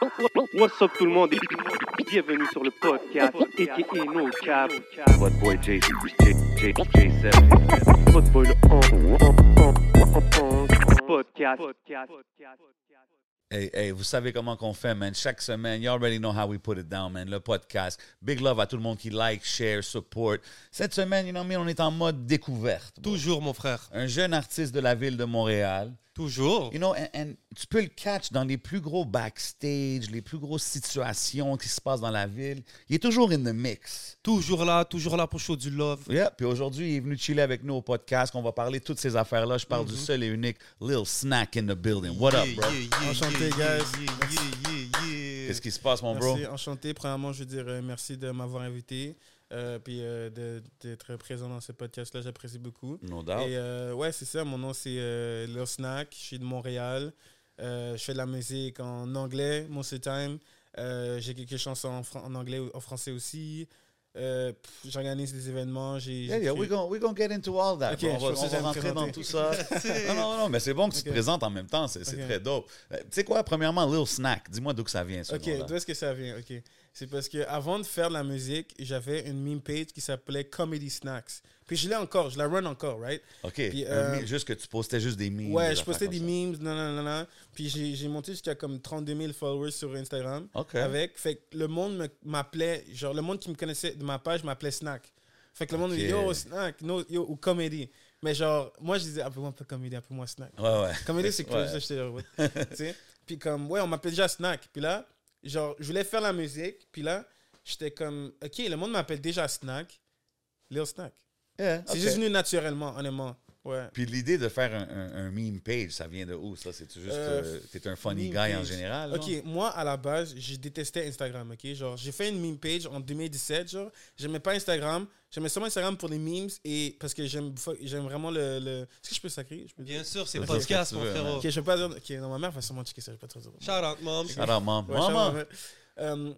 What's up tout le monde? Et bienvenue sur le podcast aka No Cap. What boy J J J J7. Votre boy le podcast. Hey, hey, vous savez comment qu'on fait, man. Chaque semaine, you already know how we put it down, man. Le podcast. Big love à tout le monde qui like, share, support. Cette semaine, you know, me, on est en mode découverte. Toujours, mon frère. Un jeune artiste de la ville de Montréal. Toujours. You know, and, and tu peux le catch dans les plus gros backstage, les plus grosses situations qui se passent dans la ville. Il est toujours in the mix. Toujours là, toujours là pour show du love. Yeah. Puis aujourd'hui, il est venu chiller avec nous au podcast. On va parler de toutes ces affaires-là. Je parle du seul et unique Lil Snack in the building. What up, bro? Enchanté, guys. Qu'est-ce qui se passe, mon bro? Enchanté. Premièrement, je veux dire euh, merci de m'avoir invité. Euh, puis euh, d'être présent dans ce podcast-là, j'apprécie beaucoup. No doubt. Et euh, ouais, c'est ça. Mon nom, c'est euh, Lil Snack. Je suis de Montréal. Euh, je fais de la musique en anglais, most of the time. Euh, J'ai quelques chansons en, fran- en anglais, en français aussi. Euh, J'organise des événements. J'ai Yeah, yeah, we're gonna, we're gonna get into all that. Ok, bro. on va, on va rentrer dans tout ça. non, non, non, mais c'est bon que tu te présentes en même temps. C'est c'est Ok. très dope. Euh, tu sais quoi, premièrement, Lil Snack, dis-moi d'où ça vient, ce Ok, d'où est-ce que ça vient? Ok. C'est parce que avant de faire de la musique, j'avais une meme page qui s'appelait Comedy Snacks. Puis je l'ai encore, je la run encore, right? OK, Puis, euh, juste que tu postais juste des memes. ouais, des je postais des memes, non, non, non, non. Puis j'ai monté jusqu'à comme 32 000 followers sur Instagram. Ok. Avec. Fait que le monde m'appelait, genre le monde qui me connaissait de ma page m'appelait Snack. Fait que le monde me dit. Yo, Snack, no, yo, ou Comedy. Mais genre, moi je disais, appelle-moi pas Comedy, appelle-moi Snack. Ouais, ouais. Comedy, c'est cool. Ouais. J'étais genre, ouais. Tu sais? Puis comme, ouais, on m'appelait déjà Snack. Puis là, genre, je voulais faire la musique. Puis là, j'étais comme, OK, le monde m'appelle déjà Snack. Lil Snack. Yeah, C'est juste venu naturellement, honnêtement. Ouais. Puis l'idée de faire un, un, un meme page, ça vient de où, ça? C'est-tu juste... Euh, euh, T'es un funny guy en général? genre? Ok, moi, à la base, je détestais Instagram, ok? Genre, j'ai fait une meme page en 2017, genre. J'aimais pas Instagram. J'aimais seulement Instagram pour les memes et parce que j'aime j'aime vraiment le... le... Est-ce que je peux sacrer? Je peux dire? Bien sûr, c'est podcast, mon frérot. Ok, je vais pas dire... Ok, non, ma mère va sûrement checker ça, je vais pas trop dire. Shout out, mom. Shout out, mom. Ouais, Maman! Charles, ouais. Euh,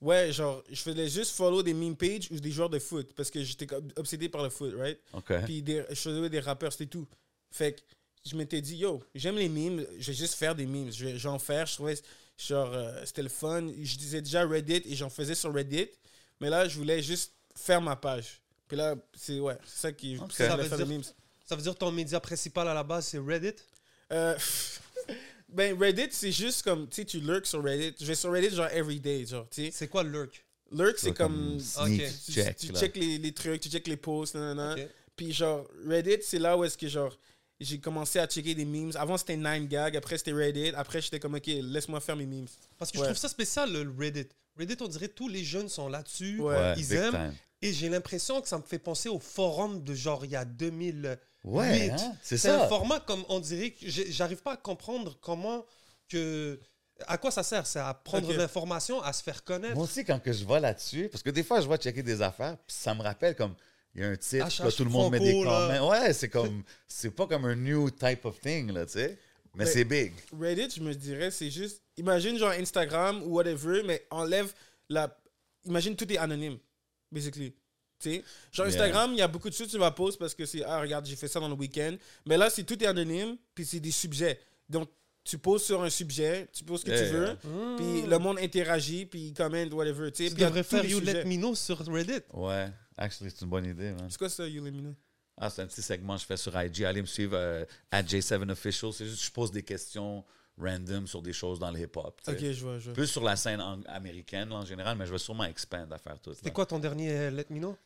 ouais, genre, je faisais juste follow des meme pages ou des joueurs de foot parce que j'étais ob- obsédé par le foot, right? OK. Puis des, je faisais des rappeurs, c'était tout. Fait que je m'étais dit, yo, j'aime les memes, je vais juste faire des memes. Je vais, je vais en faire, je trouvais, genre, euh, c'était le fun. Je disais déjà Reddit et j'en faisais sur Reddit. Mais là, je voulais juste faire ma page. Puis là, c'est ouais, c'est ça qui. Ok. c'est ça, veut faire des dire- memes. Ça veut dire que ton média principal à la base, c'est Reddit? Euh, ben, Reddit, c'est juste comme, tu sais, tu lurks sur Reddit. Je vais sur Reddit, genre, every day, genre, tu sais. C'est quoi Lurk? Lurk, c'est comme. Tu, check, tu là. check les, les trucs, tu check les posts, nanana. Ok. Puis genre, Reddit, c'est là où est-ce que genre, j'ai commencé à checker des memes. Avant, c'était 9gag, après, c'était Reddit. Après, j'étais comme, OK, laisse-moi faire mes memes. Parce que je trouve ça spécial, le Reddit. Reddit, on dirait tous les jeunes sont là-dessus. Ouais. Ouais, Ils big aiment. time. Et j'ai l'impression que ça me fait penser au forum de genre il y a 2000. Ouais, hein? c'est ça. un format comme on dirait que j'arrive pas à comprendre comment que à quoi ça sert C'est à prendre Ok. de l'information, à se faire connaître. Moi aussi, quand que je vais là-dessus, parce que des fois, je vais checker des affaires, puis ça me rappelle comme, il y a un titre, puis là, tout le monde met des commentaires. Ouais, c'est comme, c'est pas comme un new type of thing, là, tu sais. Mais Mais- c'est big. Reddit, je me dirais, c'est juste, imagine genre Instagram ou whatever, mais enlève la. Imagine tout est anonyme, basically. Tu sais, genre Yeah. Instagram, il y a beaucoup de choses que tu vas poster parce que c'est, ah, regarde, j'ai fait ça dans le week-end. Mais là, c'est tout est anonyme, puis c'est des sujets. Donc, tu poses sur un sujet, tu poses ce que Yeah, tu veux, yeah. puis le monde interagit, puis il commente, whatever. Tu devrais faire You sujets. Let Me Know sur Reddit. Ouais, actually, c'est une bonne idée, man. C'est quoi ça, You Let Me Know? Ah, c'est un petit segment que je fais sur IG. Allez me suivre euh, at J7Official. C'est juste que je pose des questions random sur des choses dans le hip-hop. Ok, je vois, je vois. Plus sur la scène américaine, en général, mais je vais sûrement expand à faire tout. C'était quoi ton dernier euh, Let Me Know?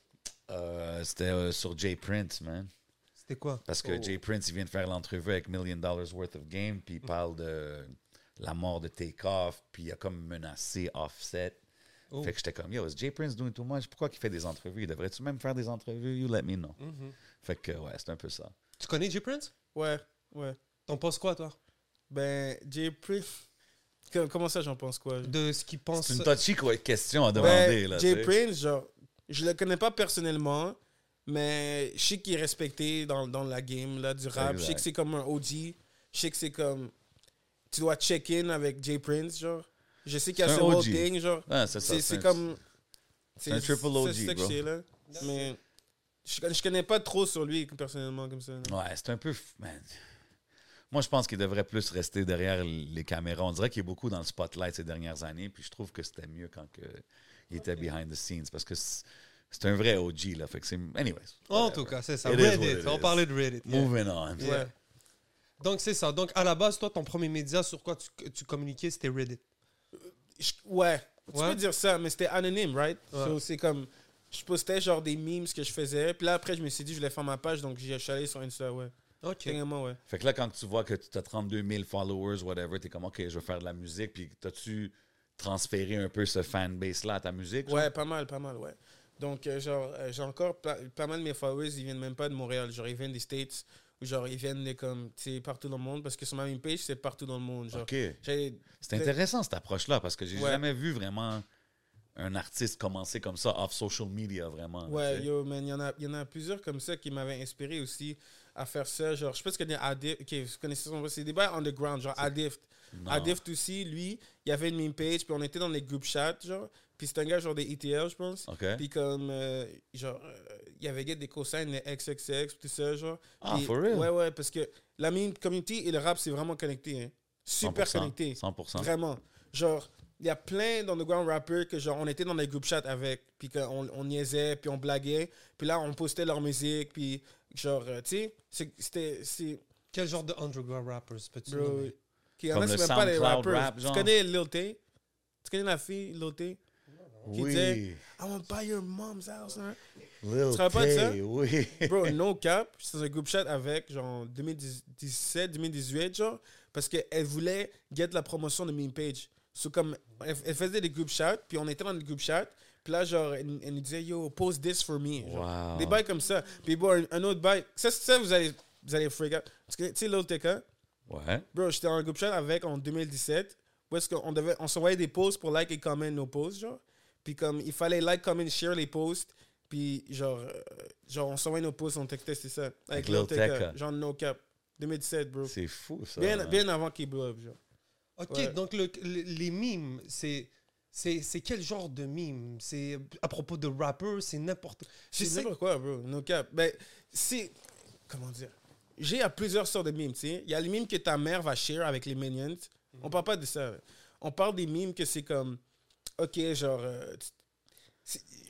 Euh, C'était euh, sur Jay Prince, man. C'était quoi? Parce que Oh. Jay Prince, il vient de faire l'entrevue avec Million Dollars Worth of Game, puis il parle de la mort de Takeoff, puis il a comme menacé Offset. Oh. Fait que j'étais comme, yo, is Jay Prince doing too much? Pourquoi il fait des entrevues? Devrais-tu même faire des entrevues? You let me know. Mhm. Fait que, ouais, c'est un peu ça. Tu connais J Prince? Ouais, ouais. T'en penses quoi, toi? Ben, Jay Prince. Que- Comment ça, j'en pense quoi? De ce qu'il pense. C'est une touchy quoi, question à Ouais, demander. là, Jay. Prince, genre, je le connais pas personnellement, mais je sais qu'il est respecté dans, dans la game là, du rap. Je sais que c'est comme un OG. Je sais que c'est comme. Tu dois check-in avec Jay Prince, genre. Je sais qu'il y a C'est ce whole OG. thing, genre. Ouais, c'est ça. C'est c'est c'est un- comme. c'est un triple OG, C'est ça que je sais, là. Mais je, je connais pas trop sur lui personnellement comme ça. là. Ouais, c'est un peu. man. Moi, je pense qu'il devrait plus rester derrière les caméras. On dirait qu'il est beaucoup dans le spotlight ces dernières années, puis je trouve que c'était mieux quand que il était behind the scenes parce que c'est un vrai OG, là. Fait que c'est. Anyways. En whatever. tout cas, c'est ça. It Reddit. it On parlait de Reddit. yeah. Moving on. Yeah. Donc, c'est ça. Donc, à la base, toi, ton premier média sur quoi tu, tu communiquais, c'était Reddit. Je- ouais, tu Ouais. peux dire ça, mais c'était anonyme, right? Ouais. So, c'est comme, je postais genre des memes que je faisais, puis là après je me suis dit je voulais faire ma page, donc j'ai- je suis allé sur Insta, ouais. OK. Carrément, ouais. Fait que là, quand tu vois que tu as 32 000 followers, whatever, t'es comme, OK, je veux faire de la musique, puis t'as-tu transféré un peu ce fanbase-là à ta musique? genre? Ouais, pas mal, pas mal, ouais. Donc, euh, genre, euh, j'ai encore pas, pas mal de mes followers, ils viennent même pas de Montréal. Genre, ils viennent des States, ou genre, ils viennent de comme, tu sais, partout dans le monde, parce que sur ma même page, c'est partout dans le monde. Genre, OK. C'est intéressant cette approche-là parce que j'ai Ouais. jamais vu vraiment un artiste commencer comme ça off social media vraiment. tu Ouais, sais. yo, man, il y, en a- il y en a plusieurs comme ça qui m'avaient inspiré aussi à faire ça. Genre, je tu connais Adift. Ok, vous connaissez son C'est des bails underground, genre Adift. Non. Adift aussi, lui, il y avait une meme page, puis on était dans les group chats, genre. Puis c'est un gars, genre des ETL, je pense. OK. Puis comme, euh, genre, euh, il y avait des cosignes, les XXX, tout ça, genre. Ah, Puis- for real? Ouais, ouais, parce que la meme community et le rap, c'est vraiment connecté, hein. Super 100%, connecté. 100%. Vraiment. Genre, il y a plein d'underground rappers que, genre, on était dans des group chats avec, puis qu'on on niaisait, puis on blaguait, puis là, on postait leur musique, puis genre, euh, tu sais, c'est- c'était. c'est- Quel genre de underground rappers peux-tu nommer? qu'il y en a, c'est même pas des SoundCloud rappers. rap? Tu connais Lil Tay? Tu connais la fille, Lil Tay? qui disait- Oui. I want to buy your mom's house, hein? Lil Tu te rappelles ça? Tay, oui. Bro, no cap, j'étais dans un group chat avec, genre, 2017, 2018, genre, parce qu'elle voulait get la promotion de meme page. So, comme, elle, elle faisait des group chats, puis on était dans des group chats, puis là, genre, elle, elle nous disait, yo, post this for me. Genre, Wow. Des bails comme ça. Puis bon, un, un autre bail, ça, ça vous allez, vous allez freak out. Parce que, tu sais, Lil TK, Ouais. bro, j'étais dans un group chat avec en 2017, où est-ce qu'on devait, on s'envoyait des posts pour like et comment nos posts, genre. Puis comme, il fallait like, comment, share les posts. Puis genre, euh, genre on s'envoyait nos posts, on textait, c'est ça. Avec Avec, Lil. Tecca. Genre no cap. 2017, bro. C'est fou, ça. Bien, bien avant qu'il blow up, genre. OK, Ouais. donc le- le- les mimes, c'est... C'est c'est quel genre de mime? C'est à propos de rappers, c'est n'importe... Je C'est sais- n'importe quoi, bro. No cap. Ben, c'est. Comment dire? J'ai à plusieurs sortes de mimes, tu sais. Il y a les mimes que ta mère va share avec les minions. On parle pas de ça. On parle des mimes que c'est comme. Ok, genre. euh,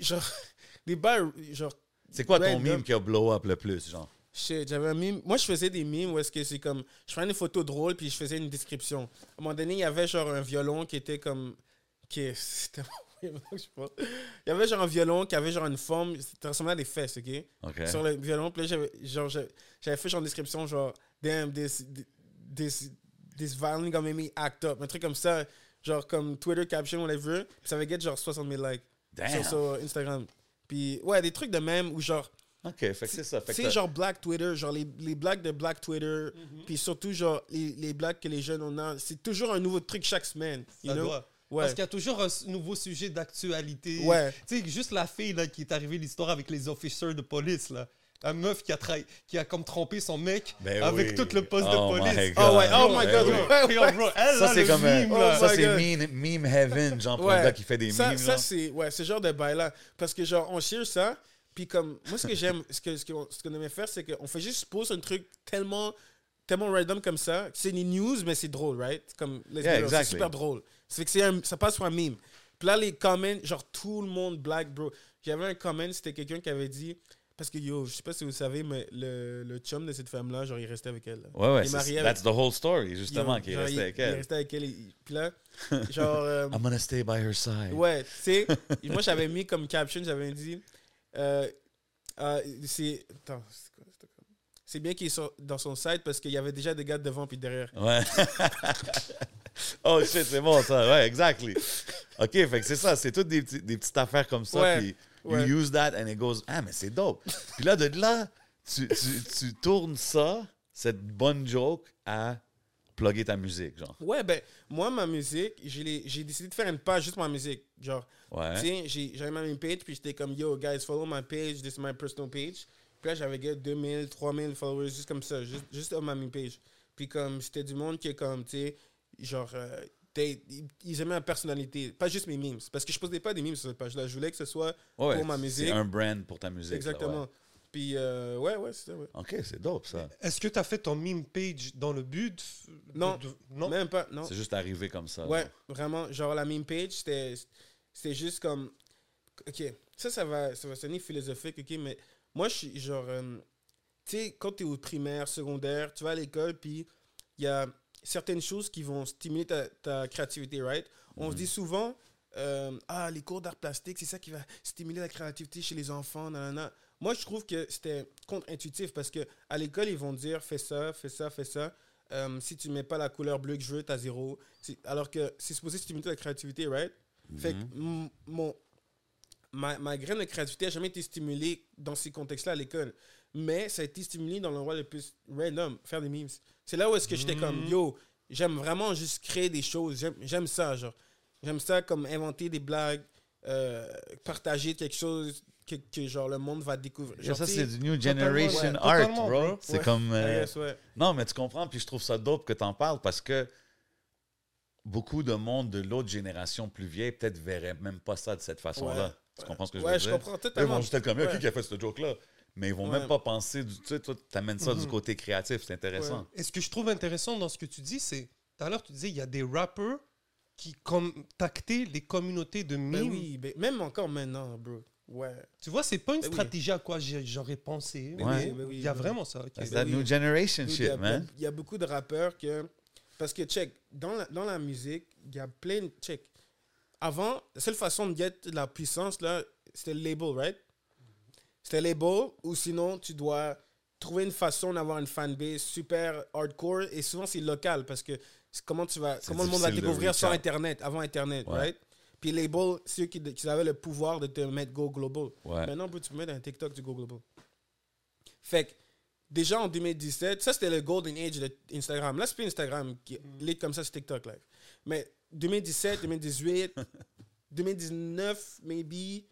genre. Des bails, genre. C'est quoi ton meme qui a blow up le plus, genre? Shit, j'avais un mime. Moi, je faisais des mimes où est-ce que c'est comme. Je prenais une photo drôle, puis je faisais une description. À un moment donné, il y avait genre un violon qui était comme. Est- C'était. Il y avait genre un violon qui avait genre une forme. Ça ressemblait à des fesses, ok? OK. Sur le violon. Puis là, j'avais, genre, j'avais fait genre une description genre. Damn, this. This. This violin gonna make me act up. Un truc comme ça. Genre comme Twitter caption, whatever. Puis ça avait get genre 60 000 likes. Damn. Sur, sur Instagram. Puis ouais, des trucs de même où genre. OK, fait que c'est ça. C'est genre Black Twitter, genre les, les blagues de Black Twitter, puis surtout genre les, les blagues que les jeunes ont. a. C'est toujours un nouveau truc chaque semaine. You Ça know? doit. Ouais. Parce qu'il y a toujours un nouveau sujet d'actualité. Ouais. Tu sais, juste la fille là, qui est arrivée, l'histoire avec les officers de police. Là. La meuf qui a, trahi- qui a comme trompé son mec Ben avec oui. tout le poste Oh de my police. God. Oh ouais, oh my Ben god, oui. ouais, bro, elle, Ça, c'est le comme un- meme, Oh. Ça, c'est meme, meme heaven, genre pour Ouais. gars qui fait des ça, memes. ça c'est ouais, ce genre de bail là parce que genre on share ça puis comme moi ce que j'aime ce que ce qu'on ce qu'on aimait faire c'est qu'on fait juste poser un truc tellement tellement random comme ça c'est des news mais c'est drôle right? Comme Yeah, real, c'est exactly. super drôle c'est que un- ça passe pour un meme puis là les comments genre tout le monde black bro j'avais un comment c'était quelqu'un qui avait dit parce que yo je sais pas si vous savez mais le, le chum de cette femme là genre il restait avec elle là. Ouais, ouais, il est c'est- marié avec that's the whole story, justement, Yo, qui est genre, resté il- avec il elle. resté avec elle et- puis là genre euh, I'm gonna stay by her side. Ouais, tu sais, moi j'avais mis comme caption, j'avais dit, euh, euh, c'est, attends, c'est quoi, bien qu'il sur- dans son site parce qu'il y avait déjà des gars devant puis derrière. Ouais. oh shit, c'est bon ça. Ouais, exactly. OK, fait que c'est ça. C'est toutes des, petits- des petites affaires comme ça. Ouais, Puis ouais. you use that and it goes, ah, mais c'est dope. puis là, de là, tu, tu, tu tournes ça, cette bonne joke, à plugger ta musique, genre. Ouais, ben, moi, ma musique, j'ai décidé de faire une page juste pour ma musique. Genre, Ouais. tu sais, j'ai- j'avais ma main page, puis j'étais comme, yo, guys, follow my page, this is my personal page. Puis là, j'avais get 2000, 3000 followers, juste comme ça, juste, juste ma main page. Puis comme, c'était du monde qui est comme, tu sais, genre, euh, ils- ils aimaient ma personnalité, pas juste mes memes. Parce que je posais pas des memes sur cette page-là. Je voulais que ce soit Ouais, pour ma musique. C'est un brand pour ta musique. Exactement. ouais. Puis, euh, ouais, ouais, c'est ça, ouais. Ok, c'est dope, ça. Est-ce que tu as fait ton meme page dans le but de- Non. de- non? Même pas, non. C'est juste arrivé comme ça. Ouais, genre. vraiment. Genre, la meme page, c'était c'était juste comme. Ok, ça, ça va, ça va sonner philosophique, ok, mais moi, je suis genre. euh, tu sais, quand tu es au primaire, secondaire, tu vas à l'école, puis il y a certaines choses qui vont stimuler ta, ta créativité, right? On se dit souvent, euh, ah, les cours d'art plastique, c'est ça qui va stimuler la créativité chez les enfants, nanana. Moi, je trouve que c'était contre-intuitif parce que à l'école, ils vont dire, fais ça, fais ça, fais ça. Euh, si tu mets pas la couleur bleue que je veux, t'as zéro. Alors que c'est supposé stimuler la créativité, right? Fait que m- mon, ma, ma graine de créativité n'a jamais été stimulée dans ces contextes-là à l'école. Mais ça a été stimulé dans l'endroit le plus random, faire des memes. C'est là où est-ce que j'étais comme, yo, j'aime vraiment juste créer des choses. J'aime- ça, genre. J'aime ça comme inventer des blagues, euh, partager quelque chose que, que, genre le monde va découvrir. Genre, ça, c'est du New Generation ouais, Art, bro. bro. C'est Ouais. comme. Euh, ouais. Non, mais tu comprends, puis je trouve ça dope que tu en parles parce que beaucoup de monde de l'autre génération plus vieille peut-être verrait même pas ça de cette façon-là. Ouais. Tu comprends ce que je Ouais, veux je dire? comprends Eux totalement. vont juste être comme, Ouais. qui a fait ce joke-là? Mais ils vont Ouais. même pas penser, du, tu sais, toi, tu amènes ça du Mhm. côté créatif, c'est intéressant. Et ce que je trouve intéressant dans ce que tu dis, c'est tout à l'heure tu disais il y a des rappers qui contactaient les communautés de Ben memes. oui, ben, même encore maintenant, bro. Ouais. Tu vois, c'est pas une Ben oui. stratégie à quoi j'aurais pensé. Ben mais ben oui, il y a ben vraiment ça. ok. That's Ben that new generation il shit, a- man. Il y, a beaucoup de rappeurs que. Parce que, check, dans la, dans la musique, il y a plein de. Check. Avant, la seule façon de get de la puissance, là, c'était le label, right? C'était le label, ou sinon, tu dois trouver une façon d'avoir une fanbase super hardcore, et souvent, c'est local, parce que c'est comment tu vas. C'est Comment le monde va découvrir out. Internet, avant Internet, Ouais. right? Puis les labels, c'est eux qui, qui avaient le pouvoir de te mettre go global. Ouais. Maintenant, tu peux mettre un TikTok du Go Global. Fait que, déjà en 2017, ça c'était le golden age de Instagram. Là, c'est plus Instagram qui lit comme ça, c'est TikTok live. Mais 2017, 2018, 2019, maybe,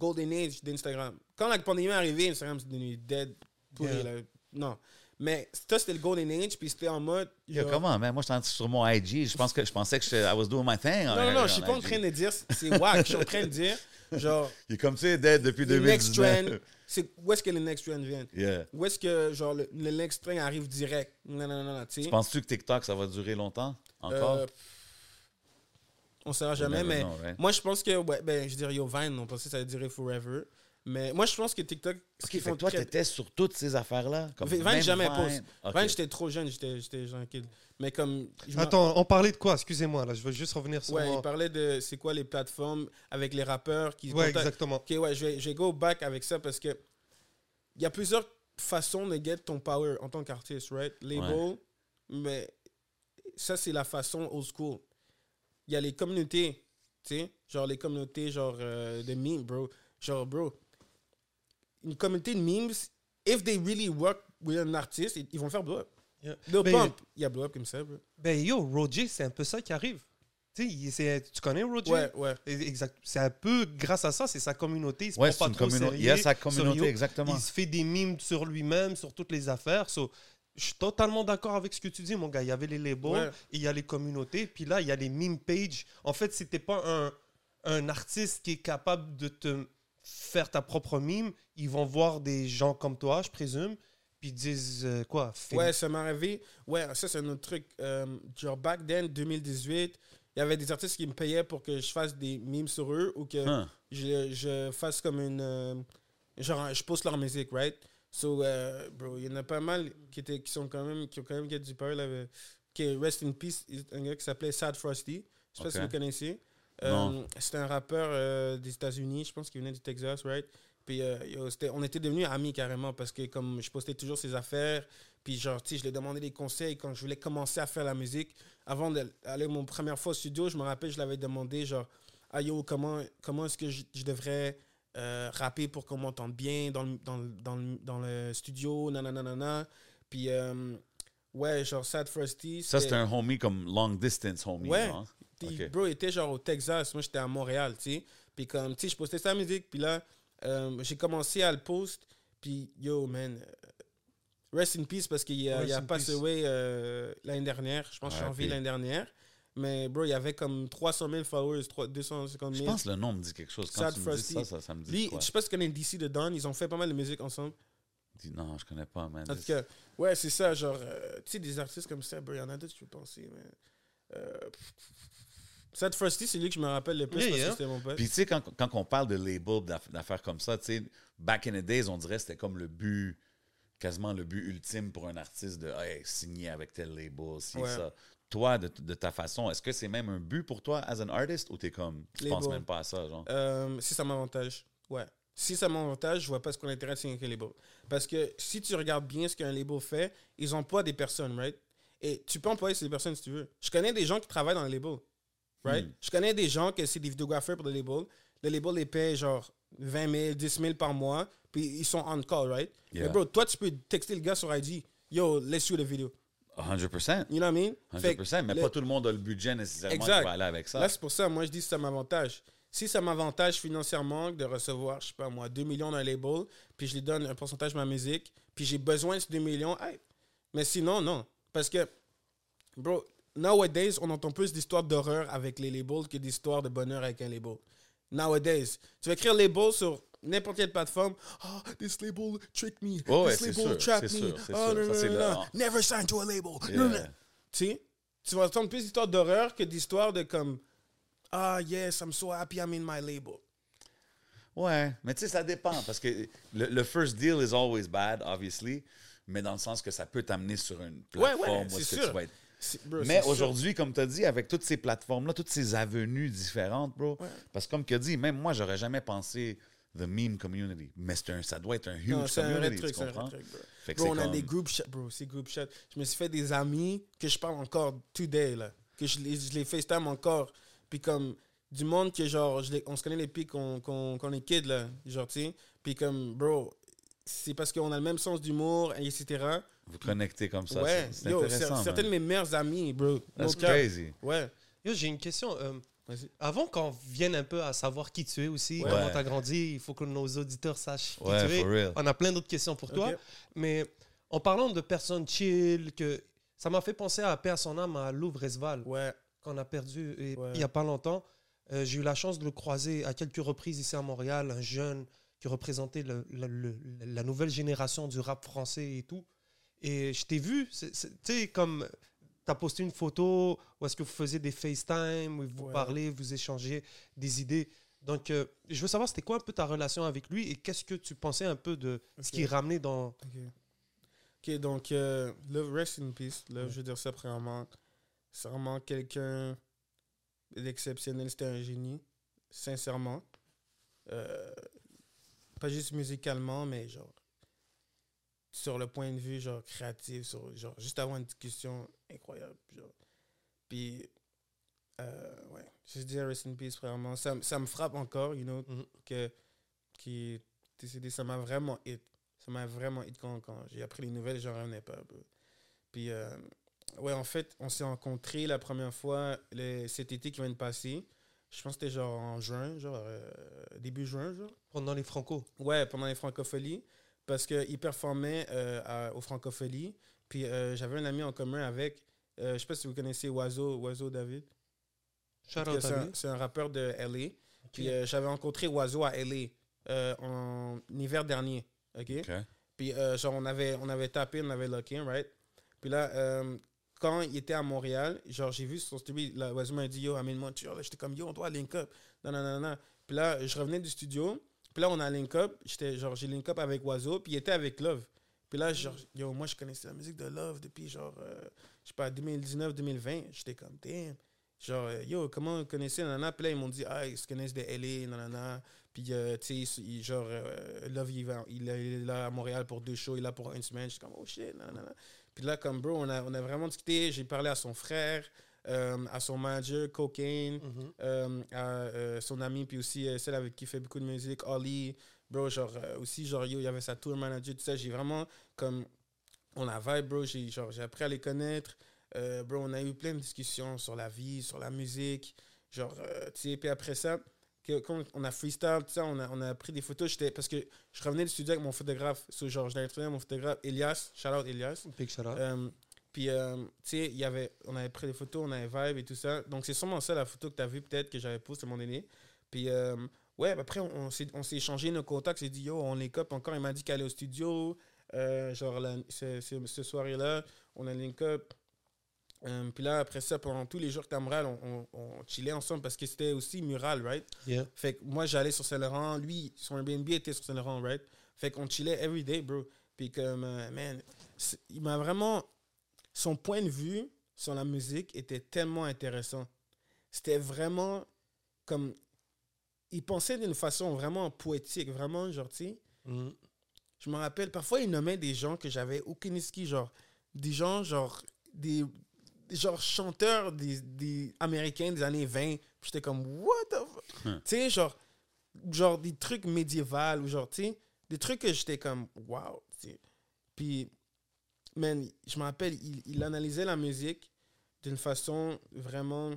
golden age d'Instagram. Quand la pandémie est arrivée, Instagram c'est devenu dead. Yeah. là. Non. Mais ça, c'était le golden age, puis c'était en mode. Yo, genre- comment, man? Moi, je suis sur mon IG. Je pense que je pensais que je, I was doing my thing. Non, non, non, je suis pas en train de dire, c'est wack. Je suis en train de dire, genre, Il est comme tu sais, dead depuis le next 2019. trend, c'est où est-ce que le next trend vient? Yeah. Où est-ce que genre le, le next train arrive direct? Non, non, non, non, tu sais. Penses-tu que TikTok, ça va durer longtemps? Encore? Euh, on saura jamais, mais know, right? moi je pense que, ouais, ben, je dirais, yo, Vine, on pensait que ça allait durer forever. Mais moi je pense que TikTok, ce qu'ils font que toi, très- t'étais sur toutes ces affaires-là? Comme Vine, jamais Vine? pause. Vine, j'étais trop jeune, j'étais j'étais jeune kid. Mais comme. Attends, on parlait de quoi? Excusez-moi, là, je veux juste revenir sur Ouais, moi. il parlait de c'est quoi les plateformes avec les rappeurs qui. Ouais, contactent- exactement. Ok, ouais, je vais, je vais go back avec ça parce que il y a plusieurs façons de get ton power en tant qu'artiste, right? Label, mais ça, c'est la façon old school. Il y a les communautés, tu sais, genre les communautés genre euh, de memes, bro. Genre, bro, une communauté de memes, if they really work with an artist, ils vont le faire blow up. Yeah. Mais- Pump, il y a blow up comme ça, bro. Ben yo, Roger, c'est un peu ça qui arrive. Tu connais Roger? Ouais, ouais. Exact. C'est un peu grâce à ça, c'est sa communauté. Il se Ouais, prend c'est pas une trop sérieux Il y a sa communauté, exactement. Il se fait des mimes sur lui-même, sur toutes les affaires. So, je suis totalement d'accord avec ce que tu dis, mon gars. Il y avait les labels, Ouais. et il y a les communautés, puis là, il y a les meme pages. En fait, si t'es pas un, un artiste qui est capable de te faire ta propre mime, ils vont voir des gens comme toi, je présume, puis ils disent euh, quoi Ouais, ça m'est arrivé. Ouais, ça, c'est un autre truc. Euh, genre, back then, 2018, il y avait des artistes qui me payaient pour que je fasse des memes sur eux ou que je, je fasse comme une. euh, genre, je poste leur musique, right? So, euh, bro, il y en a pas mal qui, étaient, qui, sont quand même, qui ont quand même get du power. Là, qui est Rest in Peace, un gars qui s'appelait Sad Frosty. Je sais pas si vous connaissez. Euh, C'était un rappeur euh, des États-Unis, je pense qu'il venait du Texas, right? Puis yo, on était devenus amis carrément parce que comme je postais toujours ses affaires, puis genre, tu je lui demandais des conseils quand je voulais commencer à faire la musique. Avant d'aller mon première fois au studio, je me rappelle, je l'avais demandé genre, ah yo, comment, comment est-ce que je, je devrais euh, rapper pour qu'on m'entende bien dans le, dans, le, dans, le, dans le studio, nanana. nanana. Puis euh, Ouais, genre Sad Frosty. Ça, c'était un homie comme long distance homie. Ouais. genre. Puis, Ok. bro, il était genre au Texas. Moi, j'étais à Montréal, tu sais. Puis, comme, tu sais, je postais sa musique. Puis là, euh, j'ai commencé à le post. Puis, yo, man. euh, Rest in peace parce qu'il a, a passé away euh, l'année dernière. Je pense Ouais, janvier puis- l'année dernière. Mais, bro, il y avait comme 300 000 followers, 3- 250 Je 000. pense que le nom me dit quelque chose. Quand Sad tu me dis Frosty. ça, ça, ça me dit Lui, quoi? je sais pas si tu connais DC de Don. Ils ont fait pas mal de musique ensemble. Dis- Non, je connais pas, man. En tout cas, ouais, c'est ça. Genre, euh, tu sais, des artistes comme ça, bro, il y en a d'autres, je peux penser. Mais, euh, Sad Frosty, c'est lui que je me rappelle le plus Yeah, parce yeah. que c'était mon pote. Puis tu sais, quand, quand on parle de label, d'aff- d'affaires comme ça, tu sais, back in the days, on dirait que c'était comme le but, quasiment le but ultime pour un artiste de hey, signer avec tel label, si Ouais. ça. Toi, de, de ta façon, est-ce que c'est même un but pour toi as an artist ou t'es comme, tu Label. penses même pas à ça, genre? Euh, si ça m'avantage, ouais. Si ça m'avantage, je vois pas ce qu'on a intérêt à signer avec un label. Parce que si tu regardes bien ce qu'un label fait, ils emploient des personnes, right? Et tu peux employer ces personnes si tu veux. Je connais des gens qui travaillent dans le label, right? Hmm. Je connais des gens que c'est des vidéographers pour le label. Le label les paye genre 20 000, 10 000 par mois, puis ils sont on call, right? Yeah. Mais bro, toi, tu peux texter le gars sur IG, yo, let's shoot a video. 100%. You know what I mean? 100%, Fait que mais le- pas tout le monde a le budget nécessairement Exact. qui va aller avec ça. Là, c'est pour ça, moi, je dis que ça m'avantage. Si ça m'avantage financièrement de recevoir, je sais pas moi, 2 millions d'un label, puis je lui donne un pourcentage de ma musique, puis j'ai besoin de ces 2 millions, hey. mais sinon, non. Parce que, bro, nowadays, on entend plus d'histoires d'horreur avec les labels que d'histoires de bonheur avec un label. Nowadays. Tu vas écrire label sur n'importe quelle plateforme. Oh, this label tricked me. Oh, ouais, this label sûr, trapped me. sûr, oh, non, non, non. Never sign to a label. Yeah. Tu sais, tu vas entendre plus d'histoires d'horreur que d'histoires de comme Ah, yes, I'm so happy I'm in my label. Ouais, mais tu sais, ça dépend parce que le, le first deal is always bad, obviously, mais dans le sens que ça peut t'amener sur une Ouais, plateforme ouais, où c'est est-ce que sûr. tu vas être. C'est- bro, Mais aujourd'hui, comme tu as dit, avec toutes ces plateformes-là, toutes ces avenues différentes, bro, Ouais. parce que comme tu as dit, même moi, j'aurais jamais pensé the meme community, mais c'est un- ça doit être un huge Non, un vrai community, truc, tu c'est un vrai comprends? truc, bro. Fait que Bro, c'est on a comme- des group chats, bro, c'est group chat. Je me suis fait des amis que je parle encore today, là. Que je les, je les FaceTime encore. Puis comme du monde que genre, je les- on se connaît depuis qu'on qu'on- qu'on est kid, là. Genre, tu sais. Puis comme, bro, c'est parce qu'on a le même sens d'humour, et etc. Vous connectez comme ça, ouais, c'est- intéressant. cer- certains de mes meilleurs amis, bro. That's crazy. Ouais. Yo, j'ai une question. euh. Avant qu'on vienne un peu à savoir qui tu es aussi, Ouais. comment tu as grandi, il faut que nos auditeurs sachent qui Ouais, tu es. for real. On a plein d'autres questions pour toi. Mais en parlant de personnes chill, que ça m'a fait penser à paix à son âme à Louvre Resval, Ouais. qu'on a perdu et- Ouais. il n'y a pas longtemps. Euh, j'ai eu la chance de le croiser à quelques reprises ici à Montréal, un jeune qui représentait le- le- le- la nouvelle génération du rap français et tout. Et je t'ai vu, tu sais, comme tu as posté une photo où est-ce que vous faisiez des FaceTime, où vous Ouais. parlez, vous échangez des idées. Donc, euh, je veux savoir, c'était quoi un peu ta relation avec lui et qu'est-ce que tu pensais un peu de ce Ok. qui est ramené dans... Ok. Donc, euh, Love, rest in peace. Love, je veux dire ça premièrement. C'est vraiment quelqu'un d'exceptionnel. C'était un génie, sincèrement. Euh, pas juste musicalement, mais genre, sur le point de vue, genre, créatif, sur, genre, juste avoir une discussion incroyable. Genre. Puis, euh, ouais, je dis rest in peace, vraiment. Ça, ça me frappe encore, you know, Mhm. que, qui est décédé. Ça m'a vraiment hit. Ça m'a vraiment hit quand, quand j'ai appris les nouvelles, j'en revenais pas. Puis, euh, ouais, en fait, on s'est rencontrés la première fois cet été qui vient de passer. Je pense que c'était genre en juin, genre euh, début juin, genre. pendant les Franco. Ouais, pendant les francopholies. Parce qu'il performait euh, à- aux francopholies. Puis euh, j'avais un ami en commun avec, euh, je sais pas si vous connaissez Oiseau, Oiseau David. Shout Que out C'est un, c'est un rappeur de LA. Puis euh, j'avais rencontré Oiseau à LA euh, en hiver dernier. OK? OK. Puis genre, on avait, on avait tapé, on avait locké, right? Puis là, quand il était à Montréal, genre, j'ai vu son story, là, Oiseau m'a dit, yo, amène-moi, tu vois, j'étais comme, yo, on doit link up. Non, non, non, non. Puis là, je revenais du studio. Puis là, on a link up. J'étais, genre, j'ai link up avec Oiseau. Puis il était avec Love. Puis là, genre, yo, moi, je connaissais la musique de Love depuis, genre, euh, je sais pas, 2019-2020. J'étais comme, damn. Genre, euh, yo, comment vous connaissez, nanana. Puis là, ils m'ont dit, ah, ils se connaissent de LA, nanana. Puis, euh, tu sais, genre, euh, Love, il, va- il, est- là à Montréal pour deux shows, il est là pour une semaine. Je suis comme, oh shit, nanana. Puis là, comme, bro, on a, on a vraiment discuté. J'ai parlé à son frère, euh, à son manager, Cocaine, Mhm. euh, à euh, son ami, puis aussi celle avec qui fait beaucoup de musique, Ollie. Bro, genre, euh, aussi, genre, yo, il y avait sa tour manager, tout ça. J'ai vraiment, comme, on a vibe, bro. J'ai genre, j'ai appris à les connaître. Euh, bro, on a eu plein de discussions sur la vie, sur la musique. Genre, euh, tu sais, puis après ça, que, quand on a freestyle, tout ça, on a, on a pris des photos. J'étais, parce que je revenais du studio avec mon photographe. So, genre, je l'avais trouvé mon photographe, Elias. Shout out, Elias. Big shout out. Puis, tu sais, il y avait, on avait pris des photos, on avait vibe et tout ça. Donc, c'est sûrement ça la photo que tu as vue, peut-être, que j'avais posée à moment donné. Puis, ouais, bah, après, on, on s'est échangé nos contacts. J'ai dit, yo, on les cop encore. Il m'a dit qu'il allait au studio. Euh, genre, la- ce, ce, ce soirée-là, on a link up. Euh, puis là, après ça, pendant tous les jours que Montréal, on, on, on chillait ensemble parce que c'était aussi mural, right? Yeah. Fait que moi, j'allais sur Saint-Laurent. Lui, son Airbnb était sur Saint-Laurent, right? Fait qu'on chillait every day, bro. Puis comme, euh, man, il m'a vraiment... Son point de vue sur la musique était tellement intéressant. C'était vraiment comme... Il pensait d'une façon vraiment poétique, vraiment, genre, tu. Mhm. Je me rappelle, parfois, il nommait des gens que j'avais aucune esquisse, genre, des gens, genre, des, genre chanteurs des, des américains des années 20. Puis j'étais comme, what the fuck? Tu sais, genre, genre des trucs médiévaux, ou genre, tu des trucs que j'étais comme, wow. tu sais. Puis, man, je me rappelle, il, il analysait la musique d'une façon vraiment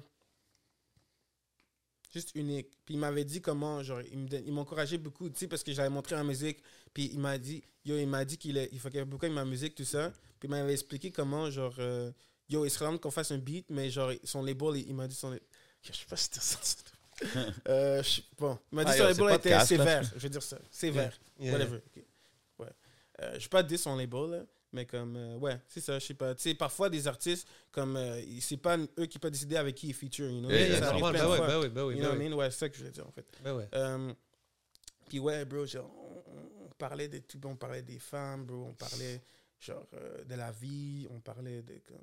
juste unique. Puis il m'avait dit comment, genre, il m'encourageait beaucoup, tu sais, parce que j'avais montré la musique. Puis il m'a dit, yo, il m'a dit qu'il il faut qu'il beaucoup ma musique, tout ça. Puis il m'avait expliqué comment, genre, euh, yo, il serait vraiment qu'on fasse un beat, mais genre, son label, il, il m'a dit son. Je sais pas si c'était ça. euh, je bon, il m'a dit Ah, son yo, label était sévère. Je veux dire ça. Sévère. Yeah. Whatever. ok. Ouais. Euh, je suis pas dire son label, là, mais comme, euh, ouais, c'est ça, je sais pas. Tu sais, parfois des artistes, comme, euh, c'est pas eux qui peuvent décider avec qui ils feature, you know? Yeah, yeah, ça arrive plein de ouais, ben ouais, You ben know what I mean? Ouais, c'est ça que je voulais dire, en fait. Ben ouais. Euh, puis ouais, bro, genre, on, on parlait de tout, on parlait des femmes, bro, on parlait genre euh, de la vie, on parlait de comme,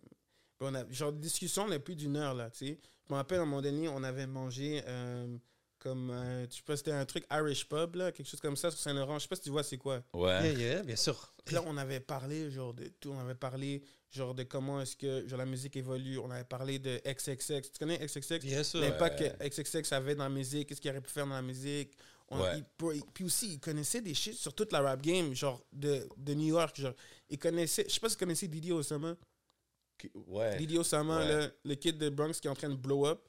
bro, on a, genre discussion de plus d'une heure là, tu sais. Je me rappelle à un moment donné, on avait mangé euh, comme, euh, je sais c'était un truc Irish pub là, quelque chose comme ça sur Saint-Laurent. Je sais pas si tu vois c'est quoi. Ouais. Yeah, yeah, bien sûr. Puis là, on avait parlé, genre, de tout. On avait parlé, genre, de comment est-ce que, genre, la musique évolue. On avait parlé de XXX. Tu connais XXX? Bien sûr. L'impact que XXX avait dans la musique, qu'est-ce qu'il aurait pu faire dans la musique. On- Ouais. il- puis aussi, il connaissait des shit sur toute la rap game, genre, de, de New York. Genre, il connaissait, je sais pas si tu connaissais Didi Osama. Ouais. Didi Osama, Ouais. le, le kid de Bronx qui est en train de blow up.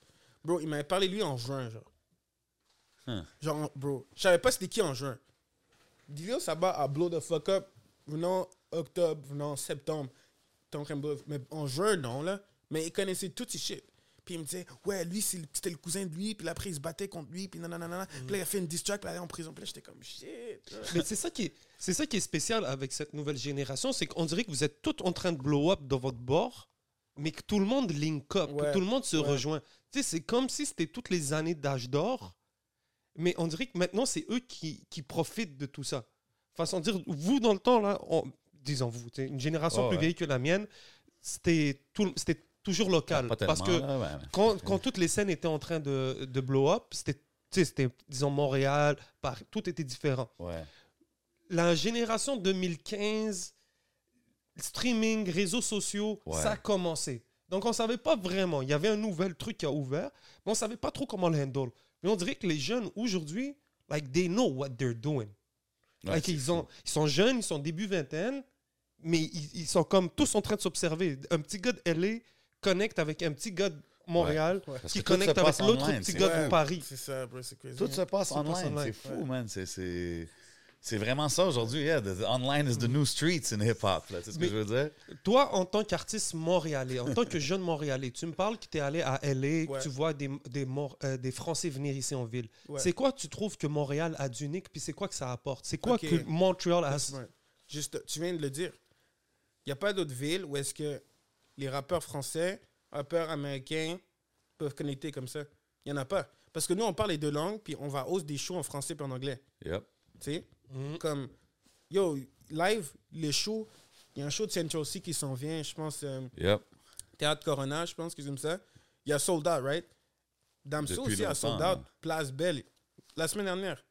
Bro, il m'avait parlé, lui, en juin, genre. Huh. Genre, bro, je savais pas c'était qui en juin. Didi Osama a blow the fuck up venant octobre, venant septembre. T'es en train de blow- Mais en juin, non, là. Mais il connaissait tout ces shit. Puis il me disait, ouais, lui, c'était le cousin de lui. Puis là, après, il se battait contre lui. Puis nanana. Puis là, il a fait une diss track. Puis là, il est en prison. Puis là, j'étais comme, shit. Mais c'est ça qui est, c'est ça qui est spécial avec cette nouvelle génération, c'est qu'on dirait que vous êtes tous en train de blow up dans votre bord, mais que tout le monde link up, Ouais, que tout le monde se ouais. rejoint. Tu sais, c'est comme si c'était toutes les années d'âge d'or, mais on dirait que maintenant c'est eux qui, qui profitent de tout ça. Façon de dire, vous dans le temps là, on- disons vous, une génération Oh, plus ouais. vieille que la mienne, c'était tout, c'était toujours local, Pas parce que tellement, là, ouais, ouais. quand, quand toutes les scènes étaient en train de, de blow up, c'était, disons Montréal, Paris, tout était différent la génération 2015, streaming, réseaux sociaux, ça a commencé. Donc, on savait pas vraiment. Il y avait un nouvel truc qui a ouvert, mais on savait pas trop comment le handle. Mais on dirait que les jeunes, aujourd'hui, like, they know what they're doing. Ouais, Like, ils, ont, ils sont jeunes, ils sont début vingtaine, mais ils, ils sont comme tous en train de s'observer. Un petit gars de LA connecte avec un petit gars de Montréal Ouais. Qui connecte avec l'autre petit gars Ouais, de Paris. C'est ça, bro, c'est crazy. Tout se passe Tout online. C'est fou, man. C'est- C'est vraiment ça aujourd'hui. Yeah, the- the online is the new streets in hip-hop. là. C'est ce que je veux dire? Toi, en tant qu'artiste montréalais, en tant que jeune montréalais, tu me parles que tu es allé à LA, que Ouais. tu vois des, des, Mor- euh, des Français venir ici en ville. Ouais. C'est quoi tu trouves que Montréal a d'unique, puis c'est quoi que ça apporte? C'est quoi que Montréal a... Juste, tu viens de le dire. Il n'y a pas d'autre ville où est-ce que les rappeurs français, rappeurs américains peuvent connecter comme ça. Il n'y en a pas. Parce que nous, on parle les deux langues, puis on va hausse des shows en français et en anglais. Yep. Tu sais? Mhm. Comme, yo, live, les shows, il y a un show de Central C qui s'en vient, je pense, euh, Yep. Théâtre Corona, je pense qu'ils aiment ça. Il y a Sold Out, right? Damso aussi a Sold hein. Out, Place Belle. La semaine dernière.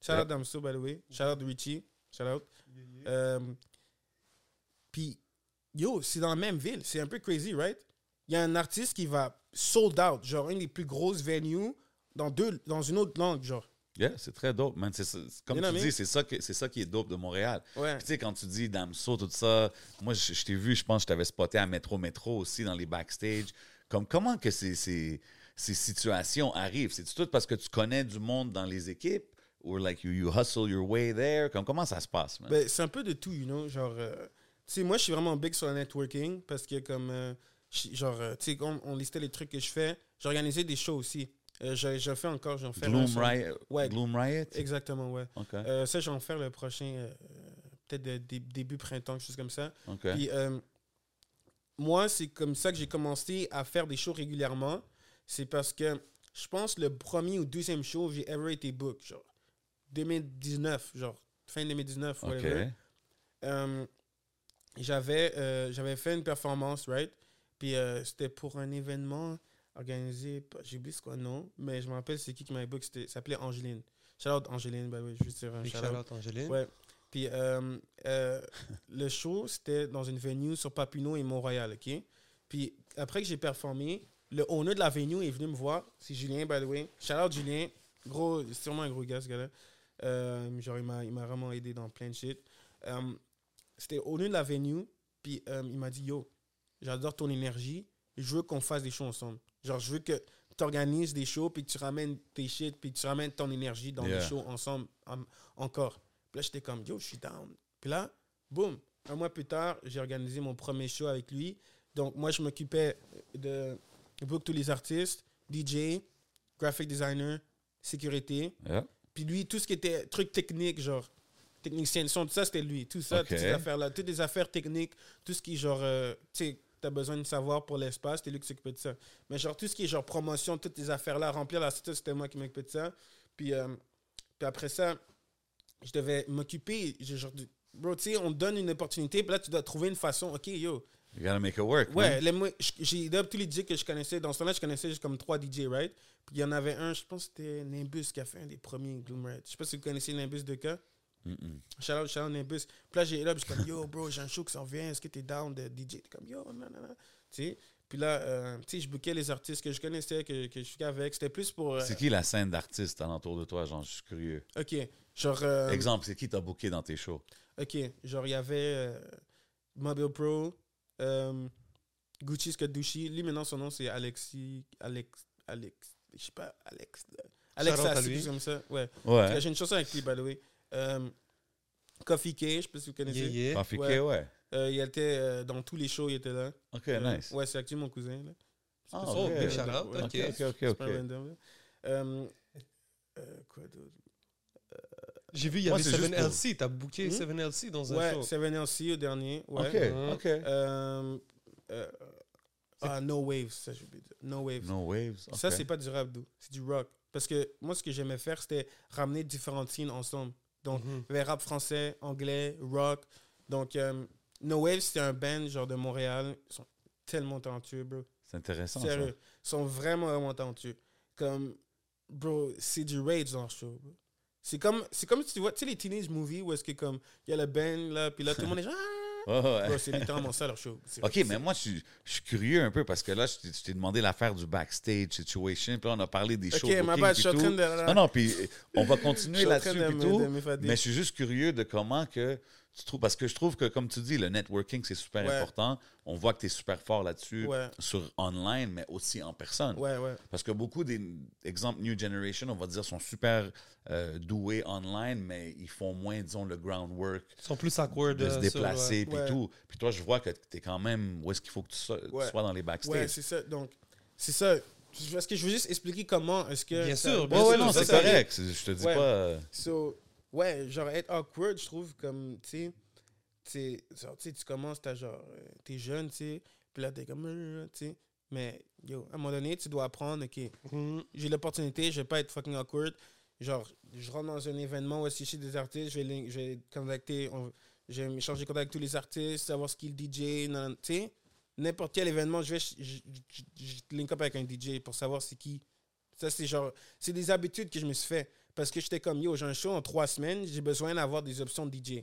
Shout out Yep. Damso, by the way. Shout out Richie. Shout out. Euh, Puis, yo, c'est dans la même ville. C'est un peu crazy, right? Il y a un artiste qui va sold out, genre une des plus grosses venues dans, deux, dans une autre langue, genre. Yeah, c'est très dope, man. C'est comme You know tu dis, c'est ça, que- c'est ça qui est dope de Montréal. Ouais. Puis tu sais, quand tu dis Damso, tout ça, moi, je, je t'ai vu, je pense que je t'avais spoté à Métro Métro aussi dans les backstage. Comme comment que ces, ces, ces situations arrivent? C'est tout parce que tu connais du monde dans les équipes? Ou like you, you hustle your way there? Comme, comment ça se passe, man? Ben, c'est un peu de tout, you know. Genre, euh, tu sais, moi, je suis vraiment big sur le networking parce que, comme, euh, genre, euh, tu sais, on, on listait les trucs que je fais. J'ai organisé des shows aussi. Euh, j'ai- j'en fais encore, j'en fais. Gloom sur- Riot? Ouais. Gloom Riot? Exactement, ouais. Euh, ça, je vais en faire le prochain, euh, peut-être début printemps, quelque chose comme ça. Puis, euh, moi, c'est comme ça que j'ai commencé à faire des shows régulièrement. C'est parce que je pense le premier ou deuxième show, j'ai ever été book, genre 2019, genre fin 2019, OK. whatever. Euh, j'avais j'avais fait une performance, right? Puis c'était pour un événement organisé, j'ai oublié c'est quoi le nom, mais je me rappelle c'est qui qui m'avait book, c'était- s'appelait Angeline. Shout out Angeline, bah oui, juste un shout out. Angéline. Ouais. Puis euh, euh, le show, c'était dans une venue sur Papineau et Mont-Royal, OK? Puis après que j'ai performé, le owner de la venue est venu me voir. C'est Julien, by the way. Shout out Julien. Gros, c'est sûrement un gros gars, ce gars-là. Euh, genre, il m'a il m'a vraiment aidé dans plein de shit. C'était owner de la venue. Puis il m'a dit, yo, j'adore ton énergie. Je veux qu'on fasse des shows ensemble. Genre, je veux que tu organises des shows, puis que tu ramènes tes shit, puis que tu ramènes ton énergie dans Yeah. des shows ensemble en- encore. Puis là, j'étais comme, yo, je suis down. Puis là, boum, un mois plus tard, j'ai organisé mon premier show avec lui. Donc, moi, je m'occupais de book tous les artistes, DJ, graphic designer, sécurité. Yeah. Puis lui, tout ce qui était truc technique, genre technicien de son, tout ça, c'était lui. Tout ça, Ok. toutes ces affaires-là, toutes les affaires techniques, tout ce qui genre, euh, tu sais, t'as besoin de savoir pour l'espace, c'était lui qui s'occupait de ça. Mais genre, tout ce qui est genre promotion, toutes les affaires-là, remplir la site, c'était moi qui m'occupais de ça. Puis, euh, puis après ça, je devais m'occuper, genre, bro, tu sais, on te donne une opportunité, puis là, tu dois trouver une façon, ok, yo, You gotta make it work, Ouais, les j'ai tous les DJ que je connaissais. Dans ce temps-là, je connaissais juste comme trois DJ, right? Puis il y en avait un, je pense que c'était Nimbus qui a fait un des premiers Gloom Red. Je sais pas si vous connaissez Nimbus de cas. Shout out, shout out Nimbus. Puis là, j'ai là, puis je suis comme, yo, bro, j'ai un show qui s'en vient. Est-ce que t'es down de DJ? T'es comme, yo, non, non, non. Tu sais? Puis là, euh, tu sais, je bookais les artistes que je connaissais, que, que je suis avec. C'était plus pour. euh, C'est qui la scène d'artistes alentour de toi? Genre, je suis curieux. Ok. Genre. euh, Exemple, c'est qui t'as booké dans tes shows? Ok, genre il y avait euh, Mobile Pro, euh, Gucci Skadushi. Lui maintenant son nom c'est Alexis, Alex, Alex, je sais pas, Alex. Alex Shout out à Sassi, lui. quelque chose comme ça. Ouais. Ouais. J'ai une chanson avec lui, by the way. Euh, Coffee K, je sais pas si vous connaissez. Yeah, yeah. Rafiki, Ouais. ouais. Euh, il était euh, dans tous les shows, il était là. OK, Euh, nice. Ouais, c'est actuellement mon cousin. Là. Ah, Oh, ok. big Ouais. ok. OK, OK, random, quoi d'autre? J'ai vu, il y avait c'est juste 7LC. T'as booké Hmm? 7LC dans un Ouais, show. 7LC au dernier. Ouais. OK, Ouais. OK. Euh, euh, ah, No Waves, ça je oublié de dire. No Waves. No waves. Ça, OK. c'est pas du rap, d'où. C'est du rock. Parce que moi, ce que j'aimais faire, c'était ramener différentes scènes ensemble. Donc, il y avait rap français, anglais, rock. Donc, euh, No Waves, c'était un band genre de Montréal. Ils sont tellement talentueux, bro. C'est intéressant, Sérieux. Ils sont vraiment, vraiment talentueux. Comme, bro, c'est du rage dans le show, bro. C'est comme, c'est comme si tu vois, tu sais, les teenage movies où est-ce que, comme, il y a le band, là, puis là, tout le monde est genre. Ouais, c'est littéralement ça, leur show. OK, mais moi, je suis, je suis curieux un peu parce que là, je t'ai- demandé l'affaire du backstage situation, puis là, on a parlé des shows Ok, ma bad, je suis en train de. Non, non, puis on va continuer là-dessus. Mais je suis juste curieux de comment que tu trouves, parce que je trouve que, comme tu dis, le networking, c'est super Ouais. important. On voit que tu es super fort là-dessus, Ouais. sur online, mais aussi en personne. Ouais, ouais. Parce que beaucoup des exemples New Generation, on va dire, sont super euh, doués online, mais ils font moins, disons, le groundwork Ils sont plus awkward. de se euh, sur, déplacer, puis Ouais. tout. Puis toi, je vois que tu es quand même où est-ce qu'il faut que tu sois, tu Ouais. sois dans les backstage. Ouais, c'est ça. Donc, c'est ça. Parce que je veux juste expliquer comment est-ce que. Bien ça- sûr, Ouais, bien ouais, sûr, non, c'est correct. Je te dis Ouais. pas. euh, So, ouais, genre être awkward, je trouve, comme, tu sais, tu sais, genre, tu sais, tu commences, t'as genre, euh, t'es jeune, tu sais, puis là, t'es comme, euh, tu sais, mais, yo, à un moment donné, tu dois apprendre, ok, Mhm. j'ai l'opportunité, je vais pas être fucking awkward, genre, je rentre dans un événement où est-ce que je suis des artistes, je vais, je vais contacter, on- je vais échanger contact avec tous les artistes, savoir ce qu'il DJ, tu sais, n'importe quel événement, je vais, je, je- je- je link up avec un DJ pour savoir c'est qui. Ça, c'est genre, c'est des habitudes que je me suis fait. Parce que j'étais comme, yo, j'ai un show en trois semaines, j'ai besoin d'avoir des options de DJ.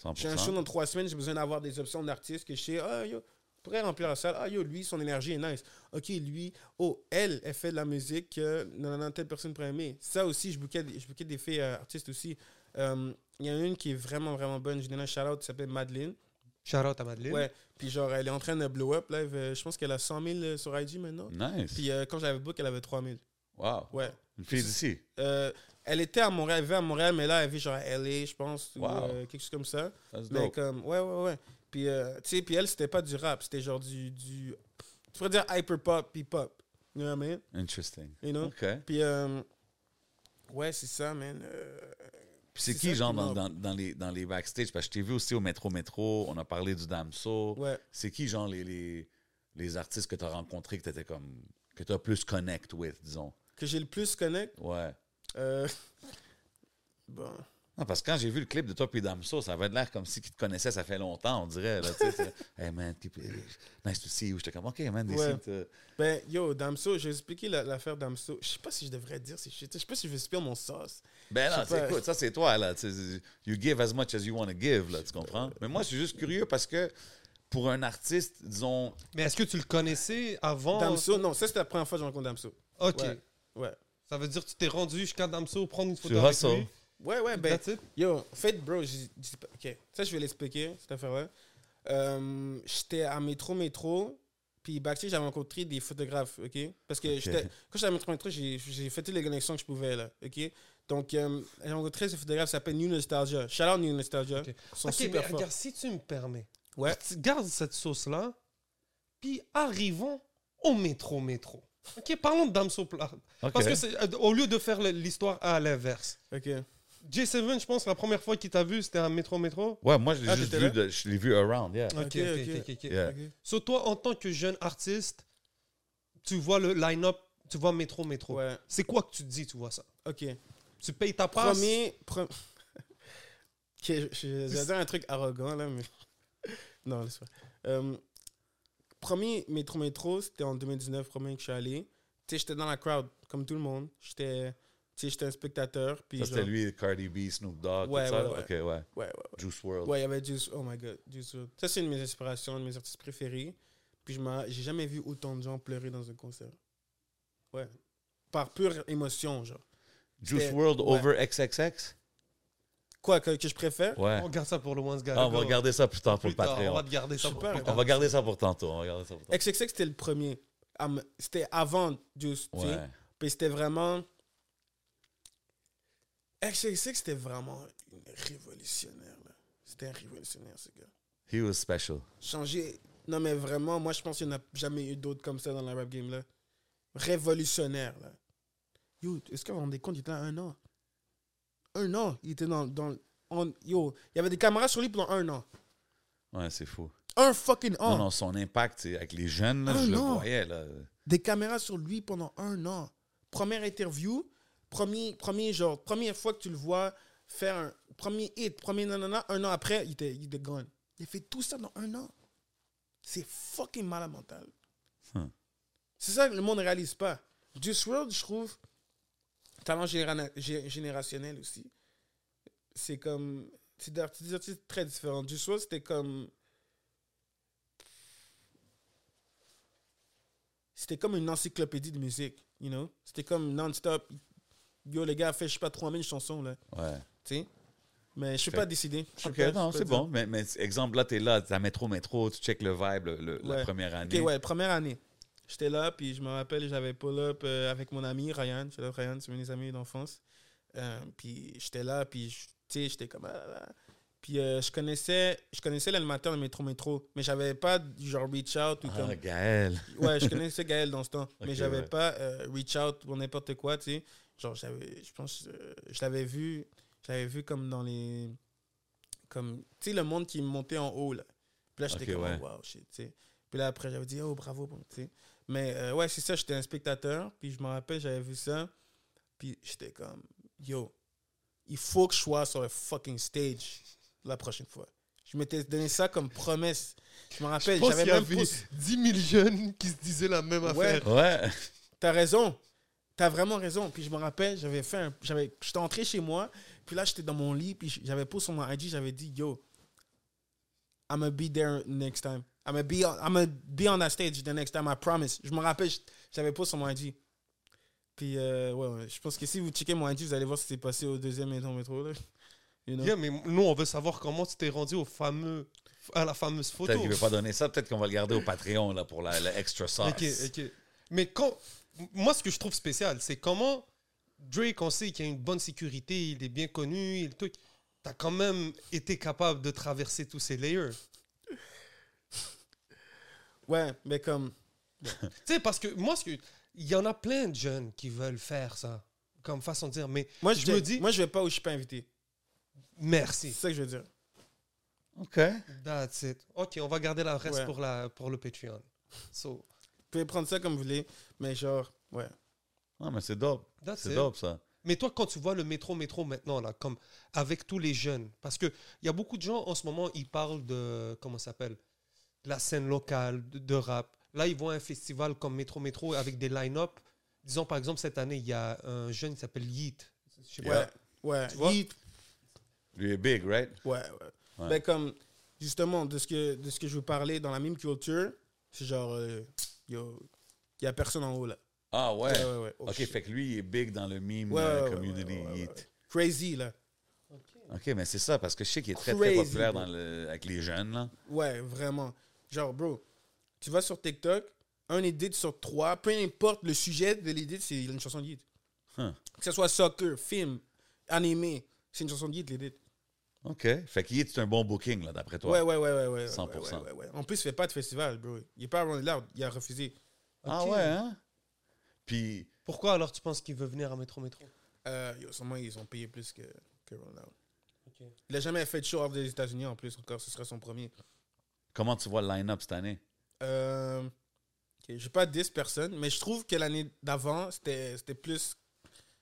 100%. J'ai un show dans trois semaines, j'ai besoin d'avoir des options d'artistes que je sais, ah, yo, pourrait remplir la salle. Ah, yo, lui, son énergie est nice. Ok, lui, oh, elle, elle fait de la musique que non, telle personne pourrait aimer. Ça aussi, je bouquais, je bouquais des filles euh, artistes aussi. Euh, Il y en a une qui est vraiment, vraiment bonne. Je donne un shout-out, qui s'appelle Madeleine. Shout out à Madeleine. Ouais. Puis genre, elle est en train de blow up. Là, Elle veut- je pense qu'elle a 100 000 sur IG maintenant. Nice. Puis euh, quand j'avais book, elle avait 3 000. wow. Ouais. Une fille d'ici. Elle était à Montréal, elle vivait à Montréal, mais là, elle vit genre à LA, je pense, ou Wow. euh, quelque chose comme ça. That's Mais dope. comme, ouais, ouais, ouais. Puis, euh, tu sais, puis elle, c'était pas du rap, c'était genre du, du. Tu pourrais dire hyper pop, puis pop. You know what I mean? Interesting. You know? OK. Puis, euh, ouais, c'est ça, man. Puis c'est qui, ça genre, dans, dans, dans les, dans les backstage? Parce que je t'ai vu aussi au Métro Métro, on a parlé du Damso. ouais. C'est qui, genre, les, les, les artistes que tu as rencontrés que tu étais comme. que tu as plus connect with, disons? Que j'ai le plus connect? Ouais. Euh, bon. Non, parce que quand j'ai vu le clip de toi puis Damso, ça avait l'air comme si qu'ils te connaissaient, ça fait longtemps, on dirait. Là, c'est- hey man, it- nice to see you. J'étais comme, OK, man, des Ouais. sites, euh, Ben, yo, Damso, j'ai expliqué la- l'affaire Damso. Je sais pas si je devrais dire ces shit. Je sais pas si je vais spill mon sauce. Ben Je pas. écoute, ça c'est toi, là. tu sais, You give as much as you want to give, là, tu comprends? Mais moi, je suis juste curieux parce que pour un artiste, disons, Mais est-ce que tu le connaissais avant Damso, non, ça c'était la première fois que j'ai rencontré Damso. Ok. Ouais. Ouais. Ça veut dire que tu t'es rendu jusqu'à Damso prendre une photo Tu avec lui? Ouais, ouais, ben, That's it? Yo, en fait, bro, j'ai pas- ok, ça je vais l'expliquer, cette affaire-là. Euh, j'étais à Métro Métro, puis backstage, j'avais rencontré des photographes, ok? Parce que j'étais, quand j'étais à Métro Métro, j'ai j'ai fait toutes les connexions que je pouvais, là, ok? Donc, euh, j'ai rencontré ce photographe qui s'appelle New Nostalgia. Shout out New Nostalgia. Ok. Ils sont Ok, mais super forts. regarde, si tu me permets, Ouais. tu gardes cette sauce-là, puis arrivons au métro métro. Ok, parlons de Damso Pla- OK. Parce que c'est, euh, au lieu de faire l'histoire à l'inverse. Ok. J7, je pense, la première fois qu'il t'a vu, c'était à métro métro. Ouais, moi, je l'ai Ah, juste vu, de- je l'ai vu around, yeah. Ok, ok, ok, ok. ok. Yeah. So, toi, en tant que jeune artiste, tu vois le line-up, tu vois métro métro. Ouais, C'est quoi que tu te dis, tu vois ça? ok. Tu payes ta passe. Premier. pre- ok, je, je, je vais dire un truc arrogant, là, mais. non, laisse pas. Euh, premier métro métro, c'était en 2019, premier que je suis allé. Tu sais, j'étais dans la crowd, comme tout le monde. J'étais. Tu sais, j'étais un spectateur. Puis Ça, c'était lui, Cardi B, Snoop Dogg, Ouais, tout ça? ouais, ouais. OK, ouais. Ouais, ouais, Juice WRLD. Ouais, il y avait Juice. Oh my god, Juice WRLD. Ça, c'est une de mes inspirations, un de mes artistes préférés. Puis je j'ai jamais vu autant de gens pleurer dans un concert. Ouais. Par pure émotion, genre. Juice WRLD over XXX? Quoi, que, que je préfère Ouais. On garde ça pour le Once Ah, on va regarder ça plus tard pour Plus le Patreon. On va te garder ça pour plus On tard. va garder ça pour tantôt. On va garder ça pour tantôt. XXX, c'était le premier. C'était avant Juice, tu sais. Ouais. Puis c'était vraiment. XXX, c'était vraiment une révolutionnaire, là. C'était un révolutionnaire, ce gars. He was special. Changer. Non, mais vraiment, moi, je pense qu'il n'y en a jamais eu d'autres comme ça dans la rap game, là. Révolutionnaire, là. Yo, est-ce qu'on vous rendez compte, il était là un an? Un an, il était dans. dans yo, il y avait des caméras sur lui pendant un an. Ouais, c'est fou. Un fucking an. Non, non, son impact avec les jeunes, là, je le voyais. Là. des caméras sur lui pendant un an. Première interview, premier, premier genre, première fois que tu le vois faire un premier hit, premier nanana, un an après, il était, il était gone. Il a fait tout ça dans un an. C'est fucking malade mental. Hmm. C'est ça que le monde ne réalise pas. Juice WRLD, je trouve, talent généra- gé- générationnel aussi. C'est comme. C'est des artistes très différents. Juice WRLD, c'était comme. C'était comme une encyclopédie de musique, you know? C'était comme non-stop. Yo, le gars fait, je sais pas, 3000 chansons, là. Ouais. Tu sais? Mais je suis pas décidé. Ok, pas- non, c'est bon. Mais, mais exemple, là, t'es là, t'es à métro, métro, tu check le vibe le- le- la première année. Ok, ouais, première année. J'étais là, puis je me rappelle, j'avais pull-up euh, avec mon ami Ryan. Ryan, c'est un de mes amis d'enfance. Euh, puis j'étais là, puis j'étais comme. ah là là. Puis euh, je connaissais, je connaissais l'animateur de Métro Métro, mais j'avais pas genre reach out ou Ah, comme. Gaël. Ouais, je connaissais Gaël dans ce temps, mais j'avais ouais. pas euh, reach out pour n'importe quoi, tu sais. Genre, j'avais, je pense, je l'avais vu, je l'avais vu comme dans les. Comme, tu sais, le monde qui montait en haut, là. Puis là, j'étais Ok, comme, ouais. oh, wow, shit, tu sais. Puis là, après, j'avais dit, oh, bravo, bon, tu sais. Mais euh, ouais, c'est ça, j'étais un spectateur, puis je me rappelle, j'avais vu ça, puis j'étais comme, yo, il faut que je sois sur le fucking stage la prochaine fois. Je m'étais donné ça comme promesse. Je me rappelle, j'avais qu'il y même avait poussé- 10 000 jeunes qui se disaient la même Ouais. affaire. Ouais. T'as raison. T'as vraiment raison. Puis je me rappelle, j'avais fait un. J'avais, j'étais entré chez moi, puis là, j'étais dans mon lit, puis j'avais posé sur mon IG, j'avais dit, yo, I'm gonna be there next time. I'm gonna be on, I'm gonna be on that stage the next time, I promise. Je me rappelle, je- j'avais pas sur mon IG. Puis, euh, ouais, ouais, je pense que si vous checkez mon IG, vous allez voir ce qui s'est passé au deuxième métro métro. Là. You know? Yeah, mais nous, on veut savoir comment tu t'es rendu au fameux, à la fameuse photo. Peut-être qu'il veut pas donner ça. Peut-être qu'on va le garder au Patreon là, pour la, extra sauce. Ok, ok. Mais quand. Moi, ce que je trouve spécial, c'est comment Drake, on sait qu'il y a une bonne sécurité, il est bien connu, il truc. T'as quand même été capable de traverser tous ces layers. Ouais, mais comme. Tu sais, parce que moi, ce que. Il y en a plein de jeunes qui veulent faire ça. Comme façon de dire. Mais Moi, je je, me dis. Moi, je vais pas où je suis pas invité. C'est Merci. ça que je veux dire. OK. That's it. Ok, on va garder la reste Ouais. pour, la, pour le Patreon. So, Vous pouvez prendre ça comme vous voulez, mais genre, ouais. Non, mais c'est dope. that's C'est it. dope, ça. Mais toi, quand tu vois le métro, métro maintenant, là, comme avec tous les jeunes, parce qu'il y a beaucoup de gens en ce moment, ils parlent de, comment ça s'appelle, la scène locale, de, de rap. Là, ils vont à un festival comme Métro, métro avec des line-up. Disons, par exemple, cette année, il y a un jeune qui s'appelle Yeet. Je sais. Ouais, ouais. Tu vois? Yeet, Lui est big, right? ouais, ouais. Ouais. Ben, comme, justement, de ce, que, de ce que je veux parler dans la meme culture, c'est genre, euh, yo, il y a personne en haut, là. Ah, ouais. Ouais, ouais, ouais. Oh, OK, shit. fait que lui, il est big dans le meme Ouais, euh, ouais, ouais, community. ouais, ouais, ouais, Yeet. ouais. Crazy, là. OK, mais c'est ça, parce que je sais qu'il est très, Crazy, très populaire dans le, avec les jeunes, là. Ouais, vraiment. Genre, bro, tu vas sur TikTok, un edit sur trois, peu importe le sujet de l'edit, c'est une chanson de Yeet. Huh. Que ce soit soccer, film, animé, c'est une chanson de Yeet, l'edit. OK. Fait que Yeet, c'est un bon booking, là, d'après toi. Ouais, ouais, ouais, ouais, ouais. 100%. Ouais, ouais, ouais, ouais. En plus, il fait pas de festival, bro. Il est pas around loud, il a refusé. Ah, ouais, hein? Puis, Pourquoi alors tu penses qu'il veut venir à Métro, métro? Euh, yo, sûrement, ils ont payé plus que, que Roll Loud. Ok. Il a jamais fait de show off des États-Unis en plus, encore, ce serait son premier. Comment tu vois le line-up cette année? Euh, ok, J'ai pas 10 personnes, mais je trouve que l'année d'avant, c'était c'était plus.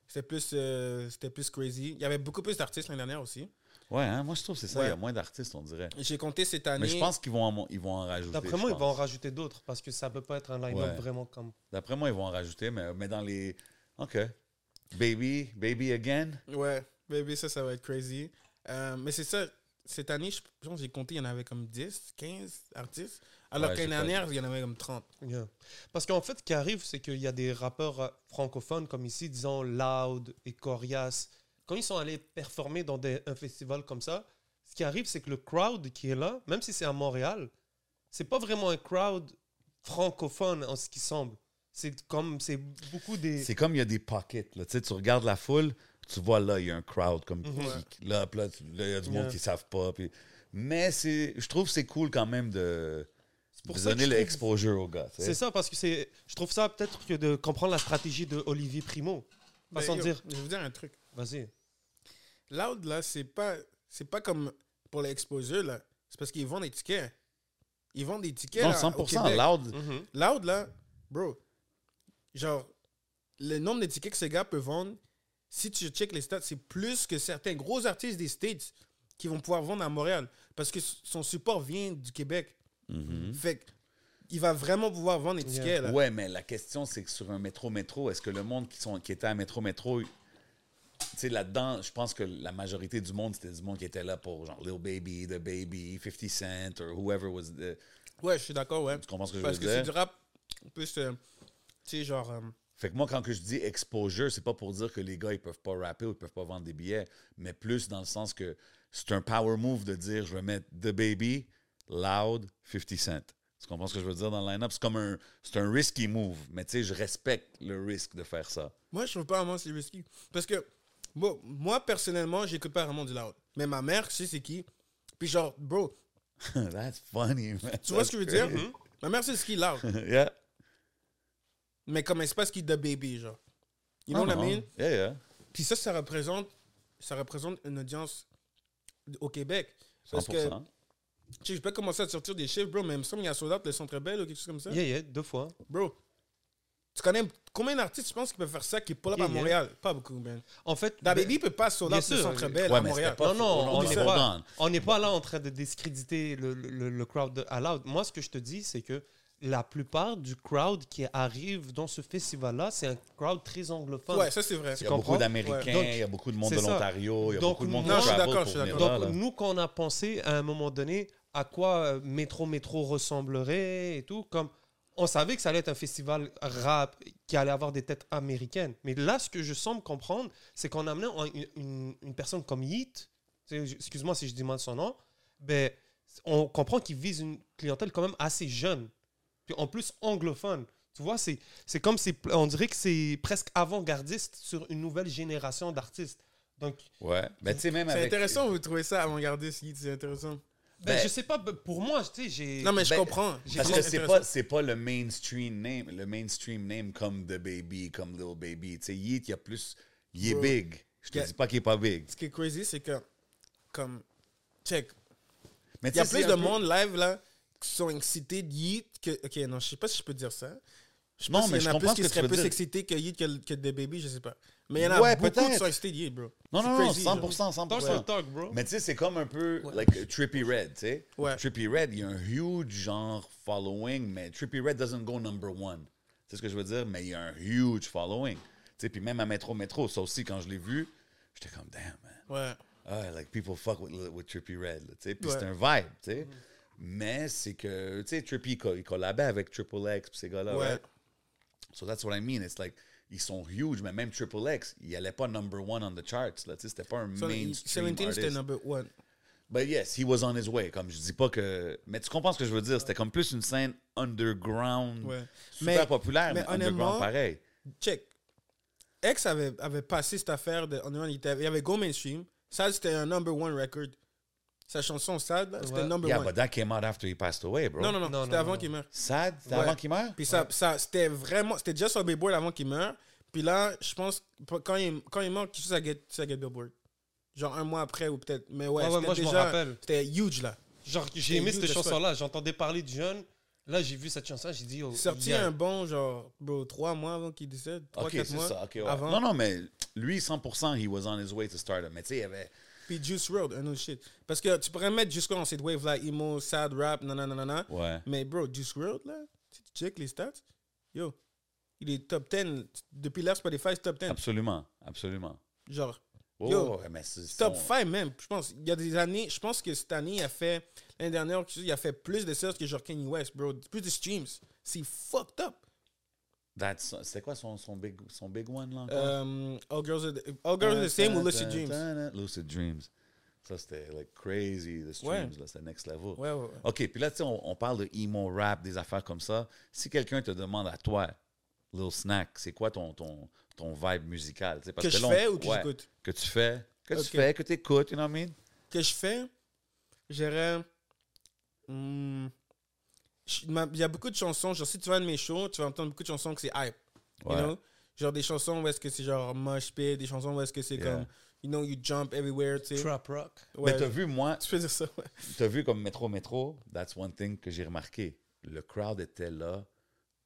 C'était plus, euh, c'était plus crazy. Il y avait beaucoup plus d'artistes l'année dernière aussi. Ouais, hein? Moi, je trouve que c'est ça. Ouais. Il y a moins d'artistes, on dirait. J'ai compté cette année. Mais je pense qu'ils vont, en, ils vont en rajouter. D'après moi, ils vont en rajouter d'autres parce que ça peut pas être un line-up Ouais. vraiment comme. D'après moi, ils vont en rajouter, mais, mais dans les. OK. Baby, Baby Again. Ouais, baby, ça, ça va être crazy. Euh, mais c'est ça, cette année, je je pense que j'ai compté, il y en avait comme 10, 15 artistes. Alors Ouais, qu'année dernière, il y en avait comme 30. Yeah. Parce qu'en fait, ce qui arrive, c'est qu'il y a des rappeurs euh, francophones comme ici, disons Loud et Corias. Quand ils sont allés performer dans des- un festival comme ça, ce qui arrive, c'est que le crowd qui est là, même si c'est à Montréal, c'est pas vraiment un crowd francophone en ce qui semble. C'est comme, c'est beaucoup des. C'est comme il y a des pockets. Là. Tu sais, tu regardes la foule, tu vois là, il y a un crowd comme Mhm. qui- là, puis là, là, il y a du monde qui ne savent pas. puis- Mais c'est, je trouve que c'est cool quand même de, pour de ça que donner trouve- l'exposure aux gars. C'est ça, parce que c'est. Je trouve ça peut-être que de comprendre la stratégie de Olivier Primo. Ben, Façon yo, dire. Je vais vous dire un truc. Vas-y. Loud, là, c'est pas, c'est pas comme pour l'exposure, là. C'est parce qu'ils vendent des tickets. Ils vendent des tickets. Non, là, au 100% Québec. loud. Mhm. Loud, là, bro, genre, le nombre de tickets que ces gars peuvent vendre, si tu check les stats, c'est plus que certains gros artistes des States qui vont pouvoir vendre à Montréal. Parce que son support vient du Québec. Mhm. Fait que, il va vraiment pouvoir vendre Yeah. tickets, là. Ouais, mais la question, c'est que sur un métro-métro, est-ce que le monde qui, sont, qui était à métro-métro, tu sais, là-dedans, je pense que la majorité du monde, c'était du monde qui était là pour genre Lil Baby, The Baby, 50 Cent, or whoever was the... Ouais, je suis d'accord, ouais. Tu comprends ce que je Parce veux que c'est dire? du rap, plus, euh, tu sais, genre... euh, Fait que moi, quand que je dis exposure, c'est pas pour dire que les gars, ils peuvent pas rapper ou ils peuvent pas vendre des billets, mais plus dans le sens que c'est un power move de dire, je vais mettre The Baby, Loud, 50 Cent. Tu comprends ce que je veux dire dans le line-up? C'est comme un, c'est un risky move, mais tu sais, je respecte le risque de faire ça. Moi, je trouve pas vraiment c'est risky. Parce que, bon, moi, personnellement, j'écoute pas vraiment du loud. Mais ma mère, je sais c'est qui? Puis genre, bro, That's funny, man. tu vois ce que je veux dire? Ma mère, c'est ce qui loud. yeah. Mais comme elle sait pas ce qui est de baby, genre. You know Ah, what I mean? Yeah, yeah. Puis ça, ça représente, ça représente une audience au Québec. Parce 100%. que, tu sais, je peux commencer à sortir des chiffres, bro, mais il me semble qu'il y a sold out le Centre Bell ou quelque chose comme ça. Yeah, yeah, deux fois. Bro, tu connais combien d'artistes, tu penses, qui peuvent faire ça, qui pull up Yeah, à yeah. Montréal? Pas beaucoup, man. En fait, Da ben- Baby peut pas out le Centre euh, Bell ouais, à Montréal. pas- Non, non, on n'est pas, on. n'est pas là en train de discréditer le, le- le crowd de à Loud. Moi, ce que je te dis, c'est que la plupart du crowd qui arrive dans ce festival-là, c'est un crowd très anglophone. Ouais, ça c'est vrai. Il y a comprends? beaucoup d'Américains, il y a beaucoup de monde de l'Ontario, il y a Donc, beaucoup de monde non, qui je suis travel d'accord, pour je suis venir Donc, là, là. nous, quand on a pensé à un moment donné à quoi euh, Métro Métro ressemblerait et tout. Comme on savait que ça allait être un festival rap qui allait avoir des têtes américaines. Mais là, ce que je semble comprendre, c'est qu'en amenant une, une- une personne comme Yeet, excuse-moi si je dis mal son nom, ben, on comprend qu'il vise une clientèle quand même assez jeune. Puis en plus anglophone. Tu vois, c'est c'est comme c'est on dirait que c'est presque avant-gardiste sur une nouvelle génération d'artistes. Donc, Ouais. Ben, tu sais, même C'est avec. intéressant, vous trouvez ça avant-gardiste, Yeet, c'est intéressant. ben, Ben- je sais pas, ben, pour moi, tu sais, j'ai. Non, mais je Ben, comprends. j'ai- Parce que c'est pas, c'est pas le mainstream name, le mainstream name comme The Baby, comme Lil Baby. Tu sais, Yeet, il y a plus. Il est Bro. big. Je te Yeah. dis pas qu'il est pas big. Ce qui est crazy, c'est que, comme, check, Mais il y a plus de peu- monde live, là, qui sont excités de Yeet que. Ok, non, je sais pas si je peux dire ça. Je sais mais s'il y je en a plus ce qui que tu seraient plus excités que Yeet que, que The Baby, je sais pas. Mais il y en a Ouais, beaucoup qui sont excités de Yeet, bro. Non, non, non, crazy, genre. 100%, 100%. Talk bro. Mais tu sais, c'est comme un peu Ouais. like Trippy Red, tu sais. Ouais. Trippy Red, il y a un huge genre following, mais Trippy Red doesn't go number one. C'est ce que je veux dire, mais il y a un huge following. Tu sais, puis même à Metro Metro, ça aussi, quand je l'ai vu, j'étais comme, damn, man. Ouais. Ah, like people fuck with, with Trippy Red, tu sais. Puis Ouais. c'est un vibe, tu sais. Mais c'est que, tu sais, Trippy, il co- il collabait avec Triple X, ces gars-là, Ouais. right? So that's what I mean. It's like, ils sont huge, mais même Triple X, il allait pas number one on the charts, là, tu sais. C'était pas un So, mainstream 17, c'était number one. But yes, he was on his way. Comme je dis pas que. Mais tu comprends ce que je veux dire? C'était comme plus une scène underground. Ouais. Super Mais- populaire, mais, mais underground pareil. Check. X avait, avait passé cette affaire de. on- Il, il avait Go Mainstream. Ça, c'était un number one record. Sa chanson Sad, là, c'était Ouais. number Yeah, one. but that came out after he passed away, bro. Non, non, non, Non, c'était avant qu'il meure. Sad? C'était Ouais. avant qu'il meure? Puis ça, ça c'était vraiment. C'était déjà sur le Billboard avant qu'il meure. Puis là, je pense, quand il, quand il meurt, à Get, ça Get Billboard? Genre un mois après ou peut-être. Mais ouais, Ouais, ouais, c'était moi, je m'en déjà. rappelle. C'était huge là. Genre, j'ai aimé cette chanson-là. J'entendais parler du jeune. Là, j'ai vu cette chanson, j'ai dit, oh, Sorti yeah. un bon, genre, bro, trois mois avant qu'il décède. Trois, Ok, quatre c'est mois. ça. ok, ouais. avant. Non, non, mais lui, 100%, he was on his way to stardom. Mais tu sais, il y avait. Puis Juice World, un autre shit. Parce que tu pourrais mettre dans cette wave là, emo, sad rap, nanana, nanana. Ouais. Mais bro, Juice WRLD là, si tu check les stats, yo, il est top 10. Depuis l'ère Spotify, c'est top 10. Absolument. Absolument. Genre, Oh, Yo, mais c'est top son- 5 même. Je pense, il y a des années, je pense que cette année, il a fait, l'année dernière, il a fait plus de sales que genre Kanye West, bro. Plus de streams. C'est fucked up. That's- C'était quoi son, son, big, son big one, là? encore? Um, all Girls Are the, all girls are the Same ou Lucid Dreams? Lucid Dreams. Ça, c'était like crazy, the streams, là, c'était next level. Ouais, ouais, ouais. OK, puis là, tu sais, on, on parle de emo rap, des affaires comme ça. Si quelqu'un te demande à toi, Lil Snack, c'est quoi ton, ton, ton vibe musical? parce Que je là, on- fais ou que ouais, j'écoute? Que tu fais, que tu fais, que tu écoutes, you know what I mean? que je fais, j'irais. hmm, je- Il y a beaucoup de chansons. Genre, si tu vas à mes shows, tu vas entendre beaucoup de chansons que c'est hype. You Ouais. know? Genre des chansons où est-ce que c'est genre mosh pit, des chansons où est-ce que c'est Yeah. comme, you know, you jump everywhere, tu sais. Trap rock. Ouais, Mais t'as vu, moi, tu peux dire ça, ouais. t'as vu comme Métro Métro, that's one thing que j'ai remarqué. Le crowd était là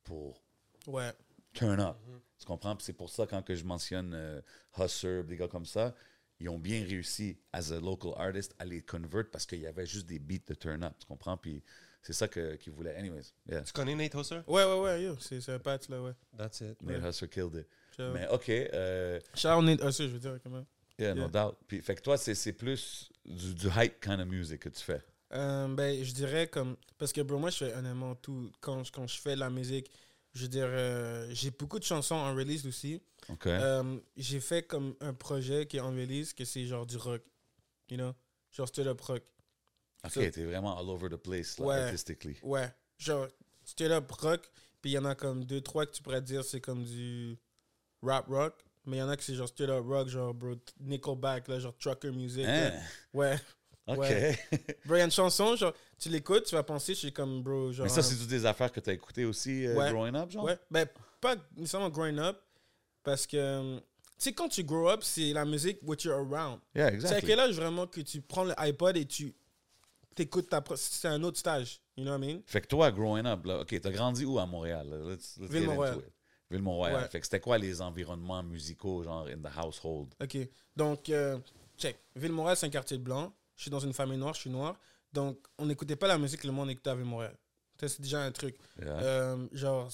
pour Ouais. turn up. Tu comprends? C'est pour ça, quand que je mentionne euh, Husser, des gars comme ça, ils ont bien réussi, as a local artist, à les convert parce qu'il y avait juste des beats de turn up. Tu comprends? Puis c'est ça que- qu'ils voulaient. Anyways, yeah. Tu connais Nate Husser? Ouais, ouais, ouais, yo, c'est c'est un patch là, ouais. That's it. Nate Husser killed it. Mais OK, euh, out Nate Husser, je veux dire, quand même. yeah, no Yeah. doubt. Puis, fait que toi, c'est c'est plus du, du hype kind of music que tu fais. Euh, ben, je dirais comme. Parce que, bro, moi, je fais honnêtement tout. Quand, je- quand je fais la musique, je veux dire, euh, j'ai beaucoup de chansons en release aussi. OK? Euh, j'ai fait comme un projet qui est en release, que c'est genre du rock. You know? Genre straight up rock. OK, t'es vraiment all over the place, là, Ouais. artistically. Ouais. Genre straight up rock. Puis il y en a comme deux, trois que tu pourrais dire c'est comme du rap rock. Mais il y en a que c'est genre straight up rock, genre bro, Nickelback, là, genre trucker music. Hein? Ouais. OK. Ouais. Bro, il y a une chanson, genre, tu l'écoutes, tu vas penser, je suis comme bro, genre. Mais ça, c'est toutes des affaires que t'as écoutées aussi euh, Ouais. growing up, genre? Ouais, ben pas nécessairement growing up, parce que, euh, tu sais, quand tu grow up, c'est la musique what you're around. Yeah, C'est à exactly. quel âge vraiment que tu prends le iPod et tu t'écoutes ta... C'est un autre stage, you know what I mean? Fait que toi, growing up, là, OK, t'as grandi où à Montréal? Let's, let's it. Ville-Mont-Royal. Ouais. Fait que c'était quoi les environnements musicaux, genre, in the household? OK. Donc, euh, check. Ville-Montréal, c'est un quartier blanc. Je suis dans une famille noire, je suis noir. Donc, on n'écoutait pas la musique que le monde écoutait à Ville-Montréal. C'est déjà un truc. Yeah. Euh, genre,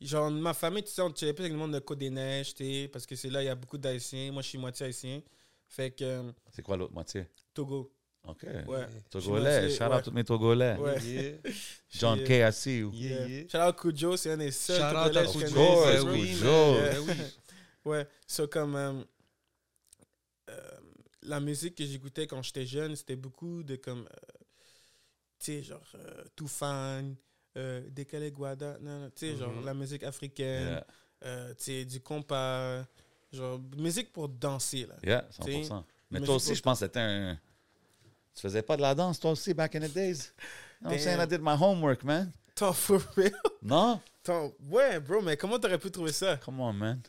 genre, ma famille, tu sais, on chillait plus avec le monde de Côte-des-Neiges, parce que c'est là, il y a beaucoup d'Haïtiens. Moi, je suis moitié haïtien. Fait que, euh, C'est quoi l'autre moitié? Togo. OK. Ouais. Togolais. Shout out ouais. tous mes Togolais. Ouais. Yeah, John K. I see you. yeah, yeah. Shout out Kujo, c'est un des seuls Shout out à Kujo, Kujo. oui. Ouais, so comme euh, euh, la musique que j'écoutais quand j'étais jeune, c'était beaucoup de comme, euh, tu sais, genre euh, Toufan, euh, Décalé Guada, non, non, tu sais, genre Mhm. la musique africaine, Yeah, euh, tu sais, du compas, genre musique pour danser, là. yeah, T'sais, 100%. Mais mais toi aussi, je pense que c'était un... Tu faisais pas de la danse, toi aussi, back in the days? You know what I'm saying? I did my homework, man. Attends, for real? Non? Attends, ouais, bro, mais comment t'aurais pu trouver ça? Come on, man.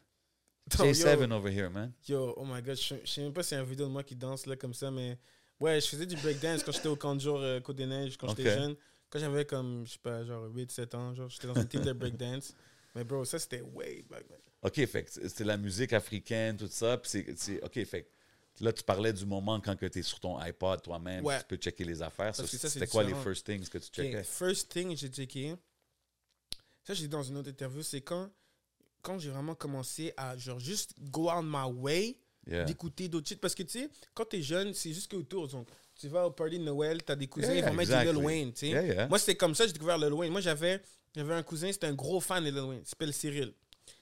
Attends, yo. J7 over here, man. Yo, oh my god, je je sais même pas s'il y a une vidéo de moi qui danse là comme ça, mais ouais, je faisais du breakdance quand j'étais au camp de jour euh, Côte des Neiges, quand j'étais jeune. Quand j'avais comme, je sais pas, genre 8-7 ans, genre j'étais dans une team de breakdance. Mais bro, ça c'était way back, man. OK, fait c'est la musique africaine, tout ça. Puis c'est- c'est... OK, fait là, tu parlais du moment quand tu es sur ton iPod toi-même, Ouais. tu peux checker les affaires. Que C'était quoi les first things que tu checkais? First thing, j'ai checké. Ça, j'ai dit dans une autre interview, c'est quand, quand j'ai vraiment commencé à genre juste go on my way. Yeah. d'écouter d'autres shit. Parce que, tu sais, quand t'es jeune, c'est juste qu'autour. Donc, tu vas au party de Noël, t'as des cousins, Yeah, ils vont mettre exactly. du Lil Wayne, tu sais. Yeah. Moi, c'était comme ça, j'ai découvert Lil Wayne. Moi, j'avais j'avais un cousin, c'était un gros fan de Lil Wayne. Il s'appelle Cyril.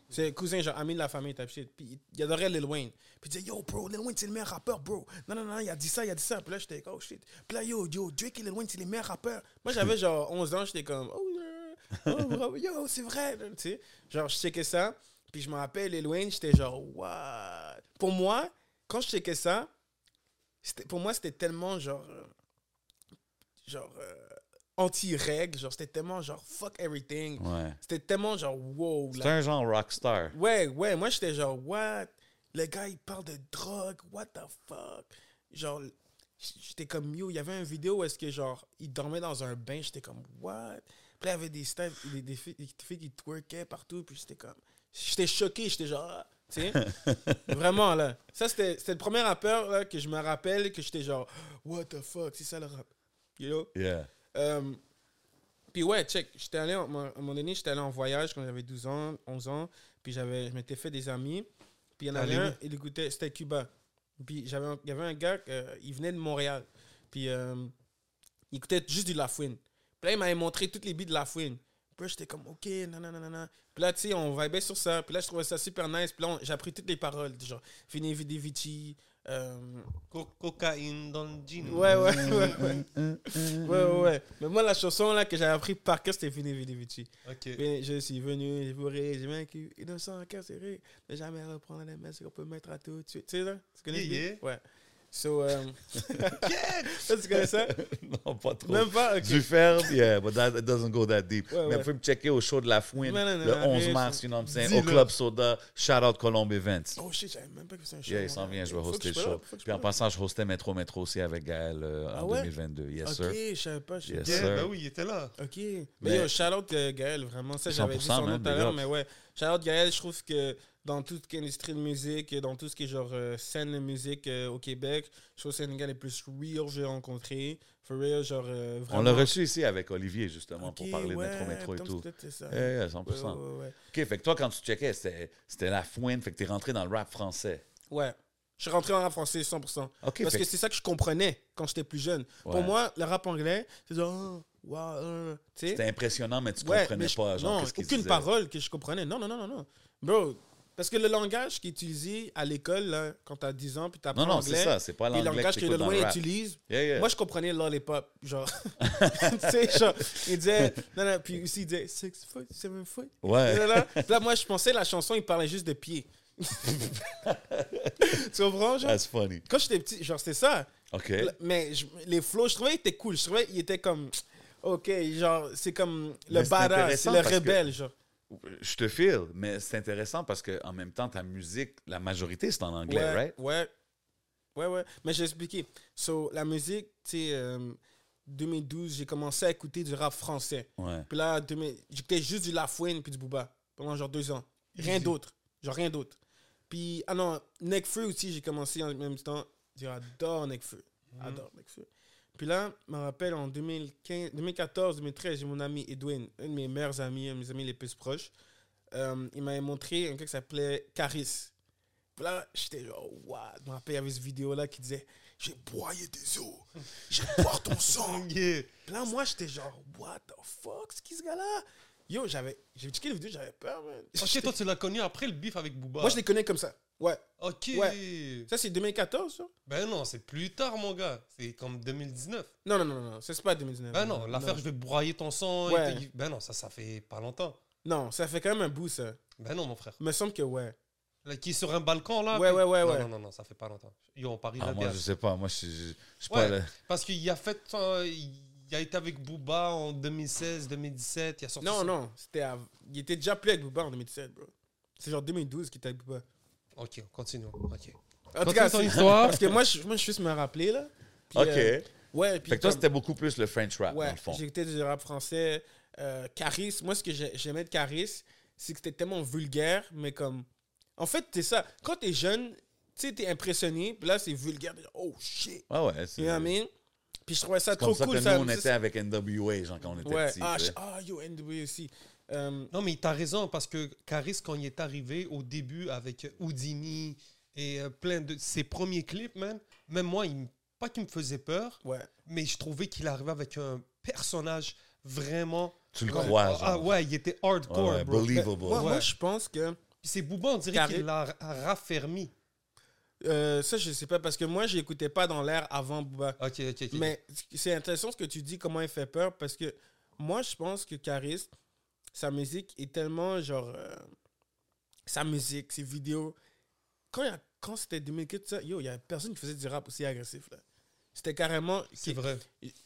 C'est cousin, genre, ami de la famille, type shit. Puis, il adorait Lil Wayne. Puis, il disait, yo, bro, Lil Wayne, c'est le meilleur rappeur, bro. Non, non, non, il a dit ça, il a dit ça. Puis là, j'étais, oh shit. Puis là, yo, yo, Drake et Lil Wayne, c'est les meilleurs rappeurs. Moi, j'avais genre 11 ans, j'étais comme, oh, oh bro, yo, c'est vrai. Tu sais, genre, je checkais ça. Puis, je me rappelle, Lil Wayne, j'étais genre, what? Pour moi, quand je checkais ça, pour moi, c'était tellement genre. euh, genre. euh, anti-règle. Genre, c'était tellement genre fuck everything. Ouais. C'était tellement genre wow. Là. un genre rockstar. Ouais, ouais. Moi, j'étais genre what? Le gars, il parle de drogue. What the fuck? Genre, j'étais comme yo. Il y avait une vidéo où est-ce que genre, il dormait dans un bain. J'étais comme what? Puis là, il y avait des, styles- des, des filles, des filles qui twerkaient partout. Puis j'étais comme. J'étais choqué. J'étais genre. ah, Tu sais? Vraiment, là. Ça, c'était c'était le premier rappeur là, que je me rappelle que j'étais genre, what the fuck, c'est ça le rap. You know? Yeah. Euh, puis ouais, check. J'étais allé, en- à un moment donné, j'étais allé en voyage quand j'avais 12 ans, 11 ans. Puis j'avais, je m'étais fait des amis. Puis il y en avait un, il écoutait, c'était Cuba. Puis j'avais, il y avait un gars, euh, il venait de Montréal. Puis euh, il écoutait juste du Lafouine. Puis là, il m'avait montré toutes les beats de Lafouine. Puis j'étais comme, ok, non. Puis là, tu sais, on vibait sur ça. Puis là, je trouvais ça super nice. Puis là, j'ai appris toutes les paroles. Genre, Vini Vidi Vici. Euh, Co- cocaïne dans le jean. Ouais, ouais, ouais, ouais. Ouais, ouais. Mais moi, la chanson là, que j'avais appris par cœur, c'était Vini Vidi Vici. Ok. Vini, Je suis venu, j'ai bourré, j'ai vaincu, innocent, incarcéré, ne jamais reprendre les messes qu'on peut mettre à tout de suite. Tu sais, là? Tu connais Yeah, yeah. Ouais. So, euh... Ça, tu connais ça? non, pas trop. Même pas? Ok. Du ferme, yeah, but that it doesn't go that deep. Ouais, Mais vous pouvez me checker au show de la Fouine Non, non, non, le non, 11 rien, mars, you know what I'm saying, au Club Soda. Shout out Colombe Events. Oh shit, j'avais même pas que c'était un show. Yeah, il s'en vient, je vais hoster le show. Puis en passant, je hostais Métro Métro aussi avec Gaël euh, Ah en ouais? 2022. Yes, Ok, sir. je savais pas. je- Yes, Yeah, sir. ben oui, il était là. Ok. Mais, Mais- yo, shout out euh, Gaël, vraiment. Ça, j'avais dit 100%, son nom tout à l'heure, mais ouais. Shout out Gaël, je trouve que dans toute l'industrie de musique, dans tout ce qui est genre euh, scène de musique euh, au Québec, je trouve que c'est un gars les plus real que j'ai rencontré. For real, genre euh, vraiment. On l'a reçu ici avec Olivier, justement, pour parler de Métro Métro et tout. C'est ça. Yeah, Ouais, 100%. ouais, ouais. OK, fait que toi, quand tu checkais, c'était c'était la Fouine, fait que t'es rentré dans le rap français. Ouais. Je suis rentré en rap français 100%. OK, Parce fait que c'est ça que je comprenais quand j'étais plus jeune. Pour moi, le rap anglais, c'est genre, oh, wow, euh, c'était impressionnant, mais tu comprenais mais je- pas, genre, non, aucune parole que je comprenais. Non, non, non, non, non. Bro, parce que le langage qui est utilisé à l'école, quand t'as 10 ans, puis t'apprends Non, non, anglais, c'est ça, c'est pas puis le l'anglais langage que que le loin utilise, Yeah, yeah. moi, je comprenais lollipop, genre. tu sais, genre, il disait, non, non, puis aussi, il disait, six foot, seven foot. Ouais. Là, là. Puis là, moi, je pensais, la chanson, il parlait juste de pieds. tu comprends, genre? That's funny. Quand j'étais petit, genre, c'était ça. OK. Mais je- les flows, je trouvais qu'ils étaient cool. Je trouvais qu'ils étaient comme. Ok, genre, c'est comme le badass, c'est le que- rebelle, genre. Je te file, mais c'est intéressant parce que en même temps, ta musique, la majorité, c'est en anglais, ouais, right? Ouais. Ouais, ouais. Mais j'ai expliqué. So, la musique, tu sais, euh, 2012, j'ai commencé à écouter du rap français. Ouais. Puis là, 2000 j'écoutais juste du Lafouine puis du Booba pendant genre deux ans. Rien d'autre. Genre rien d'autre. Puis, ah non, Necfeu aussi, j'ai commencé en même temps. J'adore Necfeu. J'adore Necfeu. Puis là, je me rappelle en 2015, 2014, 2013, j'ai mon ami Edwin, un de mes meilleurs amis, un de mes amis les plus proches. Euh, il m'avait montré un gars qui s'appelait Caris. Puis là, j'étais genre, what? Je me rappelle, il y avait cette vidéo-là qui disait, j'ai broyé des os, j'ai boire ton sang. Yeah. Puis là, moi, j'étais genre, what the fuck, c'est qui ce gars-là? Yo, j'avais, j'ai checké la vidéo, j'avais peur, man. Ok, toi, tu l'as connu après le beef avec Booba. Moi, je les connais comme ça. Ouais. Ok. Ça, c'est 2014, ça? Ben non, c'est plus tard, mon gars. C'est comme 2019. Non, non, non, non, ça, c'est pas 2019. Ben non, l'affaire, je vais broyer ton sang. Ouais. Ben non, ça, ça fait pas longtemps. Non, ça fait quand même un bout, ça. Ben non, mon frère. Il me semble que ouais. Là, qui est sur un balcon, là. Ouais, puis- ouais, ouais, non, ouais. Non, non, non, ça fait pas longtemps. Yo, on parie Ah, la moi, je sais pas. Moi, je je- Ouais. pas. Parce qu'il a fait. euh, il a été avec Booba en 2016, 2017. Il a sorti Non, non, c'était av- il était déjà plus avec Booba en 2017, bro. C'est genre 2012 qu'il était avec Booba. Ok, continue. Ok. En tout cas, ton c'est- histoire. parce que moi, je, moi, je suis juste me rappeler, là. Puis, OK. euh, ouais, puis fait que toi, c'était beaucoup plus le French rap, dans Ouais, le fond. j'écoutais du rap français. Euh, Caris, moi, ce que j'ai- j'aimais de Caris, c'est que c'était tellement vulgaire, mais comme. En fait, c'est ça. Quand t'es jeune, tu sais, t'es impressionné, puis là, c'est vulgaire. Oh shit. Ah ouais, c'est You know what I mean? Puis je trouvais ça trop comme ça cool. que ça, nous, on ça, était avec NWA, genre, quand on était Ouais. petits. Ah, ah, yo, NW aussi. Euh, Non, mais t'as raison, parce que Caris, quand il est arrivé au début avec Houdini et euh, plein de ses premiers clips, même, même moi, il, pas qu'il me faisait peur, ouais. mais je trouvais qu'il arrivait avec un personnage vraiment. Tu le Ouais. crois, genre. Ah ouais, il était hardcore, Ouais, bro. believable. Moi, moi, je pense que. Puis c'est Booba, on dirait qu'il l'a ra- raffermi. euh, ça, je sais pas, parce que moi, je l'écoutais pas dans l'air avant Booba. Ok, ok, ok. Mais c'est intéressant ce que tu dis, comment il fait peur, parce que moi, je pense que Caris, sa musique est tellement genre. euh, sa musique, ses vidéos. Quand, il y a- quand c'était 2004, ça, yo, il y a personne qui faisait du rap aussi agressif. là. C'était carrément. c'est vrai.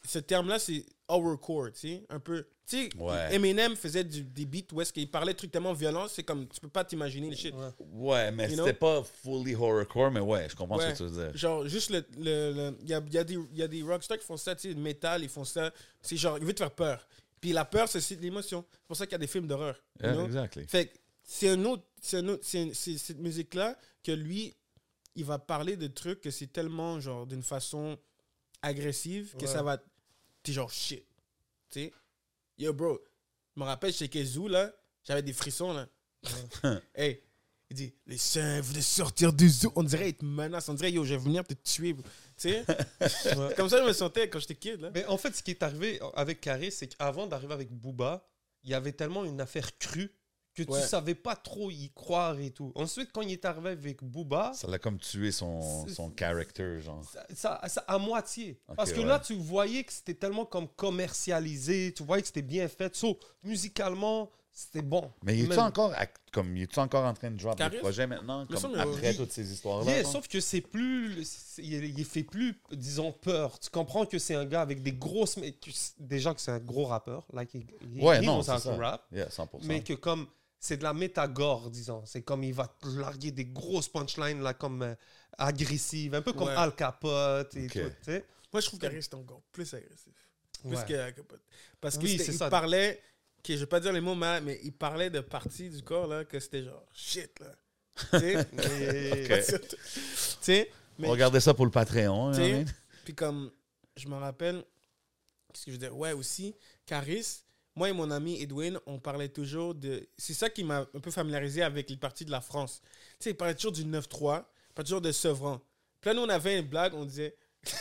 Ce terme-là, c'est horrorcore, tu sais, un peu. Tu sais, Ouais. Eminem faisait du- des beats où est-ce qu'il parlait de trucs tellement violents, c'est comme, tu peux pas t'imaginer le shit. Ouais. Ouais, mais You c'était know? pas fully horrorcore, mais ouais, je comprends Ouais. ce que tu veux dire. Genre, juste le. le- le- Il y, a, il y, a des- il y a des rockstars qui font ça, tu sais, métal, ils font ça. C'est genre, ils veulent te faire peur. Puis la peur, c'est aussi de l'émotion. C'est pour ça qu'il y a des films d'horreur. you Yeah, know? exactly. Fait que c'est un autre. C'est cette musique-là que lui, il va parler de trucs que c'est tellement, genre, d'une façon agressive que Ouais. ça va. T'es genre shit. Tu sais? Yo, bro. Je me rappelle chez Kezou, là, j'avais des frissons, là. hey, il dit Les saints venaient sortir du zoo. On dirait, il te menace. On dirait, yo, je vais venir te tuer. Tu sais? Ouais. Comme ça, je me sentais quand j'étais kid, là. Mais en fait, ce qui est arrivé avec Caris, c'est qu'avant d'arriver avec Booba, il y avait tellement une affaire crue que tu Ouais. savais pas trop y croire et tout. Ensuite, quand il est arrivé avec Booba, Ça l'a comme tué son, son character, genre. ça, ça- ça- à moitié. Parce que ouais. là, tu voyais que c'était tellement comme commercialisé, tu voyais que c'était bien fait. So, musicalement, c'était bon. Mais il est-tu Même- encore, comme, il est-tu encore en train de drop Caris? des projets maintenant, Me comme semble, après oui. toutes ces histoires-là? Yeah, sauf que c'est plus. c'est- Il, il fait plus, disons, peur. Tu comprends que c'est un gars avec des grosses. mais tu sais Déjà que c'est un gros rappeur. Like, he- he- Ouais, he non, c'est ça. rap. Yeah, 100%. mais que comme c'est de la métagore, disons. C'est comme il va larguer des grosses punchlines là, comme euh, agressives, un peu comme Ouais. Al Capote et tout. Moi, je trouve qu'Aris est encore plus agressif. Plus Ouais. que Al Capote. Parce que Oui, il ça. parlait, que je vais pas dire les mots, mais, il parlait de parties du corps là, que c'était genre shit là. tu sais? Et- tu sais? Mais, Regardez ça pour le Patreon. mean? puis comme je me rappelle, qu'est-ce que je veux dire? Ouais, aussi, Caris, moi et mon ami Edwin, on parlait toujours de. C'est ça qui m'a un peu familiarisé avec les parties de la France. Tu sais, il parlait toujours du 9-3, il parlait toujours de Sevran. Puis là, nous, on avait une blague, on disait.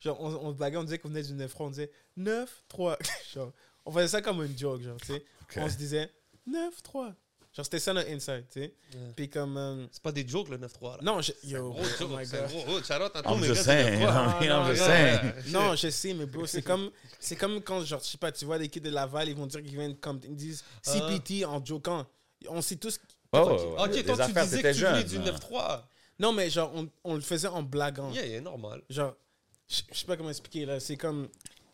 genre, on, on se blaguait, on disait qu'on venait du 9-3, on disait 9-3. genre, on faisait ça comme une joke, genre, tu sais. On se disait 9-3. Genre, c'était ça notre inside, tu sais. Ouais. Puis comme. euh, C'est pas des jokes le 9-3 là. non, je, yo, Gros oh my God. gros oh, I'm just saying, 9-3. I mean, I'm non, just saying. Non, je sais, mais bro, c'est comme, c'est comme quand, genre, je sais pas, tu vois des kids de Laval, ils vont dire qu'ils viennent comme, ils disent CPT en jokant. On sait tous. Ouais. Ok, toi tu disais que tu venais du hein. 9-3. Non, mais genre, on, on le faisait en blaguant. Yeah, yeah, normal. Genre, je sais pas comment expliquer, là. C'est comme,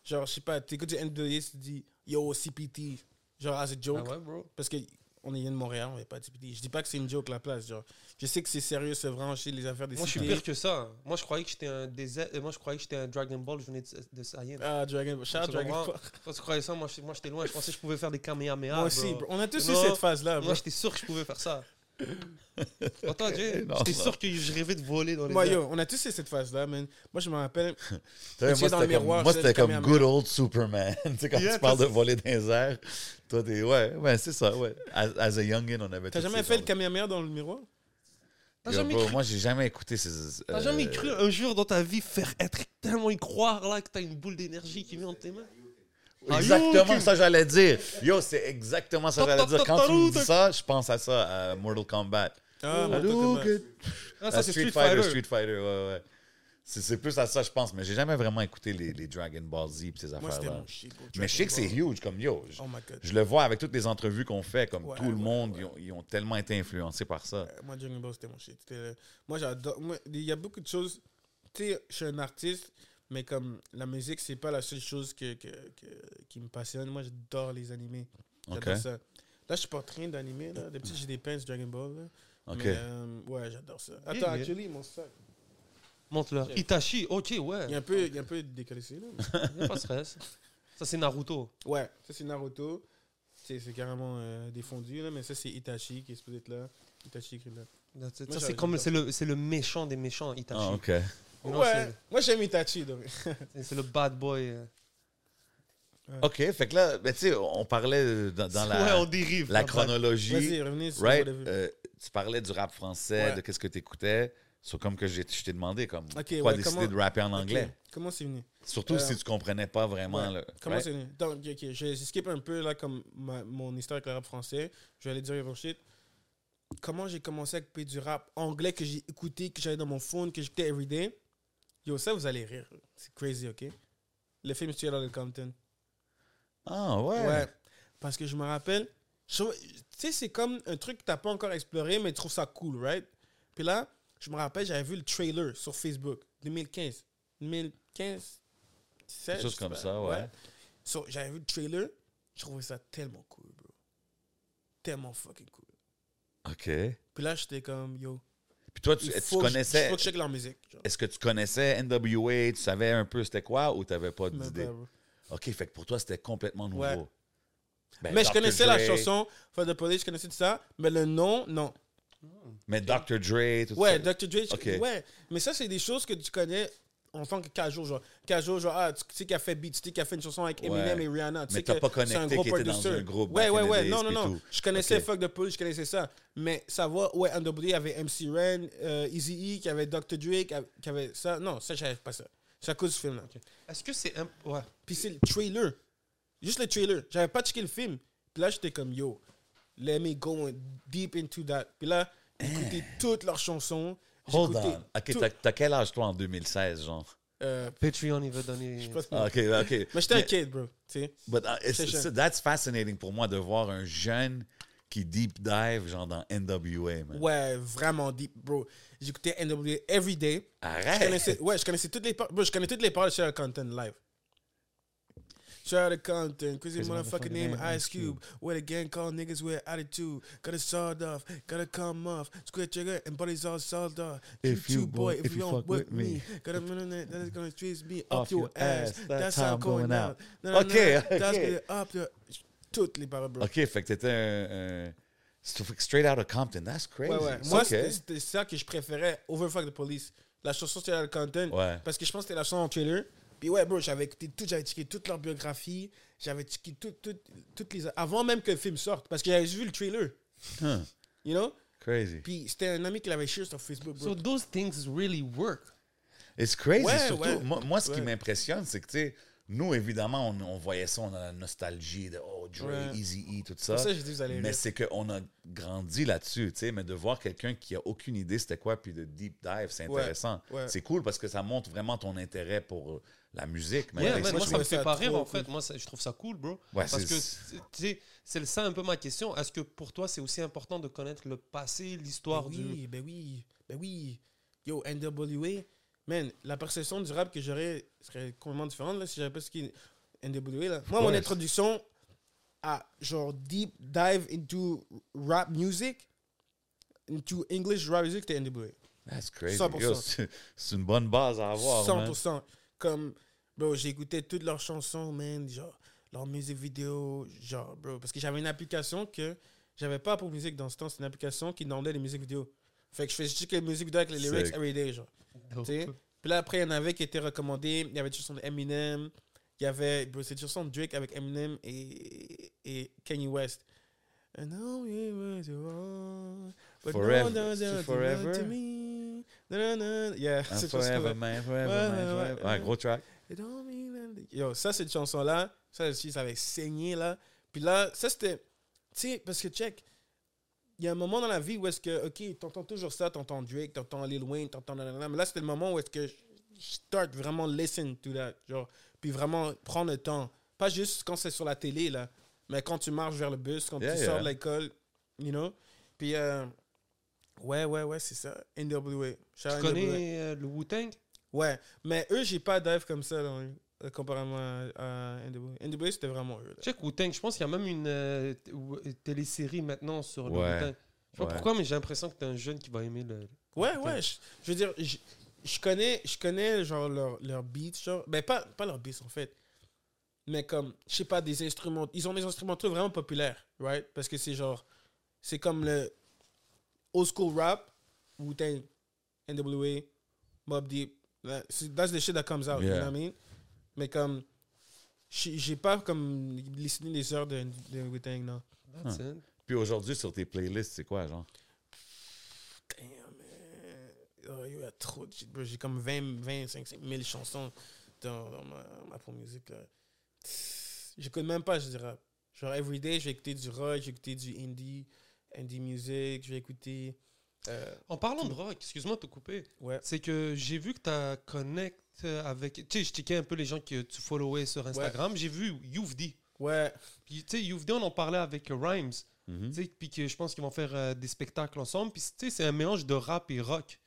genre, je sais pas, t'écoutes du NWA, tu te dis, yo, CPT. Genre, as a joke. Ah ouais, bro. Parce que on est de Montréal, on n'est pas de CPT. Je dis pas que c'est une joke la place. Genre, je sais que c'est sérieux, c'est vraiment chez les affaires des Moi, je suis pire que ça. Moi, je croyais que j'étais un DZ. euh, Moi, je croyais que j'étais un Dragon Ball. Je venais de, de Saiyan. Ah, Dragon Ball. Shout Dragon? Ball. Toi, tu croyais ça? Moi, j'étais loin. Je pensais que je pouvais faire des Kamehameha. Moi aussi, bro. bro. On a tous eu cette phase-là. Moi, j'étais sûr que je pouvais faire ça. Non, j'étais sûr que je rêvais de voler dans les Moi, airs. yo, on a tous eu cette phase-là, man. Moi, je me rappelle. Moi, dans le c'était comme, miroir, moi, c'était comme good old Superman. tu sais, quand Yeah, tu parles de t'as- voler dans les airs, toi, t'es. Ouais, ouais, c'est ça, ouais. As, as a youngin, on avait T'as jamais fait le Kamehameha dans le miroir? T'as Yo, jamais bro, cru- moi, j'ai jamais écouté ces. T'as euh, jamais cru un jour dans ta vie faire être tellement y croire là que t'as une boule d'énergie qui vient de tes mains? Exactement Ayuk. ça j'allais dire. Yo, c'est exactement ça j'allais dire. Quand tu me dis ça, je pense à ça, à Mortal Kombat. Ah, Oh. Ah, À ça c'est Street, Fighter. Street Fighter, ouais, ouais. C'est plus à ça, je pense. Mais j'ai jamais vraiment écouté les, les Dragon Ball Z et ces affaires-là. Mais je sais que c'est huge, comme yo. Je. Oh my god. je le vois avec toutes les entrevues qu'on fait, comme Ouais, tout le monde, ouais. Ils, ont, ils ont tellement été influencés par ça. Euh, Moi, Dragon Ball, c'était mon shit. Moi, j'adore. Il y a beaucoup de choses. Tu sais, je suis un artiste, mais comme la musique, c'est pas la seule chose que, que, que- qui me passionne. Moi, j'adore les animés. J'adore Ok. ça. Là, je suis pas en train d'animer. Là. D'habitude, j'ai des pins Dragon Ball. Là. Ok. Mais, euh, ouais, j'adore ça. Attends, actually, mon sac. Montre-leur. Itachi, ok, ouais. Il y a un peu, il y a un peu décalé. Là. A pas de stress. Ça, c'est Naruto. Ouais, ça, c'est Naruto. C'est c'est carrément euh, défondu, là, mais ça, c'est Itachi qui est supposé être là. Itachi écrit là. Moi, Ça, c'est comme c'est le, c'est le méchant des méchants, Itachi. Ah, ok. Ouais, moi, j'aime Itachi. Donc. c'est- C'est le bad boy. euh. Ok, fait que là, ben, tu sais, on parlait dans, dans ouais, la, on dérive. la là, chronologie. Vas-y, revenez sur Right? Euh, tu parlais du rap français, Ouais. de qu'est-ce que tu écoutais. So, comme que je t'ai demandé, comme, Ok, pourquoi ouais, décider comment- de rapper en anglais? Comment c'est venu? Surtout Euh, si tu comprenais pas vraiment. Ouais. le- Comment right? c'est venu? Donc, ok, je, skip un peu là comme ma- mon histoire avec le rap français. Je vais aller dire your shit. Comment j'ai commencé à écouter du rap anglais que j'ai écouté, que j'avais dans mon phone, que j'écoutais everyday? Yo, ça, vous allez rire. C'est crazy, ok? Le film Straight Outta Compton. Ah, ouais. Ouais. Parce que je me rappelle, tu sais, c'est comme un truc que t'as pas encore exploré, mais tu trouves ça cool, right? Puis là, je me rappelle, j'avais vu le trailer sur Facebook, 2015. 2015, 16, Quelque chose comme pas. ça, ouais. So, j'avais vu le trailer, je trouvais ça tellement cool, bro. Tellement fucking cool. OK. Puis là, j'étais comme, yo, Puis toi, tu, il tu faut que je- connaissais. il faut que je leur musique. Est-ce que tu connaissais NWA? Tu savais un peu c'était quoi ou pas Même d'idée? pas, bro. OK, fait que pour toi, c'était complètement nouveau. Ouais. Ben, mais je connaissais la chanson, For the Police, je connaissais tout ça, mais le nom, non. Mais Dr. Dre, tout Ouais, ça. Dr. Dre, ouais. Mais ça, c'est des choses que tu connais en tant que Kajo, genre. Kajo, genre, ah, tu sais qu'il a fait beat, tu sais qu'il a fait une chanson avec Eminem Ouais. et Rihanna. tu Mais sais t'as que pas c'est un connecté gros qu'il était dans un groupe Ouais, ouais, ouais. Non, non, non. tout. Je connaissais Ok. Fuck the Police, je connaissais ça. Mais savoir, ouais, NWA, il y avait MC Ren, euh, Easy E, qui avait Dr. Dre, qui avait- ça. Non, ça, je savais pas ça. C'est à cause du film, là. Est-ce que c'est un. Ouais. Puis c'est le trailer. Juste le trailer. J'avais pas checké le film. Puis là, j'étais comme, yo, let me go deep into that. Puis là, j'écoutais toutes leurs chansons. Hold on. OK, t'as- t'as quel âge, toi, en 2016, genre? euh, Patreon, il veut donner. je sais pas si- Ah, OK, OK. Mais j'étais un kid, bro. Tu sais. But uh, it's, it's- that's fascinating pour moi de voir un jeune qui deep dive, genre dans NWA, man. Ouais, vraiment deep, bro. J'écoutais NWA every day. Je Arrête! connaissais, ouais, je connaissais toutes les paroles. Bro, je connais toutes les paroles de Content live. Share Content, crazy Crazy motherfucking name, Ice Ice Cube. Where the gang called niggas with attitude. Got a sawed off, got to come off. Square trigger and buddies all sawed off. If you you, boy, if you don't with me, got a minute that is gonna treat me up your ass. That's how I'm going out. No, no, Okay, up. Toutes les paroles, bro. OK, fait que t'étais un, un- Straight out of Compton. That's crazy. Ouais, ouais. It's Moi, okay. c'était c'était ça que je préférais over Fuck the Police. La chanson, content. Ouais. Parce que je pense que c'était la chanson en trailer. Puis ouais, bro, j'avais écouté tout, j'avais checké toute leur biographie. J'avais checké tout, tout, toutes les. Avant même que le film sorte. Parce que j'avais vu le trailer. Huh, You know? crazy. Puis c'était un ami qui l'avait share sur Facebook, bro. So those things really work. It's crazy. Ouais, Surtout, ouais. moi, moi, ce qui Ouais. m'impressionne, c'est que, tu sais, nous, évidemment, on, on voyait ça, on a la nostalgie de Oh, Dre, Ouais. Easy E, tout ça. Ça, j'ai dit, vous allez mais c'est qu'on a grandi là-dessus, tu sais. Mais de voir quelqu'un qui a aucune idée c'était quoi, puis de deep dive, c'est Ouais, intéressant. ouais. C'est cool parce que ça montre vraiment ton intérêt pour euh, la musique. man. Man, ça, moi, je ça trouve- me ça fait pas rire, en cool. fait. Moi, ça- je trouve ça cool, bro. Ouais, Parce que, c'est- tu sais, c'est ça un peu ma question. Est-ce que pour toi, c'est aussi important de connaître le passé, l'histoire Ben du. oui, ben oui, ben oui. Yo, NWA, man, la perception du rap que j'aurais serait complètement différente là, si j'avais pas ce qui est NWA. Là. Moi, mon introduction à genre deep dive into rap music, into English rap music, c'était NWA. That's crazy. 100%. C'est une bonne base à avoir. man. 100%. Comme, bro, j'ai écouté toutes leurs chansons, man, genre, leurs musiques vidéo, genre, bro. Parce que j'avais une application que j'avais pas pour musique dans ce temps, c'est une application qui demandait les musiques vidéo. Fait que je faisais checker les musiques vidéo avec les lyrics Sick. everyday, genre. Dope. Tu sais? Puis là, après, il y en avait qui étaient recommandés. Il y avait des chansons d'Eminem. Il y avait, bro, c'est des chansons de Drake avec Eminem et, et Kanye West. And now we were to all But Forever. no, no, no, C'est do not Forever? to me. Yeah, Ah, cette Forever, man, forever, man, ouais, gros track. Yo, ça, cette chanson-là, ça aussi, ça avait saigné, là. Puis là, ça, c'était... Tu sais, parce que, check, il y a un moment dans la vie où est-ce que, OK, t'entends toujours ça, t'entends Drake, t'entends Lil Wayne, t'entends... Mais là, c'était le moment où est-ce que je start vraiment listen to that, genre, puis vraiment prendre le temps. Pas juste quand c'est sur la télé, là, mais quand tu marches vers le bus, quand Yeah, tu sors de l'école, you know? Puis, euh, ouais, ouais, ouais, c'est ça. NWA. Shout Tu NWA. connais euh, le Wu-Tang? Ouais, mais eux, j'ai pas dive comme ça dans, euh, comparément à, à NWA. NWA, c'était vraiment eux. là. Check Wu-Tang, je pense qu'il y a même une euh, euh, télésérie maintenant sur le Ouais. Wu-Tang. Je sais pas Ouais. pourquoi, mais j'ai l'impression que t'es un jeune qui va aimer le. Ouais, ouais, je, je veux dire, je, je connais, je connais genre leur, leur beats, genre, ben pas, pas leurs beats en fait, mais comme, je sais pas, des instruments, ils ont des instrumentaux vraiment populaires, right? Parce que c'est genre, c'est comme le old school rap, Wu-Tang, NWA, Mob Deep, that- c'est- that's the shit that comes out, you know what I mean? Mais comme, j'ai j'ai pas comme listené les heures de, de Wu-Tang, non. That's it. Puis aujourd'hui, sur tes playlists, c'est quoi, genre? Damn, man. Oh, il y a trop de shit, bro. J'ai comme 20, 25 000 chansons dans, dans ma, ma. J'écoute même pas, je dirais. Genre, everyday, je vais écouter du rock, écouter du indie, indie music, je vais écouter. euh, En parlant de rock, excuse-moi de te couper, ouais. c'est que j'ai vu que tu connect avec. Tu sais, je checkais un peu les gens que tu followais sur Instagram. J'ai vu Youvdi. Ouais. Puis, tu sais, Youvdi, on en parlait avec Rhymes. Mhm. Sais, puis que je pense qu'ils vont faire euh, des spectacles ensemble. Puis, tu sais, c'est un mélange de rap et rock.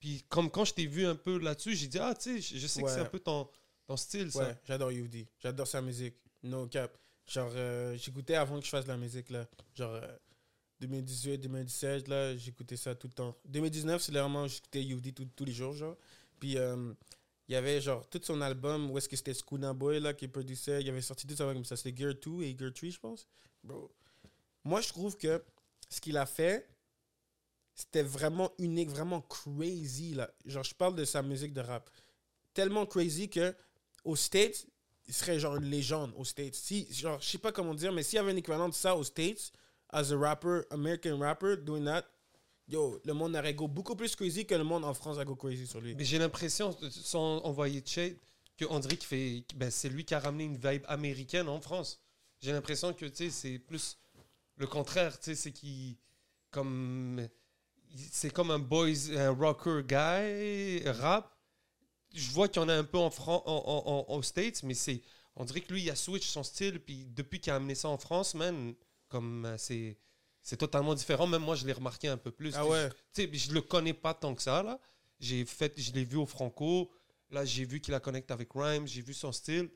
Puis, comme quand je t'ai vu un peu là-dessus, j'ai dit, ah, tu sais, je sais que c'est un peu ton, ton style, ça. Ouais, j'adore UD. J'adore sa musique. No cap. Genre, euh, j'écoutais avant que je fasse de la musique, là. Genre, euh, 2018, 2017, là, j'écoutais ça tout le temps. 2019, c'est vraiment, j'écoutais UD tout- tous les jours, genre. Puis, euh, il y avait, genre, tout son album, où est-ce que c'était Skuna Boy, là, qui produisait. Il avait sorti tout ça comme ça. C'était Gear 2 et Gear 3, je pense. Bro. Moi, je trouve que ce qu'il a fait, c'était vraiment unique, vraiment crazy, là. Genre, je parle de sa musique de rap. Tellement crazy que aux States, il serait genre une légende aux States. Si, genre, je sais pas comment dire, mais s'il y avait un équivalent de ça aux States, as a rapper, American rapper, doing that, yo, le monde aurait go beaucoup plus crazy que le monde en France a go crazy sur lui. Mais j'ai l'impression, son envoyé de shade, qu'on dirait qu'il fait. Ben, c'est lui qui a ramené une vibe américaine en France. J'ai l'impression que, tu sais, c'est plus le contraire, tu sais, c'est qu'il. Comme. C'est comme un boys, un rocker guy, rap. Je vois qu'il y en a un peu en, Fran en, en- en- aux States, mais c'est. On dirait que lui, il a switch son style, puis depuis qu'il a amené ça en France, man, comme euh, c'est. C'est totalement différent. Même moi, je l'ai remarqué un peu plus. Ah ouais. Tu sais, je le connais pas tant que ça, là. J'ai fait, je l'ai vu au Franco. Là, j'ai vu qu'il a connecté avec Rhymes. J'ai vu son style.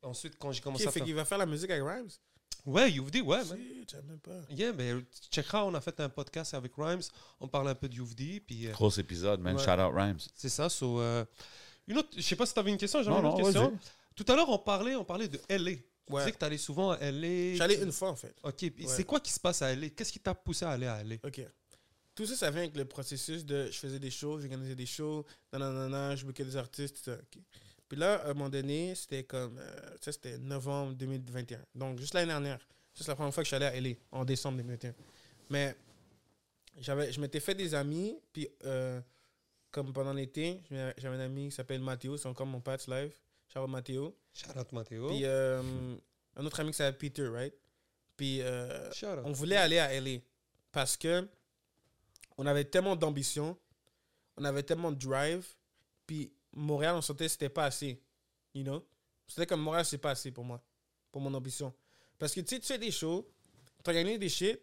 Ensuite, quand j'ai commencé Ok, à fait faire... qu'il va faire la musique avec Rhymes? Ouais, Youvdi, ouais, man. Si, j'aime même pas. Yeah, ben, tu checkeras, on a fait un podcast avec Rhymes. On parle un peu de Youvdi. Puis euh, Gros épisode, man. Ouais. Shout out Rhymes. c'est ça. So, euh, une autre, je sais pas si tu avais une question. J'avais une autre non, question. Tout à l'heure, on parlait, on parlait de LA. Tu Ouais. que tu allais souvent à LA. J'allais une fois, en fait. Ok, Ouais. c'est quoi qui se passe à LA Qu'est-ce qui t'a poussé à aller à LA OK. Tout ça, ça vient avec le processus de je faisais des shows, j'organisais des shows, nanana, je bookais des artistes, tout ça. ok. Puis là, à un moment donné, c'était comme. euh, ça, c'était novembre 2021. Donc, juste l'année dernière. C'est la première fois que je suis allé à LA, en décembre 2021. Mais j'avais, je m'étais fait des amis, puis euh, comme pendant l'été, j'avais j'avais un ami qui s'appelle Mathéo, c'est encore mon patch live. Ciao Mathéo. Shout out Matteo. Puis euh, un autre ami qui s'appelle Peter, right? Puis euh, Shout out. on voulait aller à LA parce que on avait tellement d'ambition, on avait tellement de drive, puis Montréal, on sentait que c'était pas assez. You know? C'était comme Montréal, c'est pas assez pour moi, pour mon ambition. Parce que tu sais, tu fais des shows, tu as gagné des shit,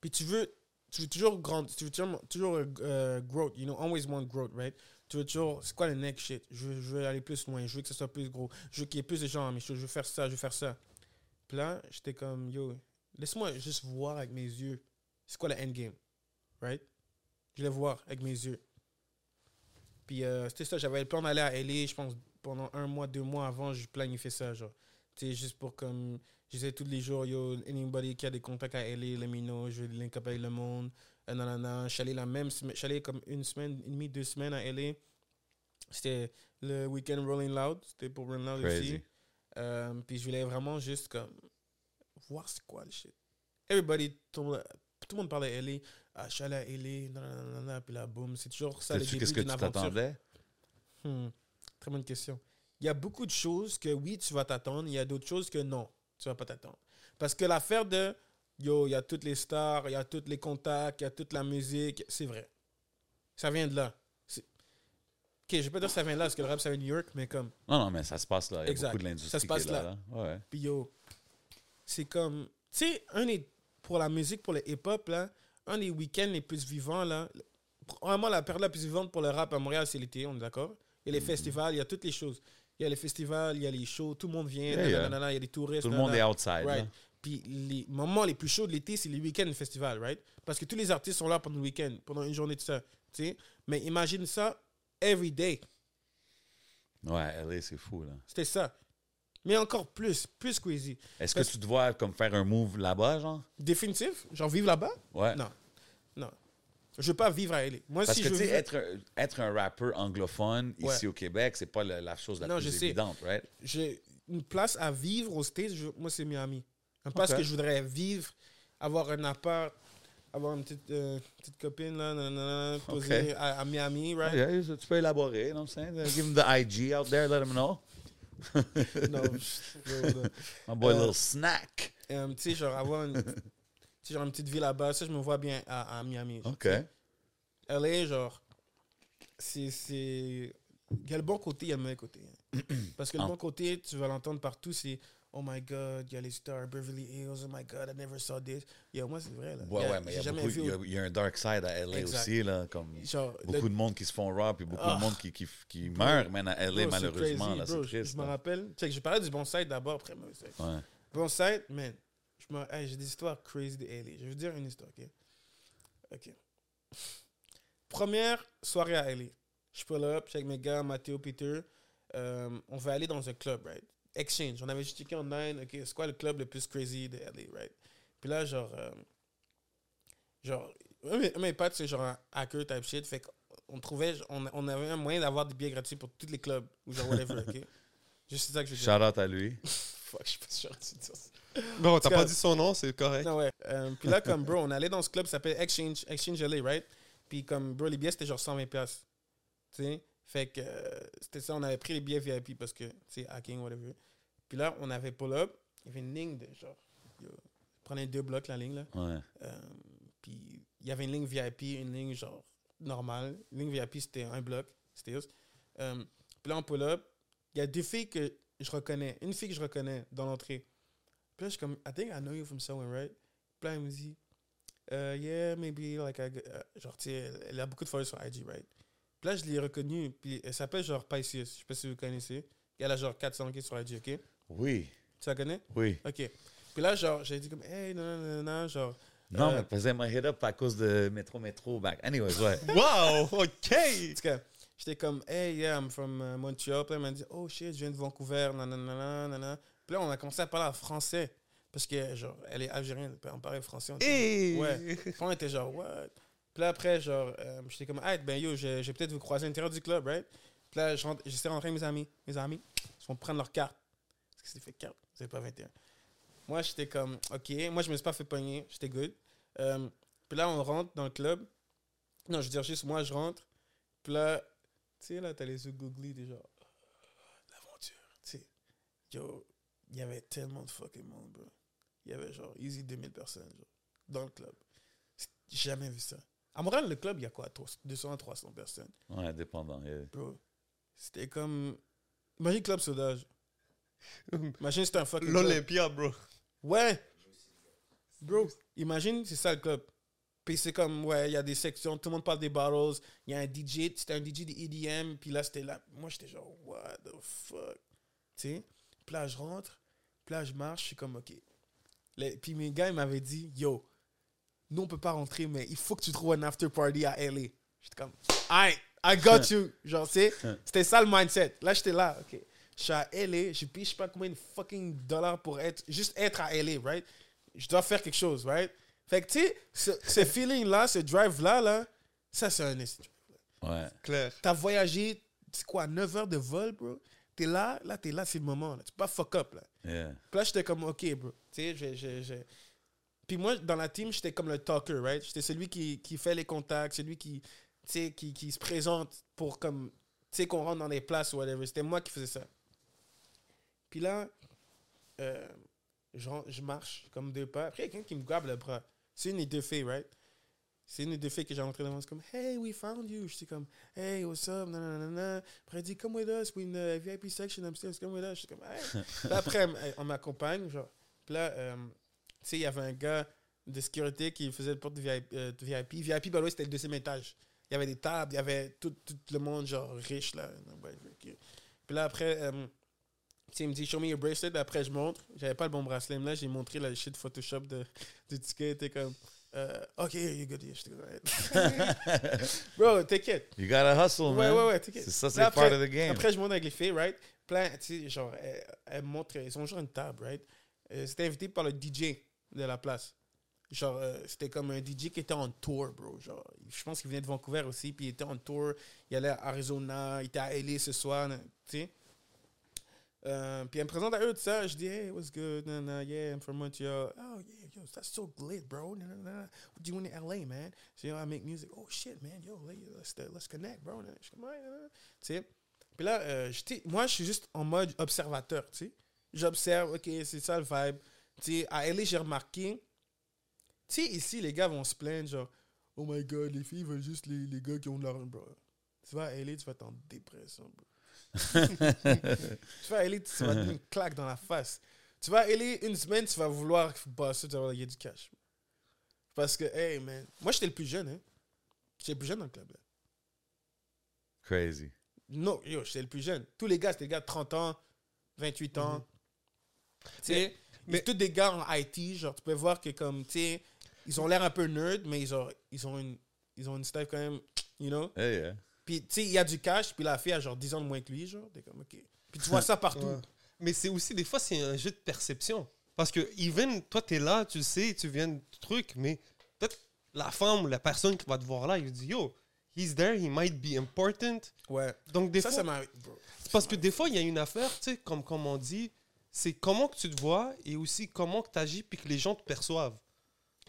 puis tu veux, tu veux toujours grandir, tu veux toujours, toujours euh, growth, you know, always want growth, right? Tu veux toujours, c'est quoi le next shit? Je veux, aller plus loin, je veux que ce soit plus gros, je veux qu'il y ait plus de gens shows, je veux faire ça, je veux faire ça. Puis là, j'étais comme, yo, laisse-moi juste voir avec mes yeux, c'est quoi le endgame, right? Je voulais voir avec mes yeux. Puis euh, c'était ça, j'avais le plan d'aller à LA, je pense, pendant un mois, deux mois avant, je planifiais ça, genre. Tu juste pour comme, je disais tous les jours, yo, anybody qui a des contacts à LA, let me know, je vais link up avec le monde. Je suis allé la même semaine, je suis allé comme une semaine et demie, deux semaines à LA. C'était le week-end Rolling Loud, c'était pour Rolling Loud Crazy. aussi. Euh, puis je voulais vraiment juste comme voir c'est quoi le shit. Everybody, tout le monde, tout le monde parlait LA. ah, je suis allé à LA, nanana, puis là, boum, c'est toujours ça le début qu'est-ce que tu t'attendais? Hmm, Très bonne question. Il y a beaucoup de choses que oui, tu vas t'attendre. Il y a d'autres choses que non, tu vas pas t'attendre. Parce que l'affaire de yo, il y a toutes les stars, il y a tous les contacts, il y a toute la musique, c'est vrai. Ça vient de là. Ok, je vais pas dire que ça vient de là parce que le rap ça vient de New York, mais comme Non, non, mais ça se passe là. Il y a Exact. beaucoup de l'industrie Ça se passe qui est là. là. là. Ouais. Puis yo, c'est comme. Tu sais, un des. Pour la musique, pour le hip-hop, là, un des week-ends les plus vivants, là. Vraiment, la période la plus vivante pour le rap à Montréal, c'est l'été, on est d'accord? Il y a Mm-hmm. les festivals, il y a toutes les choses. Il y a les festivals, il y a les shows, tout le monde vient, Yeah, yeah. il y a des touristes. Tout le monde est outside. Right. Puis les moments les plus chauds de l'été, c'est les week-ends de festival, right? Parce que tous les artistes sont là pendant le week-end, pendant une journée de ça. tu sais. Mais imagine ça, every day. Ouais, LA, c'est fou. là. C'était ça. Mais encore plus, plus crazy. Est-ce que tu te vois comme faire un move là-bas, genre? Définitif? Genre vivre là-bas? Ouais. Non. Non. Je veux pas vivre à LA. Moi, Parce si que, je tu sais, veux... être, être un rappeur anglophone Ouais. ici au Québec, c'est pas la, la chose la Non, plus je sais. évidente, right? j'ai une place à vivre aux States, je- moi, c'est Miami. Ok. que je voudrais vivre, avoir un appart, avoir une petite, euh, petite copine, là, nanana, poser à, à Miami, right? Okay, so tu peux élaborer, you know what I'm saying? Give him the IG out there, let him know. non, non. My boy, Euh, little snack. Euh, tu sais, genre avoir une, genre une petite ville là-bas, ça, je me vois bien à, à Miami. OK. LA, genre, c'est. Il y a le bon côté, il y a le mauvais côté. hein. Parce que le Ah. bon côté, tu vas l'entendre partout, c'est Oh my god, il y a les stars, Beverly Hills, oh my god, I never saw this. Yo, moi, c'est vrai, là. Ouais, a- ouais, mais il y, a y y un dark side à LA Exact. aussi, là, comme Genre, le- beaucoup de monde qui se font rap et beaucoup Ah. de monde qui, qui, qui meurt, man, à LA, Bro, malheureusement, là, bro. triste. Je me rappelle. Check, je parlais du bon side d'abord, après side. Ouais. Bon side, man. Hey, j'ai des histoires crazy de LA. Je vais vous dire une histoire, ok? Ok. Première soirée à LA. Je pull up, avec mes gars, Mathéo, Peter. Euh, on va aller dans un club, right? Exchange. On avait juste checké online, ok, c'est quoi le club le plus crazy de LA, right? Puis là, genre, euh, genre, mes- potes, c'est genre un hacker type shit. Fait qu'on trouvait, on, on avait un moyen d'avoir des billets gratuits pour tous les clubs, ou genre whatever, ok? Juste ça que je veux. Shout out à lui. Fuck, je suis pas sûr de dire ça. Bon, t'as pas dit son nom, c'est correct. Non, ouais. Euh, puis là, comme, bro, on allait dans ce club qui s'appelle Exchange, Exchange LA, right? Puis comme, bro, les billets, c'était genre 120$. piastres. Tu sais? Fait que euh, c'était ça, on avait pris les billets VIP parce que, tu sais, hacking, whatever. Puis là, on avait pull-up. Il y avait une ligne de genre. yo, prenez deux blocs, la ligne, là. Ouais. Euh, puis il y avait une ligne VIP, une ligne genre normale. Une ligne VIP, c'était un bloc. C'était juste. Euh, puis là, on pull-up. Il y a deux filles que je reconnais. Une fille que je reconnais dans l'entrée. Puis là, je suis comme, I think I know you from somewhere, right? Puis là, elle me dit, uh, yeah, maybe, like, I, euh, genre, tu sais, elle, elle a beaucoup de followers sur IG, right? Puis là, je l'ai reconnue. Puis elle s'appelle genre Pisces. Je sais pas si vous connaissez. Elle a genre 400 k sur IG, ok? Oui, Tu la connais? oui. Ok. Puis là, genre, j'ai dit comme, hey, non, non, non, non, genre. Non, euh, mais faisait my hit up à cause de Métro Métro back. Anyways, ouais. Wow, ok. En tout cas, j'étais comme, hey, yeah, I'm from uh, Montreal. Puis elle m'a dit, oh shit, je viens de Vancouver, nanana, nanana. Puis là, on a commencé à parler en français. Parce que, genre, elle est algérienne, puis on parlait français. On était- Hey. Ouais. Puis on était genre, what? Puis là, après, genre, euh, j'étais comme, hey, ben yo, vais peut-être vous croiser à l'intérieur du club, right? Puis là, rentrer avec mes amis. Mes amis, ils vont prendre leur carte. Parce que c'est fait carte, c'est pas 21. Moi, j'étais comme, ok. Moi, je me suis pas fait pogner, j'étais good. Euh, puis là, on rentre dans le club. Non, je veux dire, juste moi, je rentre. Puis là, tu sais, là, t'as les yeux googly, déjà. L'aventure, tu sais. Yo, il y avait tellement de fucking monde, bro. Il y avait genre, easy 2000 personnes, genre, dans le club. J'ai jamais vu ça. À Montréal, le club, il y a quoi 200 à 300 personnes? Ouais, indépendant. yeah. Bro, c'était comme. Imagine Club Sauvage. Imagine c'était un fucking. club. L'Olympia, bro. Ouais. Bro, imagine, c'est ça le club. Puis c'est comme, ouais, il y a des sections, tout le monde parle des bottles. Il y a un DJ, c'était un DJ de EDM. Puis là, c'était là. Moi, j'étais genre, what the fuck? Tu sais? Puis là, je rentre. Puis là, je marche. Je suis comme, OK. Les- puis mes gars, ils m'avaient dit, yo, nous, on peut pas rentrer, mais il faut que tu trouves un after party à LA. J'étais comme, I, I got you. Genre, tu sais, c'était ça le mindset. Là, j'étais là, OK. Je suis à LA, je sais pas combien de fucking dollars pour être, juste être à LA, right? Je dois faire quelque chose, right? Fait que, tu sais, ce, ce feeling-là, ce drive-là, là, ça, c'est un. Ouais. Clair. T'as voyagé, c'est quoi, 9 heures de vol, bro? T'es là, là, t'es là, c'est le moment, là. Tu peux pas fuck up, là. Yeah. Puis là, j'étais comme, OK, bro. Tu sais, j'ai- Puis moi, dans la team, j'étais comme le talker, right? J'étais celui qui, qui fait les contacts, celui qui, tu sais, qui, qui se présente pour comme, tu sais, qu'on rentre dans des places ou whatever. C'était moi qui faisais ça. Puis là, euh, je, je marche comme deux pas. Après, quelqu'un qui me grabe le bras. C'est une des deux filles, right? C'est une des deux filles que j'ai rentré devant. C'est comme, hey, we found you. J'étais comme, hey, what's up? Nanana. Après, elle dit, come with us. We in the VIP section upstairs. Come with us. J'étais comme, hey. Puis après, on m'accompagne. Genre. Puis là, euh, tu sais, il y avait un gars de sécurité qui faisait le porte de VIP. euh, de VIP, VIP, c'était le deuxième étage. Il y avait des tables, il y avait tout, tout le monde, genre, riche, là. Puis là, après, euh, il me dit, show me your bracelet. Après, je montre. J'avais pas le bon bracelet. Mais là, j'ai montré la shit Photoshop de, du ticket. T'es comme, euh, ok, you're good. ouais. Bro, t'inquiète. You gotta hustle, Ouais, man. ouais, ouais, t'inquiète. C'est ça, c'est part of the game. Après, je monte avec les filles, right? Plein, tu sais, genre, elles, elles montrent, ils ont genre une table, right? Euh, C'était invité par le DJ de la place. Genre, euh, c'était comme un DJ qui était en tour, bro. Genre, je pense qu'il venait de Vancouver aussi, puis il était en tour. Il allait à Arizona, il était à LA ce soir, tu sais. Euh, puis elle me présente à eux tout ça. Je dis, hey, what's good? Nah, yeah, I'm from Montreal. Oh, yeah, yo, that's so lit, bro. Nah, nah. What do you in LA, man? So, you know, I make music. Oh, shit, man. Yo, let's, let's connect, bro. Je suis comme. Tu sais? Puis là, euh, moi, je suis juste en mode observateur, tu sais. J'observe, OK, c'est ça le vibe. Tu sais, à LA, j'ai remarqué, tu sais, ici, les gars vont se plaindre, genre, oh my god, les filles veulent juste les, les gars qui ont de l'argent, bro. Tu vas à LA, tu vas être en dépression, bro. Tu vas LA, tu vas te mettre une claque dans la face. Tu vas LA une semaine, tu vas vouloir bosser, tu vas avoir du cash. Parce que, hey, man, moi, j'étais le plus jeune, hein. J'étais le plus jeune dans le club, là. Crazy. Non, yo, j'étais le plus jeune. Tous les gars, c'était des gars de 30 ans, 28 ans. Tu sais, Mais- mais tous des gars en IT, genre, tu peux voir que comme, tu sais, ils ont l'air un peu nerd, mais ils ont, ils ont une, ils ont une style quand même, you know? Hey, yeah. Puis, tu sais, il y a du cash, puis la fille a genre 10 ans de moins que lui, genre, t'es comme, ok. Puis tu vois ça partout. Ouais. Mais c'est aussi, des fois, c'est un jeu de perception. Parce que, even, toi, tu es là, tu le sais, tu viens de truc, mais peut-être la femme ou la personne qui va te voir là, il dit Yo, he's there, he might be important. Ouais. Donc, des ça, fois, ça c'est parce que des fois, il y a une affaire, tu sais, comme, comme on dit, c'est comment que tu te vois et aussi comment que tu agis puis que les gens te perçoivent.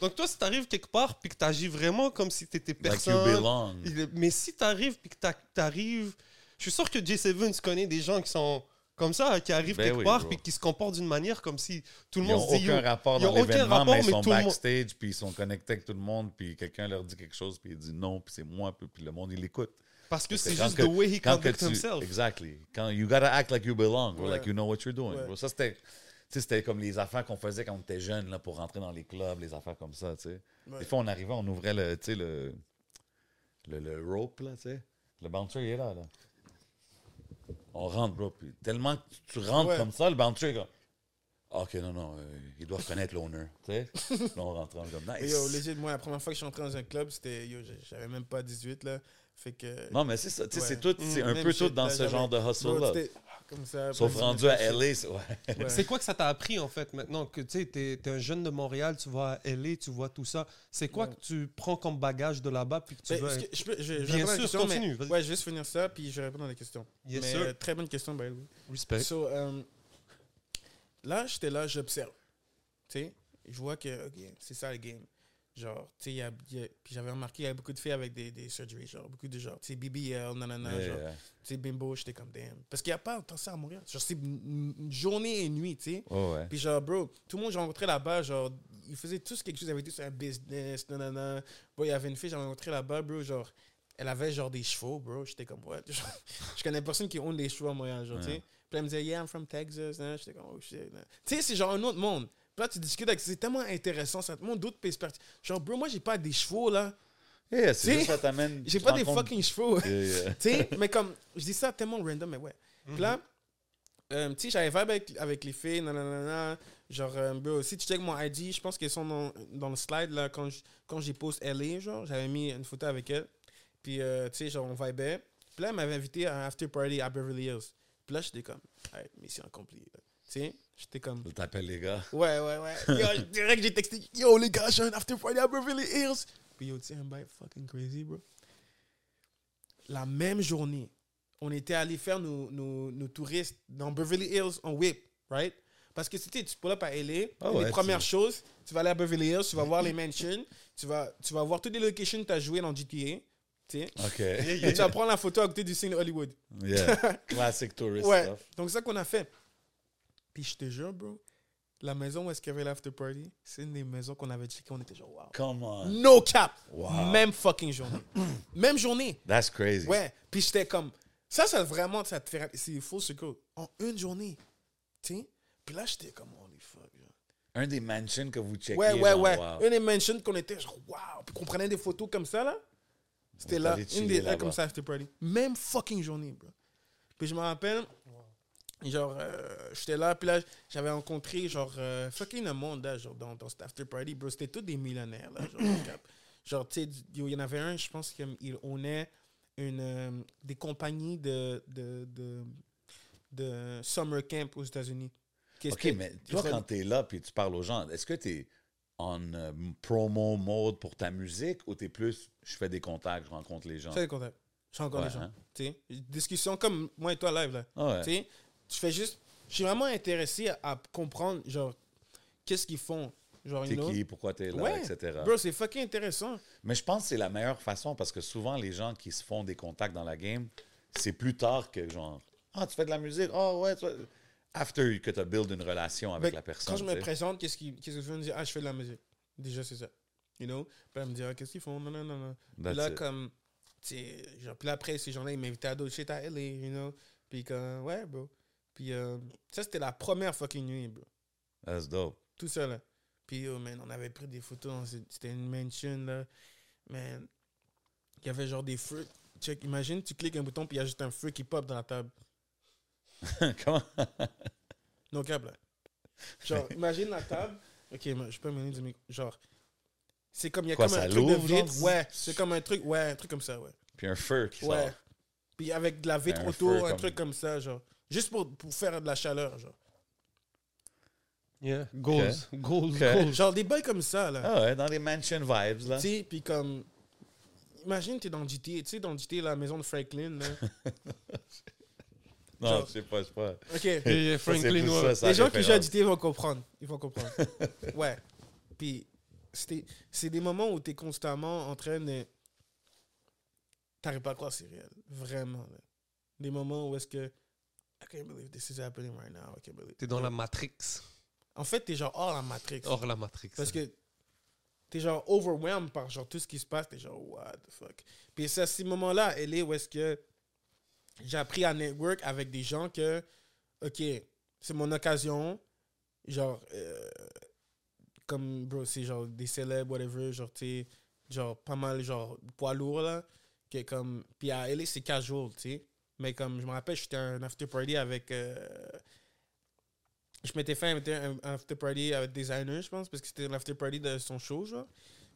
Donc, toi, si tu arrives quelque part puis que tu agis vraiment comme si tu étais Like you personne. belong. Est- Mais si t'arrives puis que t'a- t'arrives, je suis sûr que J7 connaît des gens qui sont comme ça, qui arrivent Ben quelque oui, part puis qui se comportent d'une manière comme si tout le Ils monde se dit aucun rapport dans l'événement, mais ils mais sont backstage, puis ils sont connectés avec tout le monde, puis quelqu'un leur dit quelque chose, puis il dit non, puis c'est moi, puis le monde, il l'écoute. parce que c'est juste que- the way he Quand que conduct tu- himself. Exactly. Quand you gotta act like you belong, Ouais. like you know what you're doing. Ouais. Ça, c'était... C'était comme les affaires qu'on faisait quand on était jeune là, pour rentrer dans les clubs, les affaires comme ça. tu sais. Ouais. Des fois, on arrivait, on ouvrait le, tu sais, le, le, le rope, là, tu sais. Le bouncer, il est là, là. On rentre, bro. Puis tellement que tu rentres Ouais. comme ça, le bouncer est comme... Ah, OK, non, non, euh, ils doivent connaître l'owner, tu sais. Là, on rentre, comme, Et nice. Yo, legit, moi, la première fois que je suis entré dans un club, c'était. Yo, j'avais même pas 18, là. Fait que. Non, mais c'est ça, tu sais, Ouais. c'est tout, c'est Mm, un peu shit, tout dans là, ce genre de hustle-là. C'était comme ça. Sauf rendu à. LA, c'est- ouais. Ouais. C'est quoi que ça t'a appris en fait maintenant que tu es un jeune de Montréal, tu vas à LA, tu vois tout ça. C'est quoi Ouais. que tu prends comme bagage de là-bas puis que tu Ben, veux. que je peux- je- je Bien sûr, question, continue. Ouais, je vais juste finir ça, puis je vais répondre à la question. Yes, mais, sir. euh, très bonne question, by the way. Respect. So, euh, là, j'étais là, j'observe. Tu sais, je vois que, ok, c'est ça le game. Genre, tu sais, il y a- il y a- puis j'avais remarqué, il y avait beaucoup de filles avec des, des surgeries, genre, beaucoup de genre, tu sais, BBL, nanana, Yeah, genre, yeah. tu sais, bimbo, j'étais comme, damn. Parce qu'il n'y a pas autant ça à Montréal. Genre, c'est journée et nuit, tu sais. Ouais. Puis genre, bro, tout le monde que j'ai rencontré là-bas, genre, ils faisaient tous quelque chose, ils avaient tous un business, nanana. Bro, il y avait une fille que j'ai rencontrée là-bas, bro, genre, elle avait genre des chevaux, bro. J'étais comme, what? Genre, je connais personne qui own des chevaux à Montréal, genre, tu sais. Puis elle me disait, yeah, I'm from Texas. nan. J'étais comme, oh shit. Tu sais, c'est genre un autre monde. Là, tu discutes avec, c'est tellement intéressant, ça te montre d'autres perspectives. Genre, bro, moi, j'ai pas des chevaux, là. Yeah, c'est T'sais, juste ça t'amène. J'ai pas des compte- fucking chevaux. Yeah, yeah. tu sais, mais comme, je dis ça tellement random, mais ouais. Puis là, euh, tu sais, j'avais vibe avec, avec les filles, nanana, genre, euh, bro, si tu check mon ID, je pense qu'elles sont dans, dans le slide, là, quand je- quand j'ai posté LA, genre, j'avais mis une photo avec elle. Puis, euh, tu sais, genre, on vibait. Puis là, elle m'avait invité à un after party à Beverly Hills. Puis là, j'étais comme, hey, mission accomplie. Tu sais, j'étais comme, Je t'appelle les gars. ouais, ouais, ouais. Yo, direct, j'ai texté, yo, les gars, j'ai un after party à Beverly Hills. Puis, yo, tu sais, un bail fucking crazy, bro. La même journée, on était allé faire nos, nos, nos touristes dans Beverly Hills en whip, right? Parce que c'était, tu pull up à LA, Ah les ouais, premières choses, tu vas aller à Beverly Hills, tu vas voir les mansions, tu vas, tu vas voir toutes les locations que tu as joué dans GTA. Tu sais. OK. Et tu vas prendre la photo à côté du signe Hollywood. Yeah. Classic tourist Ouais. stuff. Donc, c'est ça qu'on a fait. Puis, je te jure, bro, la maison où est-ce qu'il y avait l'after party, c'est une des maisons qu'on avait checké. On était genre, wow. Come on. No cap. Wow. Même fucking journée. Même journée. That's crazy. Ouais. Puis, j'étais comme, ça, ça vraiment, ça te fait. C'est full circle. En une journée. Tu sais? Puis là, j'étais comme, holy fuck. genre. Un des mansions que vous checkez. Ouais, ouais, genre, ouais. wow. Une des mentions qu'on était genre, wow. Puis qu'on prenait des photos comme ça, là. C'était là. Une des là, comme ça, after party. Même fucking journée, bro. Puis je me rappelle, genre, euh, j'étais là, puis là, j'avais rencontré, genre, euh, fucking le monde, là, genre, dans, dans cet after party, bro. C'était tous des millionnaires, là, genre. Genre, tu sais, il y en avait un, je pense qu'il ownait une, euh, des compagnies de, de, de, de summer camp aux États-Unis. OK, mais toi, quand t'es là puis tu parles aux gens, est-ce que t'es en euh, promo mode pour ta musique ou t'es plus je fais des contacts, je rencontre les gens? Je fais des contacts. Je Ouais, des gens. hein? Discussion comme moi et toi live là. Ah ouais. Tu je fais juste. Je suis vraiment intéressé à, à comprendre, genre, qu'est-ce qu'ils font. Genre, T'es qui, pourquoi t'es là, Ouais. etc. Bro, c'est fucking intéressant. Mais je pense que c'est la meilleure façon parce que souvent, les gens qui se font des contacts dans la game, c'est plus tard que genre, ah, tu fais de la musique, ah ouais, tu After que tu build une relation avec Mais la personne. Quand je me présente, qu'est-ce qu'ils qu'est-ce font? Ils me disent, ah, je fais de la musique. Déjà, c'est ça. You know? Puis elle me dit, ah, qu'est-ce qu'ils font? Non, non, non, non. Puis là, it. comme, tu sais, genre, puis après, ces gens-là, ils m'invitaient à d'autres shit à LA, you know? Puis comme, ouais, bro. Puis euh, ça, c'était la première fucking nuit, bro. That's dope. Tout ça, là. Puis, oh, man, on avait pris des photos. C'était une mansion, là. Man, il y avait genre des feux. Check, imagine, tu cliques un bouton, puis il y a juste un feu qui pop dans la table. Comment? Non, câble, là. Genre, imagine la table. Ok, je peux me du micro. Genre, c'est comme, il y a Quoi, comme un truc de genre? vitre. Ouais, c'est comme un truc, ouais, un truc comme ça, ouais. Puis un feu qui Ouais. sort. Puis avec de la vitre Un autour, feu un comme- truc comme ça, genre. Juste pour, pour faire de la chaleur, genre. Yeah, goals, goals, Ok. goals. Genre des bails comme ça, là. Ah ouais, dans les mansion vibes, là. Tu sais, puis comme. Imagine, t'es dans GTA, tu sais, dans GTA, la maison de Franklin, là. Non, genre- je sais pas, je sais pas. Ok. Et Franklin, ouais. ça, Les gens qui jouent à. GTA vont comprendre. Ils vont comprendre. ouais. Puis, c'était- c'est des moments où t'es constamment en train de. T'arrives pas à croire que c'est réel. Vraiment, là. Des moments où est-ce que. I can't believe this is happening right now. I can't believe. T'es dans la Matrix. En fait, t'es genre hors la Matrix. Hors la Matrix. Parce que t'es genre overwhelmed par genre tout ce qui se passe. T'es genre, what the fuck. Puis c'est à ces moments-là, elle est où est-ce que j'ai appris à network avec des gens que, ok, c'est mon occasion. Genre, euh, comme, bro, c'est genre des célèbres, whatever, genre, sais, genre pas mal, genre, poids lourd, là. Que comme, puis à LA, c'est casual, tu sais. Mais comme, je me rappelle, j'étais à un after party avec. euh, je m'étais fait à un after party avec des designers, je pense, parce que c'était l'after party de son show, genre.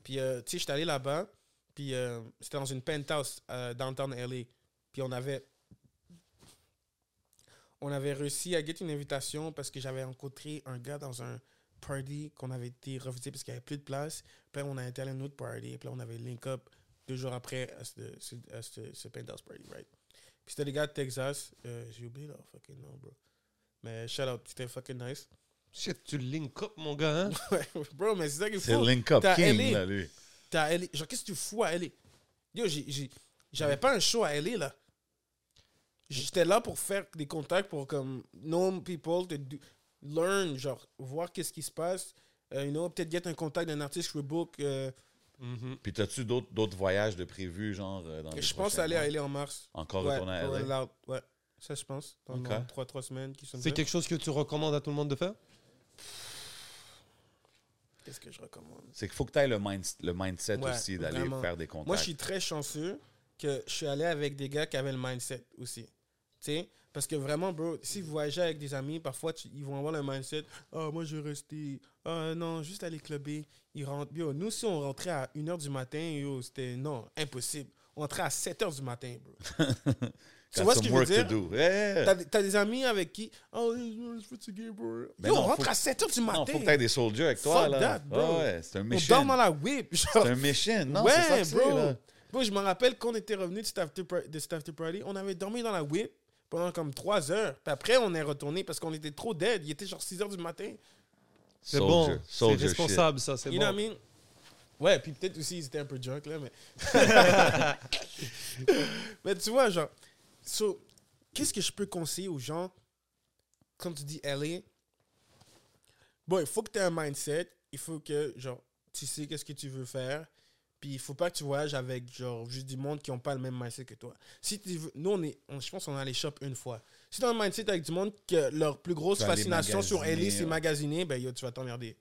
Puis, euh, tu sais, j'étais allé là-bas, puis euh, c'était dans une penthouse euh, downtown LA. Puis on avait. On avait réussi à get une invitation parce que j'avais rencontré un gars dans un party qu'on avait été refusé parce qu'il n'y avait plus de place. Puis on a été à un autre party. Puis là, on avait link up deux jours après à ce, ce, à ce penthouse party, right? Puis c'était des gars de Texas. Euh, J'ai oublié leur fucking nom, bro. Mais shout out, c'était fucking nice. Shit, tu link up, mon gars, hein? Ouais, bro, mais c'est ça qu'il C'est faut. Link Up T'as King, LA. là, lui. T'es à LA. Genre, qu'est-ce que tu fous à LA? Yo, j'ai- j'ai- j'avais pas un show à LA, là. J'étais là pour faire des contacts, pour comme know people, to do- learn, genre, voir qu'est-ce qui se passe. Euh, you know, peut-être get un contact d'un artiste que je book. euh, Mhm. Puis t'as-tu d'autres d'autres voyages de prévus, genre, euh, dans je pense aller à? LA en mars. Encore ouais, retourner à LA? Ouais, ça, je pense. Dans Ok. 3-3 semaines qui sont C'est quelque chose que tu recommandes à tout le monde de faire? Qu'est-ce que je recommande? C'est qu'il faut que tu aies le, mind- le mindset Ouais, aussi d'aller faire des contacts. Moi, je suis très chanceux que je suis allé avec des gars qui avaient le mindset aussi. Tu sais? Parce que vraiment, bro, si vous voyagez avec des amis, parfois, tu- ils vont avoir le mindset Ah, moi, je vais rester. Ah, non, juste aller clubber. Ils rentrent. Yo, nous, si on rentrait à 1h du matin, yo, c'était non, impossible. On rentrait à 7h du matin, bro. tu vois ce que je veux dire? Yeah. T'as, t'as des amis avec qui Oh, je suis fatigué, bro. Mais Yo, non, on rentre faut- à 7h du matin. Non, faut que des soldiers avec toi. Fuck là. that, bro. Ouais, ouais, c'est un on mission. dort dans la whip. genre. C'est un mission. Non, c'est ça que c'est, bro. là. Bro, je me rappelle qu'on était revenu de cet after, par- after party, on avait dormi dans la whip, pendant comme trois heures. Puis après, on est retourné parce qu'on était trop dead. Il était genre 6 heures du matin. C'est bon. C'est shit. responsable, ça. C'est You bon. know what I mean? Ouais, puis peut-être aussi, ils étaient un peu drunk, là, mais... mais tu vois, genre... So, qu'est-ce que je peux conseiller aux gens, comme tu dis LA? Bon, il faut que tu aies un mindset. Il faut que, genre, tu sais qu'est-ce que tu veux faire. Puis il faut pas que tu voyages avec, genre, juste du monde qui ont pas le même mindset que toi. Si tu veux... Nous, on est... on- je pense qu'on a les shops une fois. Si tu as un mindset avec du monde que leur plus grosse fascination sur magasiner, c'est magasiner, ben yo, tu vas t'emmerder.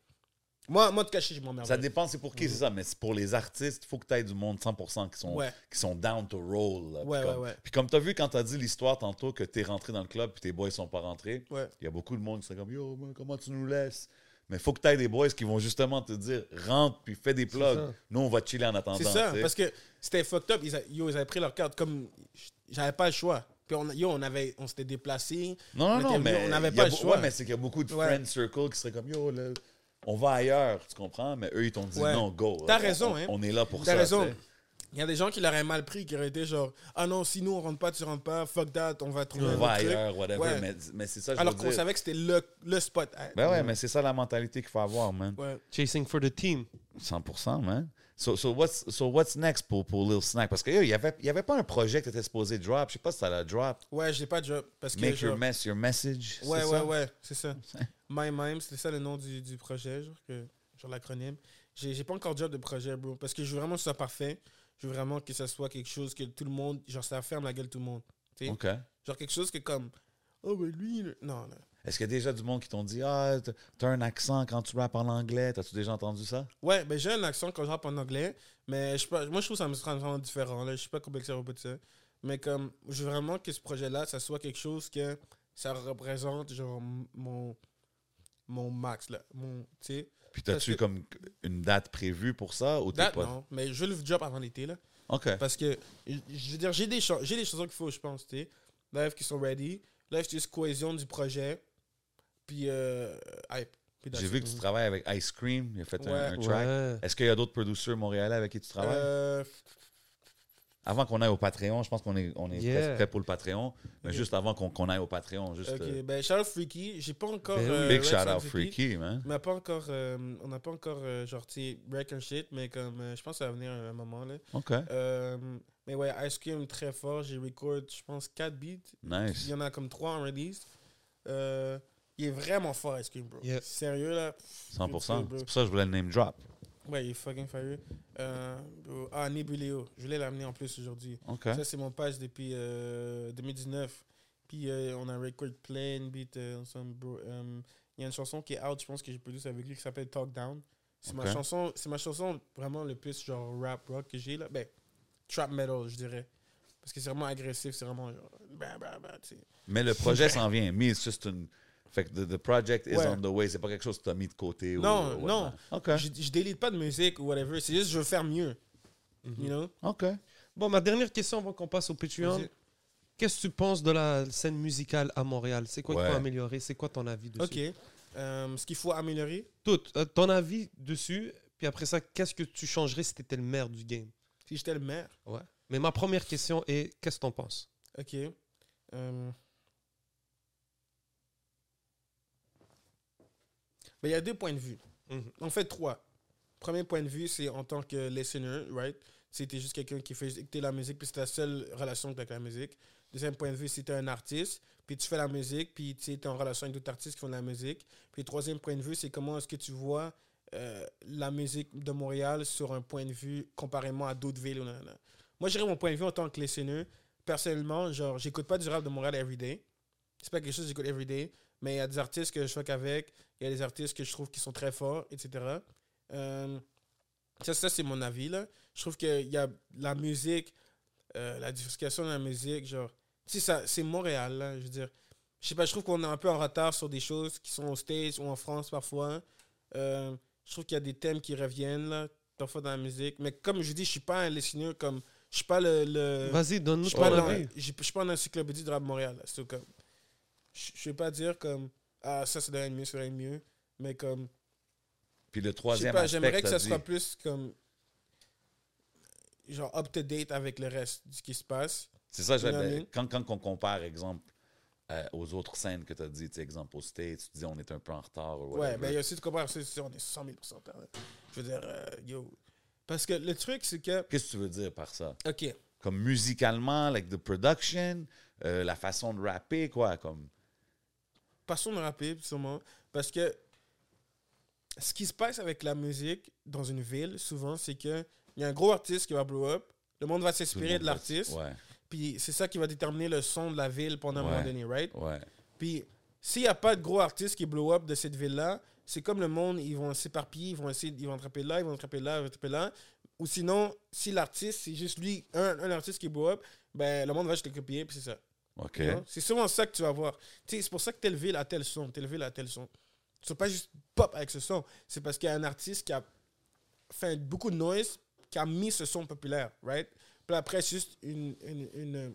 Moi, moi, de cacher, je m'emmerde. Ça dépend, c'est pour qui, c'est ça. Mais c'est pour les artistes, il faut que tu aies du monde 100% qui sont, Ouais. qui sont down to roll. là. Puis Ouais, comme. Puis comme tu as vu quand tu as dit l'histoire tantôt que tu es rentré dans le club puis tes boys sont pas rentrés, il y a beaucoup de monde qui sont comme Yo, man, comment tu nous laisses? Mais faut que tu aies des boys qui vont justement te dire rentre puis fais des plugs. Nous, on va chiller en attendant. C'est ça, parce que c'était fucked up. Ils, a- yo, ils avaient pris leur carte comme. J'avais pas le choix. Puis on, yo, on, avait, on s'était déplacés. Non, on non, mais on n'avait pas le choix. Ouais, mais c'est qu'il y a beaucoup de Ouais. friend circle qui seraient comme Yo, là, on va ailleurs, tu comprends? Mais eux, ils t'ont dit Ouais. non, go. T'as On- raison, on, hein. On est là pour T'as ça. raison. tu sais. Il y a des gens qui l'auraient mal pris, qui auraient été genre Ah non, si nous on rentre pas, tu rentres pas, fuck that, on va trouver On un va ailleurs, whatever. Ouais. Mais, mais c'est ça, je Alors qu'on savait que c'était le, le spot. hein. Ben ouais, mais c'est ça la mentalité qu'il faut avoir, man. Ouais. Chasing for the team. 100%, man. So, so, what's, so what's next pour, pour Lil Snack? Parce qu'il n'y avait, y avait pas un projet que tu étais supposé drop. Je sais pas si ça l'a drop. Ouais, je l'ai pas déjà. Parce que. Make genre- your mess your message. Ouais, c'est ouais, ça? ouais, c'est ça. My Mime, c'était ça le nom du, du projet, genre, que, genre l'acronyme. J'ai j'ai pas encore job de projet, bro, parce que je veux vraiment que ce soit parfait. Je veux vraiment que ça soit quelque chose que tout le monde, genre, ça ferme la gueule tout le monde. tu sais. OK. Genre quelque chose que comme, oh, ben lui, non, non. Est-ce qu'il y a déjà du monde qui t'ont dit Ah, t'as- un accent quand tu rappes en anglais? T'as-tu déjà entendu ça? Ouais, ben j'ai un accent quand je rappe en anglais, mais je pas, moi je trouve ça me rend vraiment différent, là. Je suis pas complexé à propos de ça. Mais comme, je veux vraiment que ce projet-là, ça soit quelque chose que ça représente, genre, mon, mon max, là. Mon, tu sais. Puis t'as-tu que- comme une date prévue pour ça? Ou t'es Date, pas... non, mais je veux le job avant l'été, là. OK. Parce que, je veux dire, j'ai des, j'ai des chansons qu'il faut, je pense, tu sais. Live qui sont ready. Live, juste cohésion du projet. Puis, euh, hype. J'ai vu que tu travailles avec Ice Cream. Il a fait un- Ouais. un, track. Ouais. Est-ce qu'il y a d'autres producers montréalais avec qui tu travailles? Euh, Avant qu'on aille au Patreon, je pense qu'on est, on est Yeah. presque prêt pour le Patreon. Mais juste avant qu'on aille au Patreon, juste. ok, euh, ben, shout out Freaky. J'ai pas encore. Ben euh, big shout out Freaky. Freaky, man. On n'a pas encore, euh, on n'a pas encore genre tu sais, break and shit, mais comme, je pense que ça va venir à un moment, là. OK. Mais ouais, Ice Cream, très fort. J'ai record, je pense, 4 beats. Il Nice. y en a comme 3 en release. Il est vraiment fort, Ice Cream, bro. Sérieux, là? 100%. bro. C'est pour ça que je voulais le name drop. Ouais, il est fucking fire. Euh, ah, Nebuleo. Je voulais l'amener en plus aujourd'hui. Ça, c'est mon page depuis euh, 2019. Puis euh, on a record plein de beats euh, ensemble, bro. Euh, Il y a une chanson qui est out, je pense que j'ai produit avec lui, qui s'appelle Talk Down. C'est ma chanson, c'est ma chanson vraiment le plus genre rap rock que j'ai là. Ben, trap metal, je dirais. Parce que c'est vraiment agressif, c'est vraiment genre. Bah, bah, bah. Mais le projet s'en vient. Me, it's just une. Fait que the, the project is Ouais. on the way. C'est pas quelque chose que tu as mis de côté. Non, ou, ou non. whatnot. OK. Je, je délite pas de musique ou whatever. C'est juste je veux faire mieux. Mhm. You know? OK. Bon, ma dernière question avant qu'on passe au Patreon. Qu'est-ce que tu penses de la scène musicale à Montréal? C'est quoi qu'il faut améliorer? C'est quoi ton avis dessus? Ok. Euh, ce qu'il faut améliorer, Tout. euh, ton avis dessus. Puis après ça, qu'est-ce que tu changerais si tu étais le maire du game? Si j'étais le maire, Ouais. Mais ma première question est qu'est-ce que t'en penses? Ok. Euh, ben, Il y a deux points de vue. Mhm. En fait, trois. Premier point de vue, c'est en tant que listener, right? C'était juste quelqu'un qui fait écouter la musique, puis c'est ta seule relation que t'as avec la musique. Deuxième point de vue, c'est t'es un artiste, puis tu fais la musique, puis tu es en relation avec d'autres artistes qui font de la musique. Puis troisième point de vue, c'est comment est-ce que tu vois euh, la musique de Montréal sur un point de vue comparément à d'autres villes. Moi, j'irais mon point de vue en tant que listener. Personnellement, genre, j'écoute pas du rap de Montréal everyday. C'est pas quelque chose que j'écoute everyday, mais il y a des artistes que je fuck avec, il y a des artistes que je trouve qui sont très forts, etc. Euh, ça, ça c'est mon avis, là. Je trouve qu'il y a la musique, euh, la diversification de la musique, genre, tu sais, ça, c'est Montréal, là, je veux dire. Je sais pas, je trouve qu'on est un peu en retard sur des choses qui sont aux States ou en France parfois. Euh, je trouve qu'il y a des thèmes qui reviennent, là, parfois dans la musique. Mais comme je dis, je suis pas un listener, comme, je suis pas le... le Vas-y, donne-nous ton avis. je suis pas en encyclopédie de rap Montréal. là. C'est comme, je je vais pas dire comme, ah, ça, ça devrait être mieux, ça devrait être mieux. Mais comme, Puis le je troisième aspect j'aimerais que ça soit plus comme, genre, up-to-date avec le reste de ce qui se passe. C'est ça, j'avais- mean? quand, quand on compare, exemple, euh, aux autres scènes que tu as dit, exemple aux States, tu dis on est un peu en retard ou Ouais, whatever. ben, il y a aussi, tu c'est- c'est- on est 100 000 en retard. Je veux dire, euh, yo. Parce que le truc, c'est que, Qu'est-ce que tu veux dire par ça? OK, Comme musicalement, like the production, euh, la façon de rapper, quoi, comme... passons de rapper, sûrement. Parce que ce qui se passe avec la musique dans une ville, souvent, c'est que il y a un gros artiste qui va blow up, le monde va s'inspirer de l'artiste, Ouais, puis c'est ça qui va déterminer le son de la ville pendant un moment donné, right? ouais. Puis s'il n'y a pas de gros artiste qui blow up de cette ville-là, c'est comme le monde, ils vont s'éparpiller, ils vont essayer, ils vont attraper là, ils vont attraper là, ils vont attraper là. Ou sinon, si l'artiste, c'est juste lui, un, un artiste qui blow up, ben le monde va juste le copier, puis c'est ça. OK. Tu vois? C'est souvent ça que tu vas voir. C'est pour ça que telle ville a tel son, telle ville a tel son. Ne pas juste pop avec ce son. C'est parce qu'il y a un artiste qui a fait beaucoup de noise, qui a mis ce son populaire, right? Puis après, c'est juste une, euh,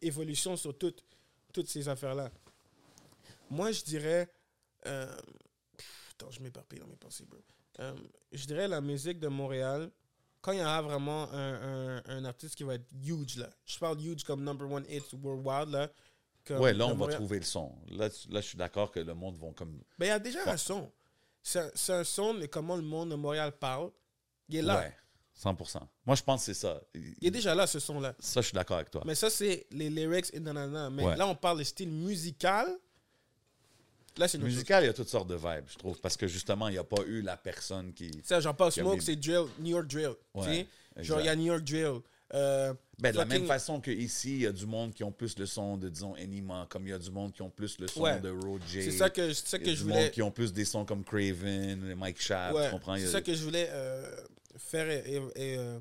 évolution sur toutes, ces affaires-là. Moi, je dirais... euh, attends, je m'éparpille dans mes pensées, bro. Euh, je dirais la musique de Montréal, quand il y a vraiment un, un, un artiste qui va être huge, là. Je parle huge comme number one hit worldwide, là. Ouais, là, on va trouver le son. Là, là je suis d'accord que le monde va comme... Ben, il y a déjà un son. C'est un- son de comment le monde de Montréal parle. Il est là. Ouais, 100%. Moi, je pense que c'est ça. Il est déjà là, ce son-là. Ça, je suis d'accord avec toi. Mais ça, c'est les lyrics et nanana. Mais Ouais. là, on parle de style musical. Là, c'est. Musical, il y a toutes sortes de vibes, je trouve, parce que justement, il n'y a pas eu la personne qui... Ça, genre pas Qui a Smoke, mis- c'est drill, New York drill. tu Ouais, sais? Genre, il y a New York drill. Euh, Ben, de la même façon qu'ici, il y a du monde qui ont plus le son de, disons, Enima, comme il y a du monde qui ont plus le son Ouais. de Roger. C'est ça que, c'est ça Il y que a je du voulais. monde qui ont plus des sons comme Craven, Mike Schaap, Ouais, tu comprends? C'est a- ça que je voulais euh, faire euh,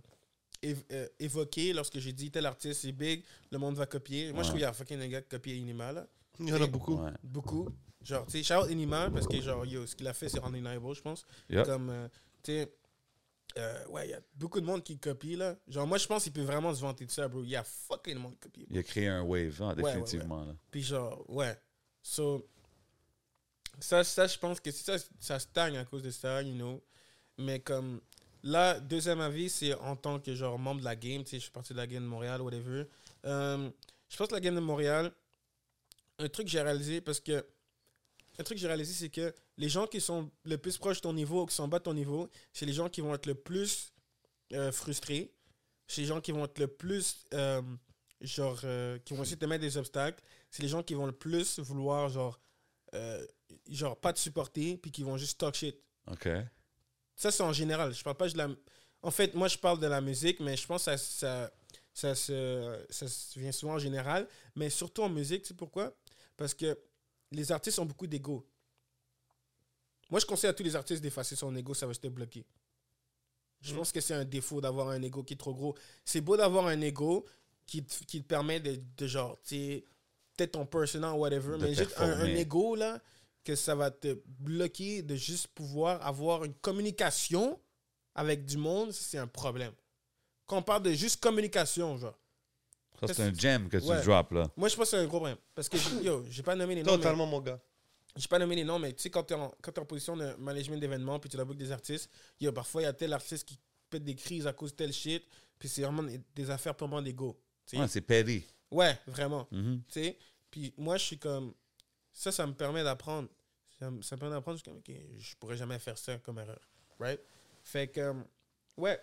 évoquer lorsque j'ai dit tel artiste est big, le monde va copier. Moi, je Ouais. trouve qu'il y a fucking un gars qui copie Inima, là. Il y en a beaucoup. Ouais. Beaucoup. Genre, tu sais, shout out Inima, parce que, genre, yo, ce qu'il a fait, c'est undeniable, je pense. Yeah. Comme, euh, tu sais, euh, ouais, il y a beaucoup de monde qui copie, là. Genre, moi, je pense qu'il peut vraiment se vanter de ça, bro. Il y a fucking monde qui copie. Il a créé un wave, hein, Ouais, ouais, définitivement. là. Puis genre, ouais. So, ça, ça je pense que ça, ça stagne à cause de ça, you know. Mais comme, là, deuxième avis, c'est en tant que genre membre de la game, tu sais, je suis parti de la game de Montréal, whatever. Euh, je pense que la game de Montréal, un truc que j'ai réalisé, parce que, un truc que j'ai réalisé, c'est que les gens qui sont le plus proches de ton niveau, ou qui sont en bas de ton niveau, c'est les gens qui vont être le plus euh, frustrés. C'est les gens qui vont être le plus, euh, genre, euh, qui vont essayer de te mettre des obstacles c'est les gens qui vont le plus vouloir, genre, genre pas te supporter, puis qui vont juste talk shit. OK. Ça, c'est en général. Je parle pas de la. En fait, moi, je parle de la musique, mais je pense que ça, ça, ça, se, ça se vient souvent en général. Mais surtout en musique, c'est pourquoi? Parce que les artistes ont beaucoup d'ego. Moi, je conseille à tous les artistes d'effacer son ego, ça va te bloquer. Je pense que c'est un défaut d'avoir un ego qui est trop gros. C'est beau d'avoir un ego qui te, qui te permet de, de genre, tu sais, peut-être ton personnel, whatever, De mais juste un, un ego, là, que ça va te bloquer de juste pouvoir avoir une communication avec du monde, c'est un problème. Quand on parle de juste communication, genre. Ça, c'est un gem que tu Ouais. drops, là. Moi, je pense que c'est un gros problème. Parce que, yo, j'ai pas nommé les noms. mais- Totalement, mon gars. j'ai pas nommé les noms, mais tu sais, quand tu es, en position de management d'événements, puis tu la boucles des artistes, yo, parfois, il y a tel artiste qui pète des crises à cause de tel shit, puis c'est vraiment des- affaires purement d'ego. Ouais, c'est petty. Ouais, vraiment. Mhm. Tu sais, puis moi, je suis comme. Ça, ça me permet d'apprendre. Ça, me- ça me permet d'apprendre. Je suis comme, ok, je pourrais jamais faire ça comme erreur. Right? Fait que, ouais.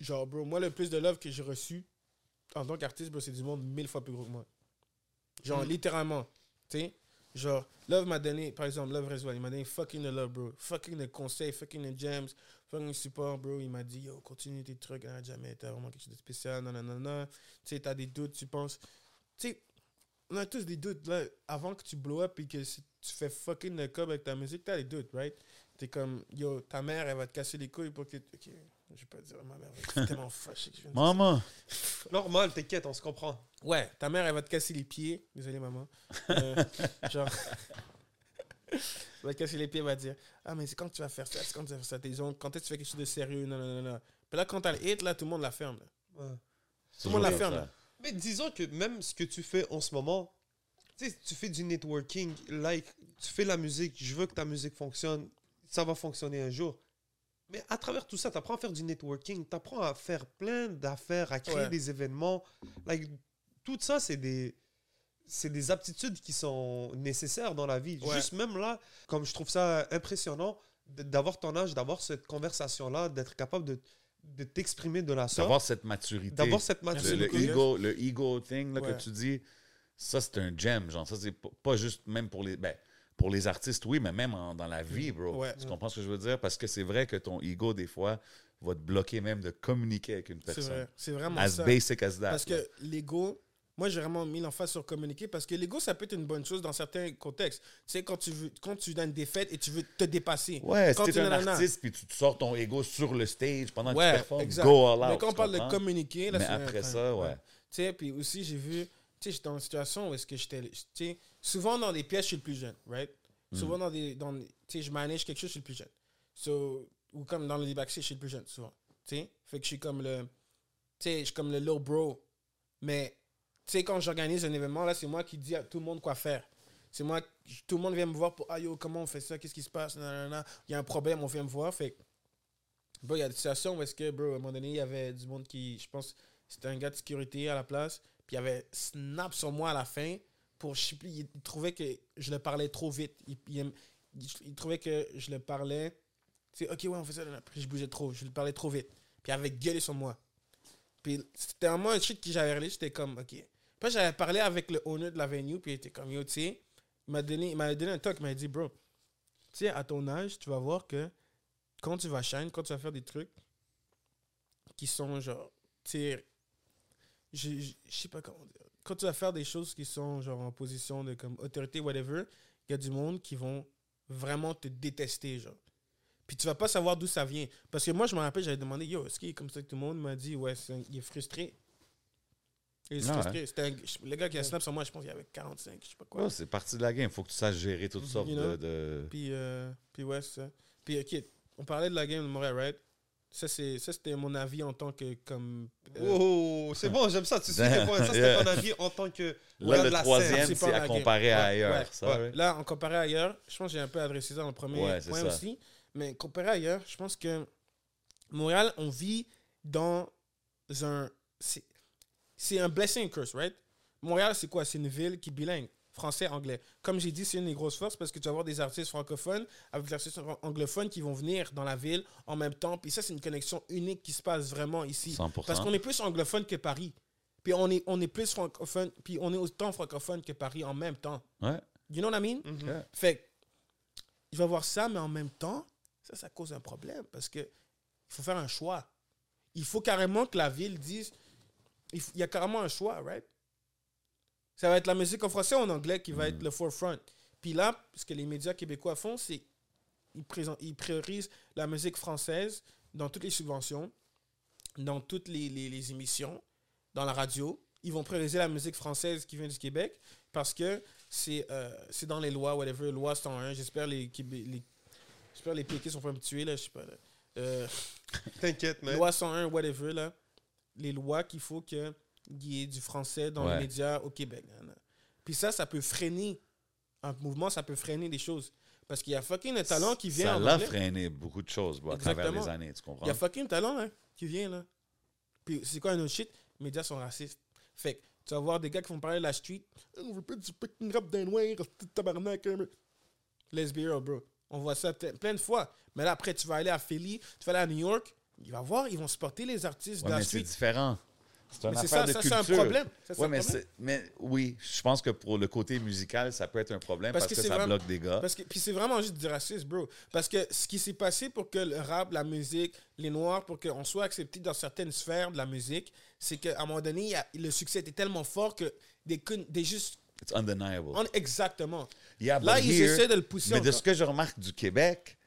Genre, bro, moi, le plus de love que j'ai reçu en tant qu'artiste, c'est du monde mille fois plus gros que moi. Genre, littéralement. Tu sais? Genre, Love m'a donné, par exemple, Love Reswell, il m'a donné fucking the love, bro. Fucking the conseil, fucking the gems, fucking the support, bro. Il m'a dit, yo, continue tes trucs, hein, jamais, t'as vraiment quelque chose de spécial, non. Tu sais, t'as des doutes, tu penses. Tu sais, on a tous des doutes, là. Avant que tu blow up et que tu fais fucking le cob avec ta musique, t'as des doutes, right? T'es comme, yo, ta mère, elle va te casser les couilles pour que. Ok, je vais pas dire ma mère, elle va être tellement fâchée que je viens de. Maman! Normal, t'inquiète, on se comprend. Ouais, ta mère, elle va te casser les pieds. Désolé, maman. Euh, genre. elle va te casser les pieds, elle va te dire Ah, mais c'est quand tu vas faire ça, c'est quand tu vas faire ça, tes ongles, quand est-ce que tu fais quelque chose de sérieux, non, non, non, non. Puis là, quand t'as le hit, là, tout le monde la ferme. là. Ouais. Tout le monde la ferme, là. Mais disons que même ce que tu fais en ce moment, tu sais, tu fais du networking, like, tu fais la musique, je veux que ta musique fonctionne, ça va fonctionner un jour. Mais à travers tout ça, tu apprends à faire du networking, tu apprends à faire plein d'affaires, à créer Ouais. des événements. Like, tout ça, c'est des. c'est des aptitudes qui sont nécessaires dans la vie. Ouais. Juste même là, comme je trouve ça impressionnant d'avoir ton âge, d'avoir cette conversation-là, d'être capable de, de t'exprimer de la sorte, D'avoir cette maturité. d'avoir cette maturité. le ego, le ego thing là, Ouais. que tu dis, ça c'est un gem. Genre, ça c'est pas juste même pour les. Ben, pour les artistes, oui, mais même en- dans la vie, bro. Ouais. Tu comprends ce que je veux dire? Parce que c'est vrai que ton ego, des fois, va te bloquer même de communiquer avec une C'est personne. vrai. C'est vraiment As ça. basic as that. Parce que l'ego, moi j'ai vraiment mis l'emphase sur communiquer parce que l'ego ça peut être une bonne chose dans certains contextes. Tu sais, quand tu veux, quand tu as une défaite et tu veux te dépasser. Ouais, quand si tu t'es un nanana. artiste puis tu te sors ton ego sur le stage pendant que Ouais, tu performes, exact. go all out. Mais quand on parle de communiquer, là, Mais c'est après ça, ouais. Tu sais, puis aussi j'ai vu, tu sais, j'étais dans une situation où est-ce que j'étais, tu sais, souvent dans des pièces, je suis le plus jeune, right? Mm. Souvent dans des, dans, tu sais, je manage quelque chose, je suis le plus jeune. So, ou comme dans le backstage, je suis le plus jeune, souvent. Tu sais, fait que je suis comme le, tu sais, je suis comme le little bro. Mais, tu sais, quand j'organise un événement, là, c'est moi qui dis à tout le monde quoi faire. C'est moi, tout le monde vient me voir pour, ah yo, comment on fait ça, qu'est-ce qui se passe, nanana. Il y a un problème, on vient me voir, fait Bro, il y a des situations où est-ce que, bro, à un moment donné, il y avait du monde qui, je pense, c'était un gars de sécurité à la place, puis il y avait snap sur moi à la fin pour, plus, il, trouvait que je le parlais trop vite. Il, il il- trouvait que je le parlais, sais, ok, ouais, on fait ça, je bougeais trop, je le parlais trop vite. Puis il avait gueulé sur moi. Puis c'était vraiment un shit que j'avais relé, j'étais comme, ok. Puis j'avais parlé avec le owner de la venue, puis il était comme, yo, tu sais, il m'a donné, il donné un talk, il m'a dit, bro, tu sais, à ton âge, tu vas voir que quand tu vas shine, quand tu vas faire des trucs qui sont genre, tu sais, je sais pas comment dire. Quand tu vas faire des choses qui sont genre en position de comme autorité, whatever, il y a du monde qui vont vraiment te détester, genre. Puis tu vas pas savoir d'où ça vient. Parce que moi, je me rappelle, j'avais demandé, yo, est-ce qu'il est comme ça que tout le monde Il m'a dit, ouais, c'est un- il est frustré. Il est Ah ouais. frustré. C'était un- le gars qui a snap sur moi, je pense qu'il avait 45, je sais pas quoi. C'est partie de la game. faut que tu saches gérer toutes sortes You de, know? de- Puis, euh, puis ouais, ça. Puis, ok, on parlait de la game de Montréal, right? Ça, c'est, ça, c'était mon avis en tant que, comme... euh, Oh, c'est bon, j'aime ça. Tu sais tes points. Ça, c'était Yeah. ton avis en tant que. Là, le la troisième, c'est à comparer à ailleurs. ouais, ça, ouais. ouais. Là, en comparé ailleurs, je pense que j'ai un peu adressé ça dans le premier point ça. aussi. Mais comparé ailleurs, je pense que Montréal, on vit dans un... C'est, c'est un blessing curse, right? Montréal, c'est quoi? C'est une ville qui est bilingue. Français, anglais. Comme j'ai dit, c'est une des grosses forces parce que tu vas avoir des artistes francophones avec des artistes anglophones qui vont venir dans la ville en même temps. Puis ça, c'est une connexion unique qui se passe vraiment ici. 100%. Parce qu'on est plus anglophone que Paris. Puis on est, on est plus francophone, puis on est autant francophone que Paris en même temps. Ouais. You know what I mean? Mhm. Yeah. Fait que, il va voir ça, mais en même temps, ça, ça cause un problème parce que il faut faire un choix. Il faut carrément que la ville dise, il faut- il y a carrément un choix, right? Ça va être la musique en français ou en anglais qui va être le forefront. Puis là, ce que les médias québécois font, c'est ils, présentent- ils priorisent la musique française dans toutes les subventions, dans toutes les, les- les émissions, dans la radio. Ils vont prioriser la musique française qui vient du Québec parce que c'est euh, c'est dans les lois, whatever, loi 101. J'espère les, Québé- les, j'espère les péquistes sont pas me tuer, là, je sais pas. là. Euh, T'inquiète, man. loi 101, whatever, là. Les lois qu'il faut qu'il y ait du français dans Ouais. les médias au Québec. nan. Puis ça, ça peut freiner un mouvement, ça peut freiner des choses. Parce qu'il y a fucking un talent qui vient Ça l'a freiné beaucoup de choses à travers les années, tu comprends? Il y a fucking talent là, qui vient là. Puis c'est quoi un autre shit? Les médias sont racistes. Fait que tu vas voir des gars qui vont parler de la street. On veut pas du fucking rap d'un noir, tabarnak. hein, Let's be real, bro. On voit ça ple- plein de fois. Mais là, après, tu vas aller à Philly, tu vas aller à New York. Il va voir, ils vont supporter les artistes Ouais, de la mais c'est street. différent. C'est Mais c'est affaire ça, de ça, culture. c'est un problème. Ça, Ouais, un mais, problème. mais oui, je pense que pour le côté musical, ça peut être un problème Parce parce, que ça vraiment- bloque des gars. Parce que, puis c'est vraiment juste du racisme, bro. Parce que ce qui s'est passé pour que le rap, la musique, les noirs, pour qu'on soit accepté dans certaines sphères de la musique, c'est qu'à un moment donné, a- le succès était tellement fort que des, des juste. It's undeniable. exactement. Yeah, Là, but ils essaient de le pousser Mais de ce que je remarque du Québec,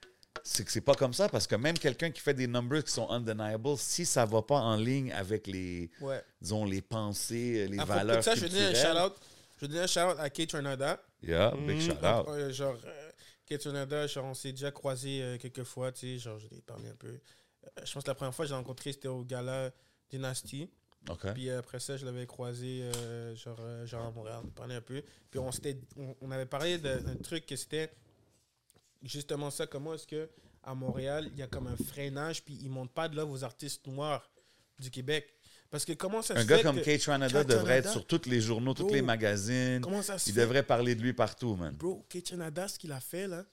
c'est que c'est pas comme ça parce que même quelqu'un qui fait des numbers qui sont undeniable, si ça va pas en ligne avec les, Ouais. disons, les pensées, les À propos de valeurs ça, je vais donner un shout-out. Je donner un shout-out à Kate Renada. Yeah, big shout out. Euh, genre, euh, Kate Renada, genre, on s'est déjà croisés euh, quelques fois, tu sais, genre, je l'ai parlé un peu. Euh, je pense que la première fois que j'ai rencontré, c'était au gala Dynasty. OK. Puis euh, après ça, je l'avais croisé euh, genre, euh, genre à Montréal, on parlait un peu. Puis on, on, on avait parlé d'un d'un truc que c'était justement ça, comment est-ce que à Montréal, il y a comme un freinage, puis ils ne montrent pas de l'œuvre aux artistes noirs du Québec? Parce que comment ça Un se gars fait comme que- Kate Ranada devrait être sur tous les journaux, tous les magazines. Comment ça se Il fait? devrait parler de lui partout, man. Bro, Kitchenada, ce qu'il a fait, là,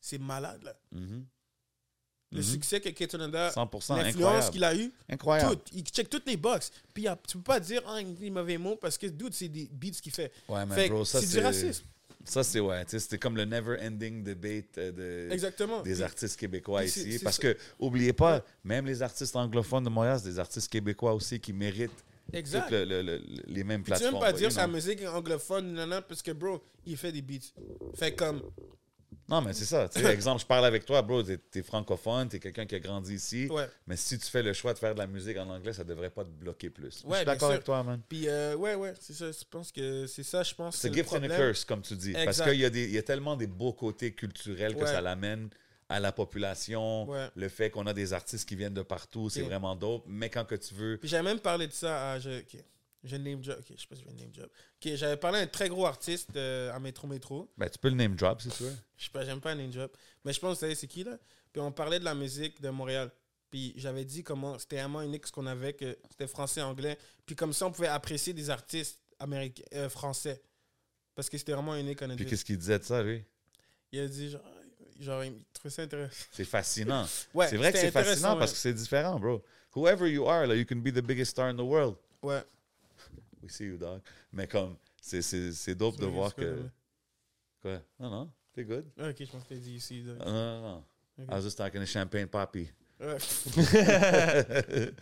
c'est malade, là. Mhm. Le Mhm. succès que Kitchenada, 100%, l'influence qu'il a eu, Incroyable. tout, il check toutes les box. Puis tu peux pas dire, ah, il dit mauvais mots parce que, dude, c'est des beats qu'il fait. Ouais, man, Fait bro, ça c'est du racisme. Ça c'est ouais, c'était comme le never ending debate euh, de, Exactement. des artistes québécois ici. Parce ça. que, oubliez pas, même les artistes anglophones de Montréal, c'est des artistes québécois aussi qui méritent Exact. toutes le- le- le- les mêmes Puis tu plateformes. veux même pas dire sa musique anglophone, non, non, parce que, bro, il fait des beats. Fait comme, Non, mais c'est ça. Exemple, je parle avec toi, bro, t'es es francophone, t'es quelqu'un qui a grandi ici. ouais. Mais si tu fais le choix de faire de la musique en anglais, ça devrait pas te bloquer plus. je suis d'accord avec toi, man. Puis, euh, ouais, ouais, c'est ça. Je pense que c'est ça, je pense. C'est gift and a curse, comme tu dis. Parce qu'il y, a des- y a tellement des beaux côtés culturels que Ouais. ça l'amène à la population. Ouais. Le fait qu'on a des artistes qui viennent de partout, c'est vraiment dope. Mais quand que tu veux. J'avais même parlé de ça à. Je, je name job. Ok, je sais pas si je vais name job. Ok, j'avais parlé à un très gros artiste euh, à Métro Métro. Ben, tu peux le name drop tu veux. Je sais pas, j'aime pas name job. Mais je pense que vous savez c'est qui là? Puis on parlait de la musique de Montréal. Puis j'avais dit comment c'était vraiment unique ce qu'on avait, que c'était français-anglais. Puis comme ça, on pouvait apprécier des artistes américains, euh, français. Parce que c'était vraiment unique, Puis honnêtement. qu'est-ce qu'il disait de ça, lui? Il a dit, genre, genre il trouvait ça intéressant. C'est fascinant. Ouais, c'est vrai que c'est fascinant parce que c'est différent, bro. Whoever you are, là, you can be the biggest star in the world. Ouais. We see you, dog. Mais comme, c'est- c'est c'est dope de voir que. là? Quoi? Non, non, t'es good? Ah, Ok, je pense que t'as dit ici. là. Non, non, non. Ok. I was just talking to Champagne Poppy. Ouais.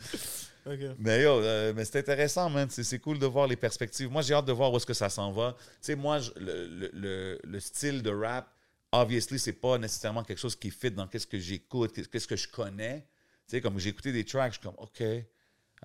ok. Mais yo, euh, mais c'est intéressant, man. C'est c'est cool de voir les perspectives. Moi, j'ai hâte de voir où est-ce que ça s'en va. Tu sais, moi, je- le, le- le- le style de rap, obviously, c'est pas nécessairement quelque chose qui fit dans qu'est-ce que j'écoute, qu'est- qu'est-ce que je connais. Tu sais, comme j'ai écouté des tracks, je suis comme, OK, I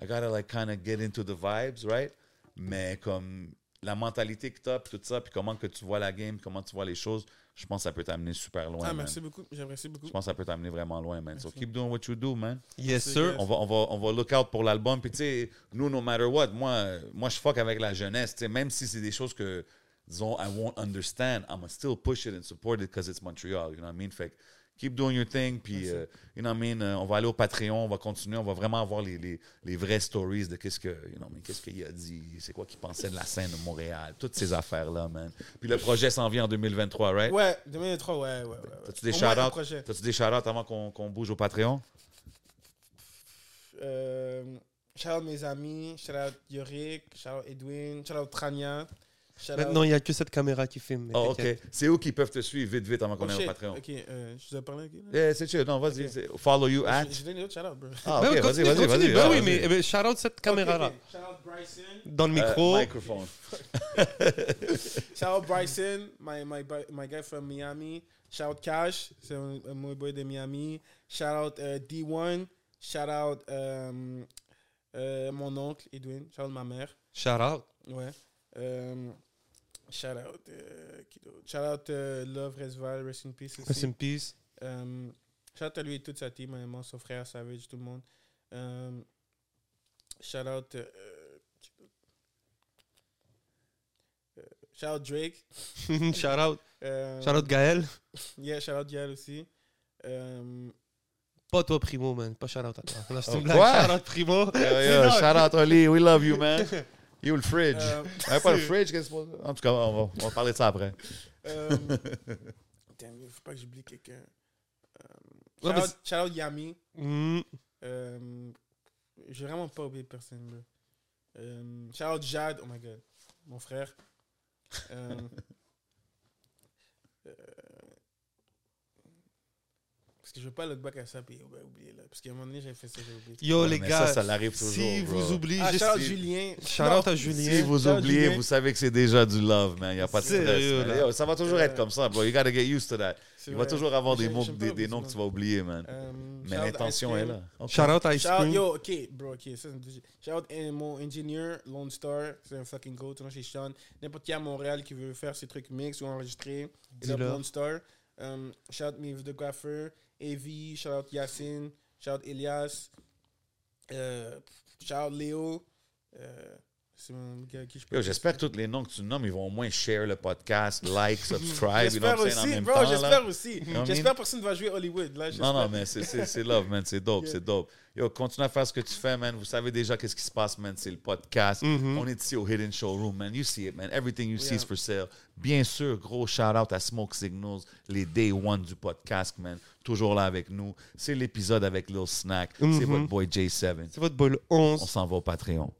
gotta like kind of get into the vibes, right? Mais comme la mentalité que tu as, tout ça, puis comment que tu vois la game, comment tu vois les choses, je pense que ça peut t'amener super loin, Ah, man. merci beaucoup. J'apprécie beaucoup. Je pense que ça peut t'amener vraiment loin, man. So keep doing what you do, man. Yes, sir. On va, on, va, on va look out pour l'album. Puis, tu sais, nous, no matter what, moi, moi je fuck avec la jeunesse. Tu sais, même si c'est des choses que, disons, I won't understand, I'm gonna still push it and support it because it's Montreal. You know what I mean? Fait que, keep doing your thing. Puis, euh, you know what I mean? euh, on va aller au Patreon, on va continuer, on va vraiment avoir les, les, les vraies stories de qu'est-ce que, you know, qu'est-ce qu'il a dit, c'est quoi qu'il pensait de la scène de Montréal, toutes ces affaires-là, man. Puis, le projet s'en vient en 2023, right? Ouais, 2003, ouais, ouais. ouais, ouais. T'as-tu des shout-outs? T'as-tu des shout-outs avant qu'on qu'on bouge au Patreon? Euh, shout out mes amis, shout out Yorick, shout out Edwin, shout out Trania. Maintenant, il n'y a que cette caméra qui filme. Oh, OK. C'est où qu'ils peuvent te suivre vite, vite avant qu'on Oh, aille shit. au Patreon? Ok, euh, je vous ai parlé. c'est chill. Non, vas-y. Follow you at. Je, donne les autres shout out, bro. Ah, ok, oui, vas-y, continue, vas-y, vas-y. Ben vas-y. oui, mais eh ben, shout out cette caméra-là. Ok, ok. Shout out Bryson. Dans le Euh, micro. microphone. Shout out Bryson, my, my, my guy from Miami. Shout out Cash, c'est un, un mon boy de Miami. Shout out euh, D1. Shout out euh, euh, mon oncle Edwin. Shout out ma mère. Shout out. Ouais. Shout out. euh, qui? Shout out euh, Love Resval, Rest in Peace aussi. Rest in peace. Euh, shout out à lui et toute sa team, son frère, Savage, tout le monde. Euh, shout out. euh, shout out Drake. shout out. Euh, Shout out Gaël. Yeah, shout out Yael aussi. Euh, Pas toi, Primo, man. Pas shout out à toi. Là, c'est Oh? Shout out Primo. Yo, yo, shout out Oli. We love you, man. You le fridge. euh, Ouais, pas le fridge, qu'est-ce que c'est? En tout cas, on va, on va parler de ça après. euh, il faut pas que j'oublie quelqu'un. Euh, shout, out, shout out Yami. Mm. Euh, J'ai vraiment pas oublié personne. bro. Euh, shout out Jad, oh my god, mon frère. Euh, euh, que je veux pas look back à ça et oublier là. Parce qu'à un moment donné, j'avais fait ça, j'ai oublié. Yo, Ouais, les gars. ça, ça l'arrive toujours, Si bro. vous oubliez, Ah, juste. shout out si- Julien. Shout Non, out à Si Julien. vous oubliez, Julien. vous savez que c'est déjà du love, man. Il n'y a pas de stress. Là. Yo, ça va toujours être comme ça, bro. You gotta get used to that. Il va toujours avoir des, mots, des, noms que tu vas oublier, man. Euh, Mais l'intention est là. Ok. Shout out Ice Cream. yo, ok, bro, ok, ça. Shout out mon ingénieur, Lone Star, c'est un fucking go, toi chez Sean. N'importe qui à Montréal qui veut faire ses trucs mix ou enregistrer, il Dis-le. Lone Star. Um, shout out me the Evie, shout out Yacine, shout out Elias, euh, shout out Léo, euh, J'espère que tous les noms que tu nommes, ils vont au moins share le podcast, like, subscribe, J'espère aussi, bro, j'espère aussi. J'espère que personne va jouer Hollywood. Là, Non, non, mais c'est- love, man. C'est dope, c'est dope. Yo, continue à faire ce que tu fais, man. Vous savez déjà qu'est-ce qui se passe, man. C'est le podcast. On est ici au Hidden Showroom, man. You see it, man. Everything you see Yeah. is for sale. Bien sûr, gros shout-out à Smoke Signals, les day one du podcast, man. Toujours là avec nous. C'est l'épisode avec Lil Snack. C'est votre boy J7. C'est votre bol On 11. s'en va au Patreon.